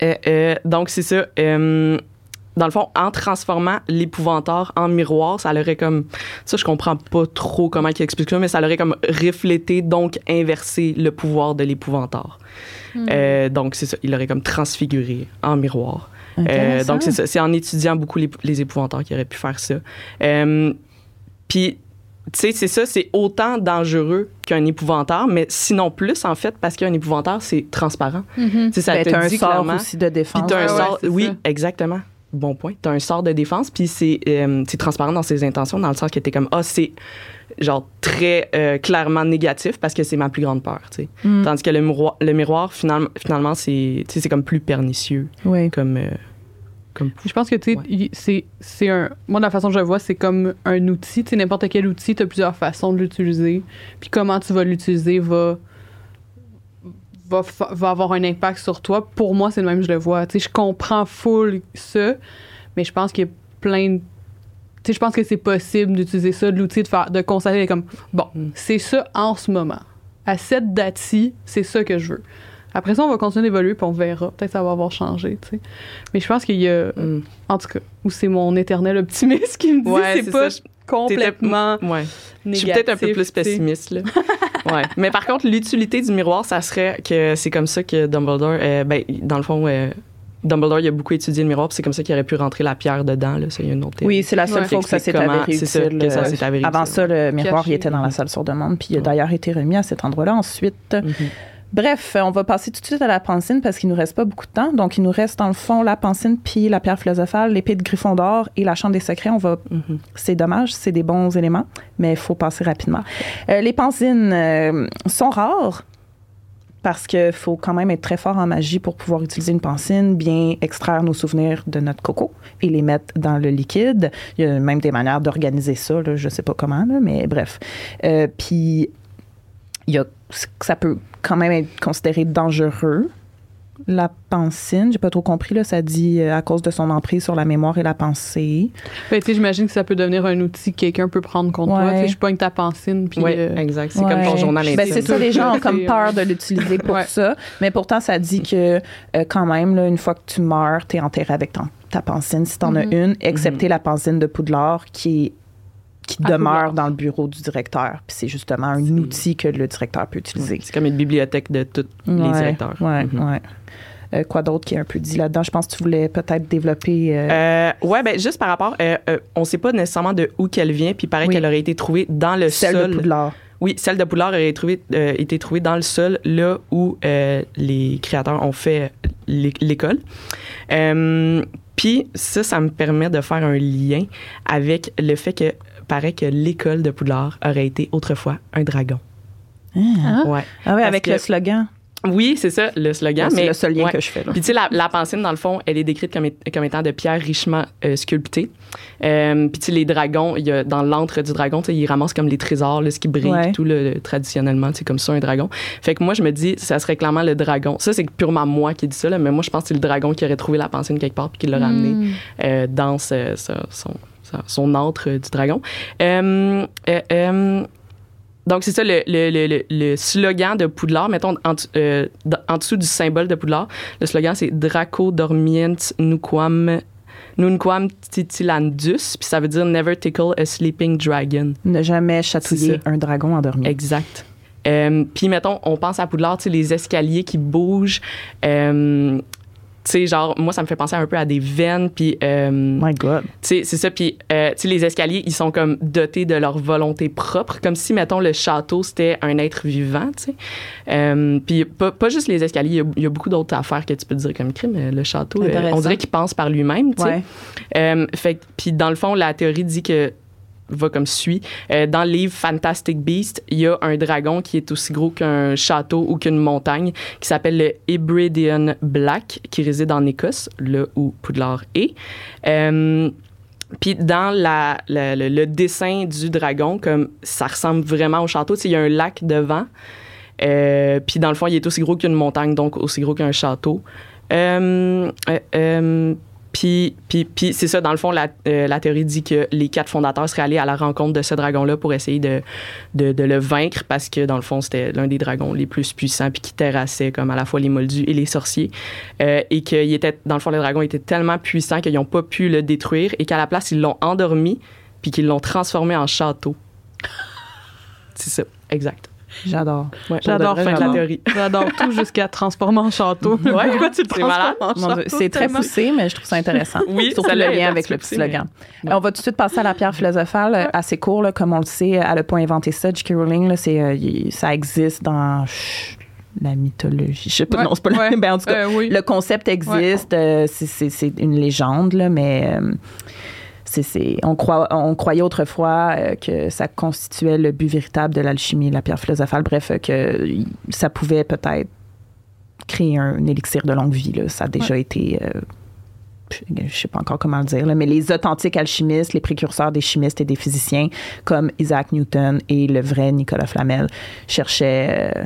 euh, euh, donc c'est ça. Dans le fond, en transformant l'épouvanteur en miroir, ça l'aurait comme ça je comprends pas trop comment il explique ça, mais ça l'aurait comme reflété donc inversé le pouvoir de l'épouvanteur. Euh, donc c'est ça, il l'aurait comme transfiguré en miroir. Euh, donc, c'est ça. C'est en étudiant beaucoup les, les épouvantards qu'il aurait pu faire ça. Euh, Puis, tu sais, c'est ça, c'est autant dangereux qu'un épouvantaire, mais sinon plus, en fait, parce qu'un épouvantaire, c'est transparent. Tu sais, ça Ben, te t'as un dit sort clairement. aussi de Puis défense. t'as un Ouais, ouais, sort, oui, ça. exactement. Bon point. T'as un sort de défense, puis c'est euh, c'est transparent dans ses intentions, dans le sens que t'es comme, ah, c'est genre très euh, clairement négatif parce que c'est ma plus grande peur, tu sais. Mm. Tandis que le miroir, le miroir finalement, finalement c'est comme plus pernicieux, Oui. comme, euh, comme Je pense que, tu sais, Ouais. c'est c'est un. Moi, de la façon que je le vois, c'est comme un outil. Tu sais, n'importe quel outil, tu as plusieurs façons de l'utiliser. Puis comment tu vas l'utiliser va, va, va avoir un impact sur toi. Pour moi, c'est le même, je le vois. Tu sais, je comprends full ça, mais je pense qu'il y a plein de. Tu sais, je pense que c'est possible d'utiliser ça, de l'outil, de faire, de constater comme, bon, Mm. c'est ça en ce moment. À cette date-ci, c'est ça que je veux. Après ça, on va continuer d'évoluer, puis on verra. Peut-être que ça va avoir changé, tu sais. Mais je pense qu'il y a, Mm. en tout cas, ou c'est mon éternel optimiste qui me dit Ouais, c'est pas ça, complètement Ouais. Je suis peut-être un peu plus pessimiste, là. ouais. Mais par contre, l'utilité du miroir, ça serait que c'est comme ça que Dumbledore, euh, ben, dans le fond, euh, Dumbledore, il a beaucoup étudié le miroir, puis c'est comme ça qu'il aurait pu rentrer la pierre dedans, là. Ça, il y a une autre. Oui, c'est la seule Ouais. fois que ça s'est avéré euh, avéré Avant utile. ça, le miroir, il était dans la salle sur demande, puis il a Ouais. d'ailleurs été remis à cet endroit-là ensuite. Mhm. Bref, on va passer tout de suite à la pancine parce qu'il nous reste pas beaucoup de temps. Donc, il nous reste dans le fond la pancine, puis la pierre philosophale, l'épée de Gryffondor et la chambre des secrets. On va, Mhm. c'est dommage, c'est des bons éléments, mais il faut passer rapidement. Euh, les pancines euh, sont rares parce qu'il faut quand même être très fort en magie pour pouvoir utiliser une pancine, bien extraire nos souvenirs de notre coco et les mettre dans le liquide. Il y a même des manières d'organiser ça, là, je sais pas comment, là, mais bref. Euh, Puis, il y a, ça peut quand même être considéré dangereux la pensine. J'ai pas trop compris, là. Ça dit euh, à cause de son emprise sur la mémoire et la pensée. Ben, j'imagine que ça peut devenir un outil que quelqu'un peut prendre contre toi. Ouais. Tu sais, je pogne ta pensine, puis... Oui, euh, exact. C'est comme ton journal Ben, c'est ça, les gens ont comme C'est, peur euh, de l'utiliser pour Ouais. ça. Mais pourtant, ça dit que euh, quand même, là, une fois que tu meurs, tu es enterré avec ton- ta pensine, si tu en as une, excepté la pensine de Poudlard qui est qui À demeure dans le bureau du directeur. Puis c'est justement un outil que le directeur peut utiliser. C'est comme une bibliothèque de tous les directeurs. Ouais, Mhm. ouais. Euh, quoi d'autre qui est un peu dit là-dedans? Je pense que tu voulais peut-être développer. euh, Euh, ouais, ben juste par rapport, euh, on sait pas nécessairement de où qu'elle vient, puis paraît Oui. qu'elle aurait été trouvée dans le celle sol. de Poudlard. Oui, celle de Poudlard aurait trouvé, été trouvée dans le sol, là où les créateurs ont fait l'é- l'école. Puis ça, ça me permet de faire un lien avec le fait que paraît que l'école de Poudlard aurait été autrefois un dragon. Ah, Hein? Ouais. Ah oui, avec que- le slogan. Oui, c'est ça, le slogan. c'est le seul lien ouais. que je fais. Là. Puis tu sais, la, la pensine, dans le fond, elle est décrite comme, étant de pierre richement euh, sculptée. Euh, puis tu sais, les dragons, il y a, dans l'antre du dragon, tu sais, ils ramassent comme les trésors, là, ce qui brille, Ouais. tout, le, le- traditionnellement, c'est comme ça un dragon. Fait que moi, je me dis, ça serait clairement le dragon. Ça, c'est purement moi qui dis ça, là, mais moi, je pense que c'est le dragon qui aurait trouvé la pensine quelque part puis qui l'aurait amené Hmm. euh, dans ce- ce- son, son, antre du dragon. Euh, euh, euh, donc, c'est ça le, le, le, le- slogan de Poudlard. Mettons, en, en dessous du symbole de Poudlard, le slogan, c'est Draco dormient nuquam, nunquam titilandus, puis ça veut dire Never tickle a sleeping dragon. Ne jamais chatouiller un dragon endormi. Exact. Euh, puis, mettons, on pense à Poudlard, tu sais, les escaliers qui bougent. Euh, tu sais, genre, moi, ça me fait penser un peu à des veines, puis... euh, My God. tu sais, c'est ça. Puis, euh, tu sais, les escaliers, ils sont comme dotés de leur volonté propre, comme si, mettons, le château, c'était un être vivant, tu sais. Euh, puis, pas, pas juste les escaliers, il y a- il y, a beaucoup d'autres affaires que tu peux dire comme crime. euh, Le château, on dirait qu'il pense par lui-même, tu sais. Ouais. Fait puis dans le fond, la théorie dit que va comme suit. Euh, dans le livre Fantastic Beast, il y a un dragon qui est aussi gros qu'un château ou qu'une montagne, qui s'appelle le Hebridean Black, qui réside en Écosse, là où Poudlard est. Euh, puis dans le, dessin du dragon, comme ça ressemble vraiment au château, il y a un lac devant. Euh, puis dans le fond, il est aussi gros qu'une montagne, donc aussi gros qu'un château. Puis, c'est ça, dans le fond, la, euh, la théorie dit que les quatre fondateurs seraient allés à la rencontre de ce dragon-là pour essayer de le vaincre parce que, dans le fond, c'était l'un des dragons les plus puissants puis qui terrassait comme à la fois les moldus et les sorciers. Euh, et qu'il était, dans le fond, le dragon était tellement puissant qu'ils n'ont pas pu le détruire et qu'à la place, ils l'ont endormi puis qu'ils l'ont transformé en château. C'est ça, exact. J'adore. Ouais, J'adore de la la théorie. J'adore tout jusqu'à transformer en château. Ouais, Pourquoi tu le transformes c'est très poussé, mais je trouve ça intéressant. Oui, Surtout ça le lien avec le petit slogan. On va tout de suite passer à la pierre philosophale, assez court, là, comme on le sait. Elle n'a pas inventé ça, J.K. Rowling. Là, c'est, euh, ça existe dans la mythologie. Je sais pas, Ouais, non, c'est pas le ouais. ben, en tout cas, Euh, oui. le concept existe. euh, c'est, une légende, là, mais euh, c'est, on, croit, on croyait autrefois euh, que ça constituait le but véritable de l'alchimie, la pierre philosophale. Bref, euh, que y- ça pouvait peut-être créer un, élixir de longue vie. Là. Ça a déjà été. euh, je sais pas encore comment le dire, là, mais les authentiques alchimistes, les précurseurs des chimistes et des physiciens, comme Isaac Newton et le vrai Nicolas Flamel, cherchaient euh,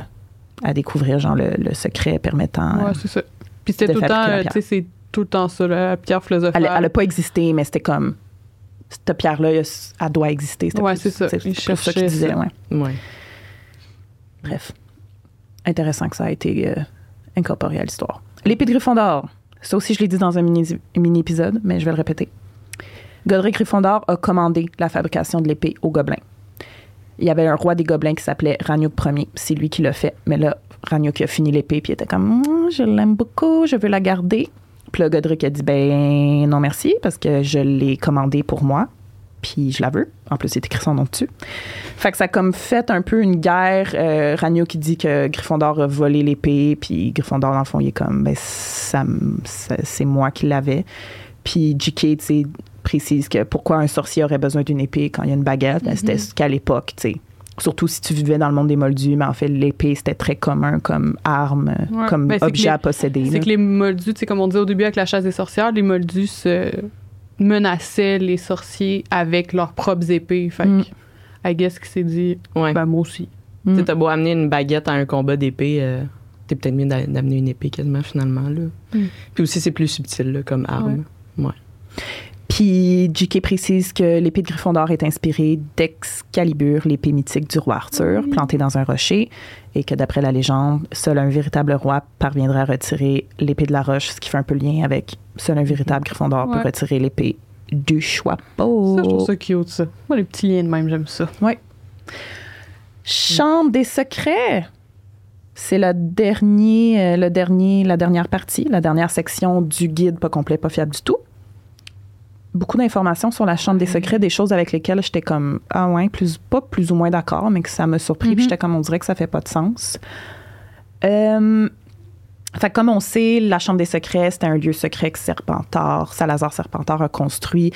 à découvrir genre, le, le secret permettant. Ouais, c'est ça. Puis c'était tout le temps, euh, c'est tout le temps ça, la pierre philosophale. elle n'a pas existé, mais c'était comme. Cette pierre-là, elle doit exister. C'est ça. C'est ça qu'il disait, ça. ouais. Ouais. Bref. Intéressant que ça a été euh, incorporé à l'histoire. L'épée de Gryffondor. Ça aussi, je l'ai dit dans un mini- mini-épisode, mais je vais le répéter. Godric Gryffondor a commandé la fabrication de l'épée aux gobelins. Il y avait un roi des gobelins qui s'appelait Ragnouk Ier. C'est lui qui l'a fait. Mais là, Ragnouk a fini l'épée, puis il était comme Je l'aime beaucoup, je veux la garder. Puis là, Godric a dit Ben non, merci, parce que je l'ai commandée pour moi, puis je la veux. En plus, c'est écrit son nom dessus. Fait que ça a comme fait un peu une guerre. Euh, Ragno qui dit que Gryffondor a volé l'épée, puis Gryffondor, dans le fond, il est comme, ben, ça, c'est moi qui l'avais. Puis J.K., précise que pourquoi un sorcier aurait besoin d'une épée quand il y a une baguette, ben, c'était qu'à l'époque, tu sais. Surtout si tu vivais dans le monde des moldus, mais en fait, l'épée, c'était très commun comme arme, Ouais. comme Ben, c'est objet les- à posséder. C'est que les moldus, tu sais, comme on disait au début avec la chasse des sorcières, les moldus se menaçaient les sorciers avec leurs propres épées. Fait Mm. que, I guess qu'il s'est dit, Ouais. ben moi aussi. Mm. Tu sais, t'as beau amener une baguette à un combat d'épée, euh, t'es peut-être mieux d'a- d'amener une épée quasiment finalement. Là. Mm. Puis aussi, c'est plus subtil là, comme arme. Ouais. Puis J.K. précise que l'épée de Gryffondor est inspirée d'Excalibur, l'épée mythique du roi Arthur, plantée dans un rocher, et que d'après la légende, seul un véritable roi parviendrait à retirer l'épée de la roche, ce qui fait un peu lien avec seul un véritable Gryffondor peut Ouais. retirer l'épée du chapeau. Ça, je trouve ça cute, ça. Moi, les petits liens de même, j'aime ça. Chambre des secrets. C'est le dernier, euh, le dernier, la dernière partie, la dernière section du guide pas complet, pas fiable du tout. Beaucoup d'informations sur la chambre des secrets, des choses avec lesquelles j'étais comme ah ouais, plus pas plus ou moins d'accord, mais que ça m'a surpris. Puis j'étais comme on dirait que ça fait pas de sens. Euh, fait comme on sait, la chambre des secrets, c'était un lieu secret que Serpentard, Salazar Serpentard a construit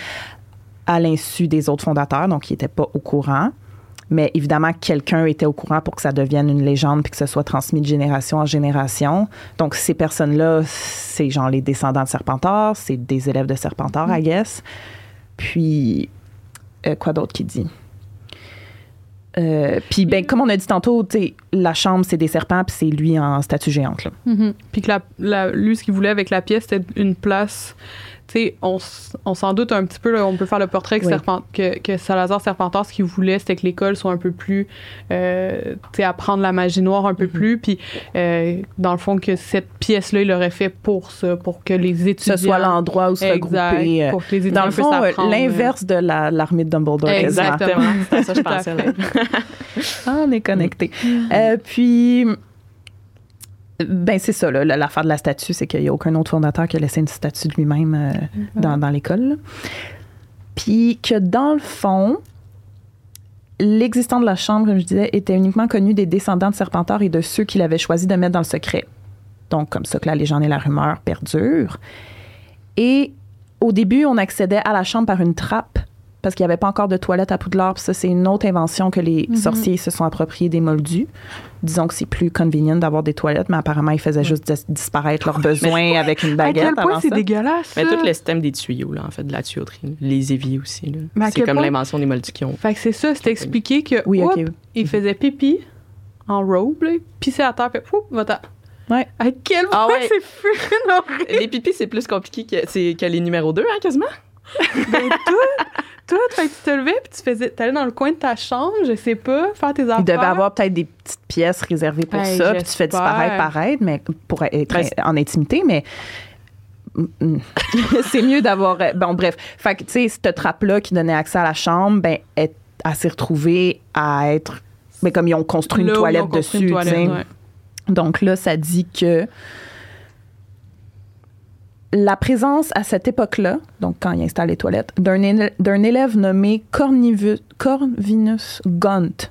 à l'insu des autres fondateurs, donc ils n'étaient pas au courant. Mais évidemment, quelqu'un était au courant pour que ça devienne une légende puis que ce soit transmis de génération en génération. Donc, ces personnes-là, c'est genre les descendants de Serpentard, c'est des élèves de Serpentard, I guess. Puis, euh, quoi d'autre qui dit? Euh, puis, ben, comme on a dit tantôt, la chambre, c'est des serpents, puis c'est lui en statue géante. Mhm. Puis que lui, ce qu'il voulait avec la pièce, c'était une place. Tu sais, on, s- on s'en doute un petit peu, là, on peut faire le portrait que, Oui. Serpent- que, que Salazar Serpentard, ce qu'il voulait, c'était que l'école soit un peu plus. Euh, tu sais, apprendre la magie noire un peu plus. Puis, euh, dans le fond, que cette pièce-là, il l'aurait fait pour ça, pour que les Que étudiants. ce soit l'endroit où se Exact, regrouper. euh, pour que les étudiants Dans le fond, euh, l'inverse de la- l'armée de Dumbledore. Exactement. C'est à ça que je pensais. Ah, on est connectés. Euh, puis, ben c'est ça, là, l'affaire de la statue, c'est qu'il n'y a aucun autre fondateur qui a laissé une statue de lui-même euh, dans, dans l'école. Puis que dans le fond, l'existence de la chambre, comme je disais, était uniquement connu des descendants de Serpentard et de ceux qu'il avait choisi de mettre dans le secret. Donc, comme ça que la légende et la rumeur perdurent. Et au début, on accédait à la chambre par une trappe parce qu'il n'y avait pas encore de toilette à Poudlard. Puis ça, c'est une autre invention que les Mhm. sorciers se sont appropriés des Moldus. Disons que c'est plus convenient d'avoir des toilettes, mais apparemment, ils faisaient juste dis- disparaître leurs besoins avec une À baguette quel point avant c'est ça. dégueulasse. Mais tout le système des tuyaux, là, en fait, de la tuyauterie. Les éviers aussi. à C'est comme l'invention des moldus qui ont. Fait que c'est ça, c'était expliqué que. Oui, OK. oups, Il faisait pipi en robe, là, pissait à terre, puis va-t'en. Ouais. À quel point Ah ouais. c'est horrible? Les pipis, c'est plus compliqué que, c'est, que les numéros 2, hein, quasiment? Ben, tout, tout. Fait que tu te levais, puis tu faisais, t'allais dans le coin de ta chambre, je sais pas, faire tes affaires. Il devait avoir peut-être des petites pièces réservées pour Hey, ça, puis tu fais disparaître pareil, mais pour être Ben, en intimité, mais mm, c'est mieux d'avoir. euh, Bon, bref. Fait que, tu sais, cette trappe-là qui donnait accès à la chambre, ben, elle, elle s'est retrouvée à être. Mais comme ils ont construit Là une toilette construit dessus, une tu sais. toilette, ouais. Donc là, ça dit que la présence à cette époque-là, donc quand il installe les toilettes, d'un élève nommé Cornivu- Corvinus Gaunt,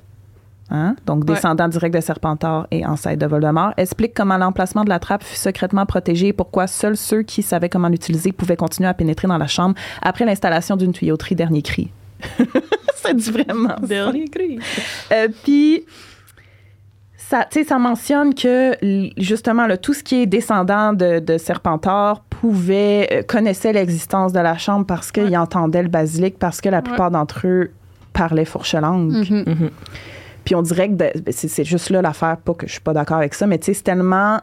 hein, donc Ouais. descendant direct de Serpentard et ancêtre de Voldemort, explique comment l'emplacement de la trappe fut secrètement protégé et pourquoi seuls ceux qui savaient comment l'utiliser pouvaient continuer à pénétrer dans la chambre après l'installation d'une tuyauterie dernier cri. ça dit vraiment. Dernier cri. Euh, Puis, ça, tu sais, ça mentionne que justement, là, tout ce qui est descendant de, de Serpentard pouvait, euh, connaissait l'existence de la chambre parce qu'ils Ouais. entendaient le basilic, parce que la plupart d'entre eux parlaient fourche-langue. Mhm. Mhm. Puis on dirait que de- ben, c'est juste là l'affaire, pas que je suis pas d'accord avec ça, mais tu sais, c'est tellement.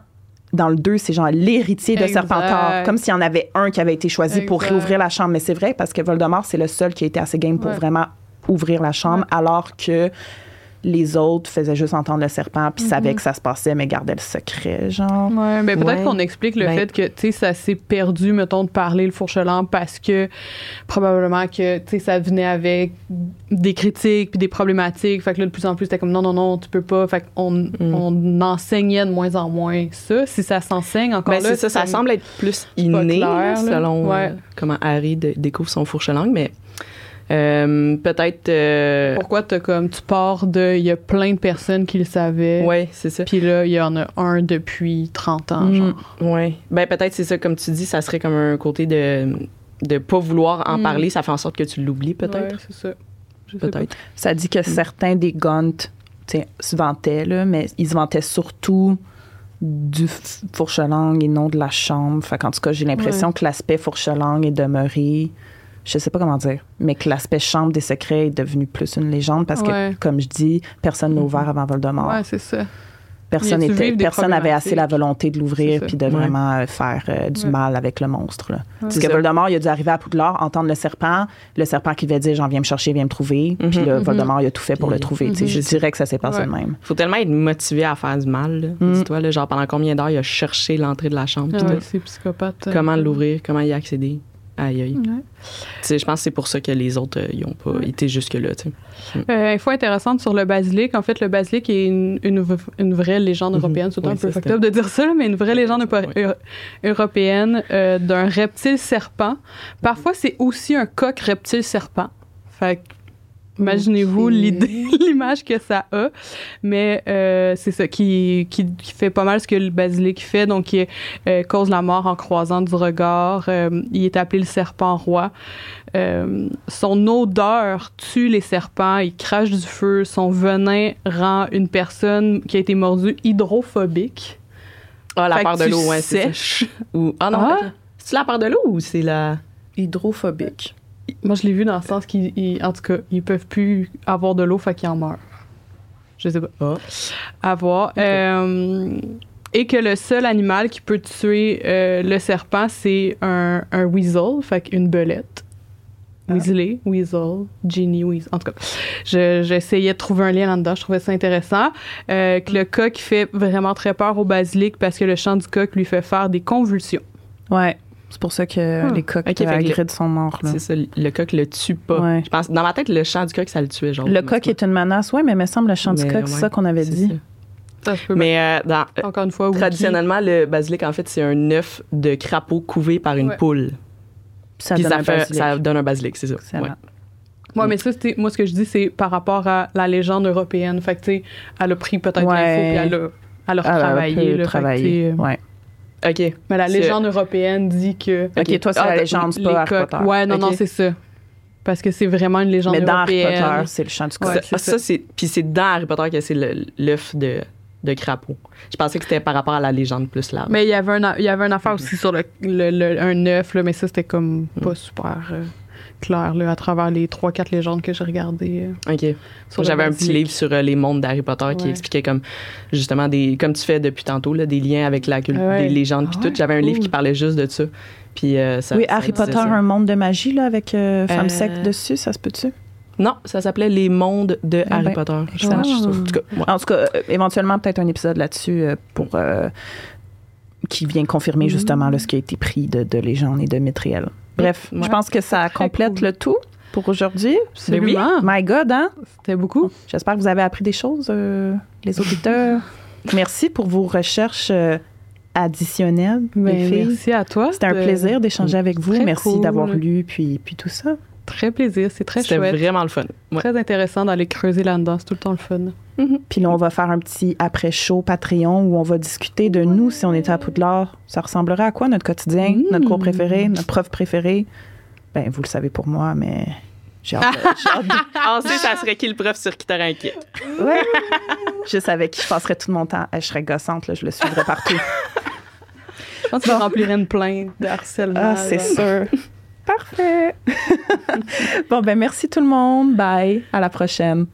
Dans le 2, c'est genre l'héritier de Exact. Serpentard. Comme s'il y en avait un qui avait été choisi pour réouvrir la chambre. Mais c'est vrai parce que Voldemort, c'est le seul qui a été assez game pour Ouais. vraiment ouvrir la chambre, alors que les autres faisaient juste entendre le serpent puis savaient Mhm. que ça se passait, mais gardaient le secret, genre. Ouais, ben peut-être Ouais. qu'on explique le Ben- fait que, tu sais, ça s'est perdu, mettons, de parler le fourchelant parce que probablement que, tu sais, ça venait avec des critiques puis des problématiques. Fait que là, de plus en plus, c'était comme non, non, non, tu peux pas. Fait qu'on Mm. on enseignait de moins en moins ça. Si ça s'enseigne encore Ben, là, c'est ça, ça semble être plus inné, clair, selon Ouais. euh, comment Harry de- découvre son fourche-langue, mais euh, peut-être. euh, Pourquoi t'as comme, tu pars de, il y a plein de personnes qui le savaient. ouais, c'est ça. Puis là, il y en a un depuis 30 ans, Mm. genre. Ouais. Ben, peut-être c'est ça, comme tu dis, ça serait comme un côté de de pas vouloir en Mm. parler, ça fait en sorte que tu l'oublies, Ouais, peut-être. c'est ça. Peut-être. Ça dit que certains des Gaunt tu sais, se vantaient, là, mais ils se vantaient surtout du f- fourche-langue et non de la chambre. Fait qu'en tout cas, j'ai l'impression que l'aspect fourche-langue est demeuré. Je sais pas comment dire, mais que l'aspect chambre des secrets est devenu plus une légende parce Ouais. que, comme je dis, personne n'a Mhm. ouvert avant Voldemort. Ouais, c'est ça. personne était, personne avait assez la volonté de l'ouvrir puis de Ouais. vraiment euh, faire euh, du Ouais. mal avec le monstre. Là. Parce que ça. Voldemort, il a dû arriver à Poudlard, entendre le serpent, le serpent qui devait dire j'en viens me chercher, viens me trouver. Puis Mhm. là, Mhm. Voldemort, il a tout fait pour Puis- le trouver. tu sais. Mhm. Je dirais que ça s'est passé Ouais. de même. Faut tellement être motivé à faire du mal. là. Mm. Dis-toi, genre pendant combien d'heures il a cherché l'entrée de la chambre. Ah ouais, c'est psychopathe. Comment l'ouvrir, comment y accéder. Aïe, aïe. Ouais. Je pense que c'est pour ça que les autres, euh, ils ont pas Ouais. été jusque-là. Euh, info intéressante sur le basilic. En fait, le basilic est une, une, v- une vraie légende Mhm. européenne. C'est un peu fucked up de dire ça, mais une vraie légende européenne euh, d'un reptile serpent. Parfois, c'est aussi un coq reptile serpent. Fait que, imaginez-vous Ok. l'idée, l'image que ça a. Mais euh, c'est ça qui, qui, qui fait pas mal ce que le basilic fait. Donc, il euh, cause la mort en croisant du regard. Euh, il est appelé le serpent roi. Euh, son odeur tue les serpents, il crache du feu, son venin rend une personne qui a été mordue hydrophobique. Ah, la que de l'eau, ouais, sèches. Ou, ah non, Ah. c'est la peur de l'eau ou c'est la. Hydrophobique. Moi, je l'ai vu dans le sens qu'ils, ils- en tout cas, ils peuvent plus avoir de l'eau, fait qu'ils en meurent. Je sais pas. Ah. À voir. Euh, et que le seul animal qui peut tuer euh, le serpent, c'est un, un weasel, fait qu'une belette. Ah. Weasley, Weasel, Genie, Weasel. En tout cas, je- j'essayais de trouver un lien là-dedans. Je trouvais ça intéressant. Euh, que le coq fait vraiment très peur au basilic parce que le chant du coq lui fait faire des convulsions. Ouais. C'est pour ça que Ah. les coqs Ok, fait que à le- Hagrid sont morts. là. C'est ça, le coq le tue pas. Ouais. Je pense, dans ma tête, le chant du coq, ça le tuait. Genre, Le coq est une menace, oui, mais il me semble le chant du coq, c'est ça qu'on avait dit. Ça. Mais euh, dans, euh, encore une fois, Wookie. traditionnellement, le basilic, en fait, c'est un œuf de crapaud couvé par une Ouais. poule. Ça Puis donne ça, un fait- ça donne un basilic, c'est ça. Ouais. Ouais, mais ça, c'était, moi, ce que je dis, c'est par rapport à la légende européenne. Fait que, tu sais, elle a pris peut-être Ouais. l'info, puis elle a, elle a retravaillé. travaillé. sais, Ouais. OK. Mais la légende européenne dit que. OK, toi, c'est Ah, la t'as- légende, c'est pas Harry Potter. Ouais, non, non, c'est ça. Parce que c'est vraiment une légende Mais dans Harry européenne. Potter, c'est le chant du coq. Ouais, Ça, c'est ah, ça, c'est puis c'est dans Harry Potter que c'est le- l'œuf de, de crapaud. Je pensais que c'était par rapport à la légende plus large. Mais il y avait un, il y avait une affaire aussi sur le, le- le- un œuf, là, mais ça, c'était comme Mm. pas super euh, clair là, à travers les 3-4 légendes que j'ai regardées. euh, OK. J'avais un petit livre sur euh, les mondes d'Harry Potter qui expliquait comme justement des comme tu fais depuis tantôt là, des liens avec la culture, Ouais. des légendes puis Ah tout. J'avais un livre qui parlait juste de ça. Puis euh, ça, Oui, ça Harry Potter, ça. un monde de magie, là, avec euh, femme Euh, sec dessus, ça se peut-tu? Non, ça s'appelait Les mondes de Harry ben, Potter. Je. En tout cas, ouais. En tout cas, euh, éventuellement, peut-être un épisode là-dessus euh, pour euh, qui vient confirmer justement là, ce qui a été pris de, de légende et de réels. Bref, Ouais. je pense que ça complète cool. le tout pour aujourd'hui. Absolument. My God, hein? C'était beaucoup. J'espère que vous avez appris des choses, euh, les auditeurs. Merci pour vos recherches euh, additionnelles, les Ben, filles. merci à toi. C'était un plaisir d'échanger avec vous. Merci cool. d'avoir lu, puis, puis tout ça. Très plaisir. C'est très C'était chouette. vraiment le fun. Ouais. Très intéressant d'aller creuser là-dedans. C'est tout le temps le fun. Puis là, on va faire un petit après-show Patreon où on va discuter de nous si on était à Poudlard. Ça ressemblerait à quoi notre quotidien, Mm. notre cours préféré, notre prof préféré? Ben, vous le savez pour moi, mais j'ai hâte, de- Ah, on sait, ça serait qui le prof sur qui t'aurais inquiète. Ouais. Je savais qui je passerais tout mon temps. Je serais gossante, là, je le suivrais partout. Je pense qu'il remplirait une plainte de harcèlement. Ah, c'est sûr. Parfait. bon, ben merci tout le monde. Bye. À la prochaine.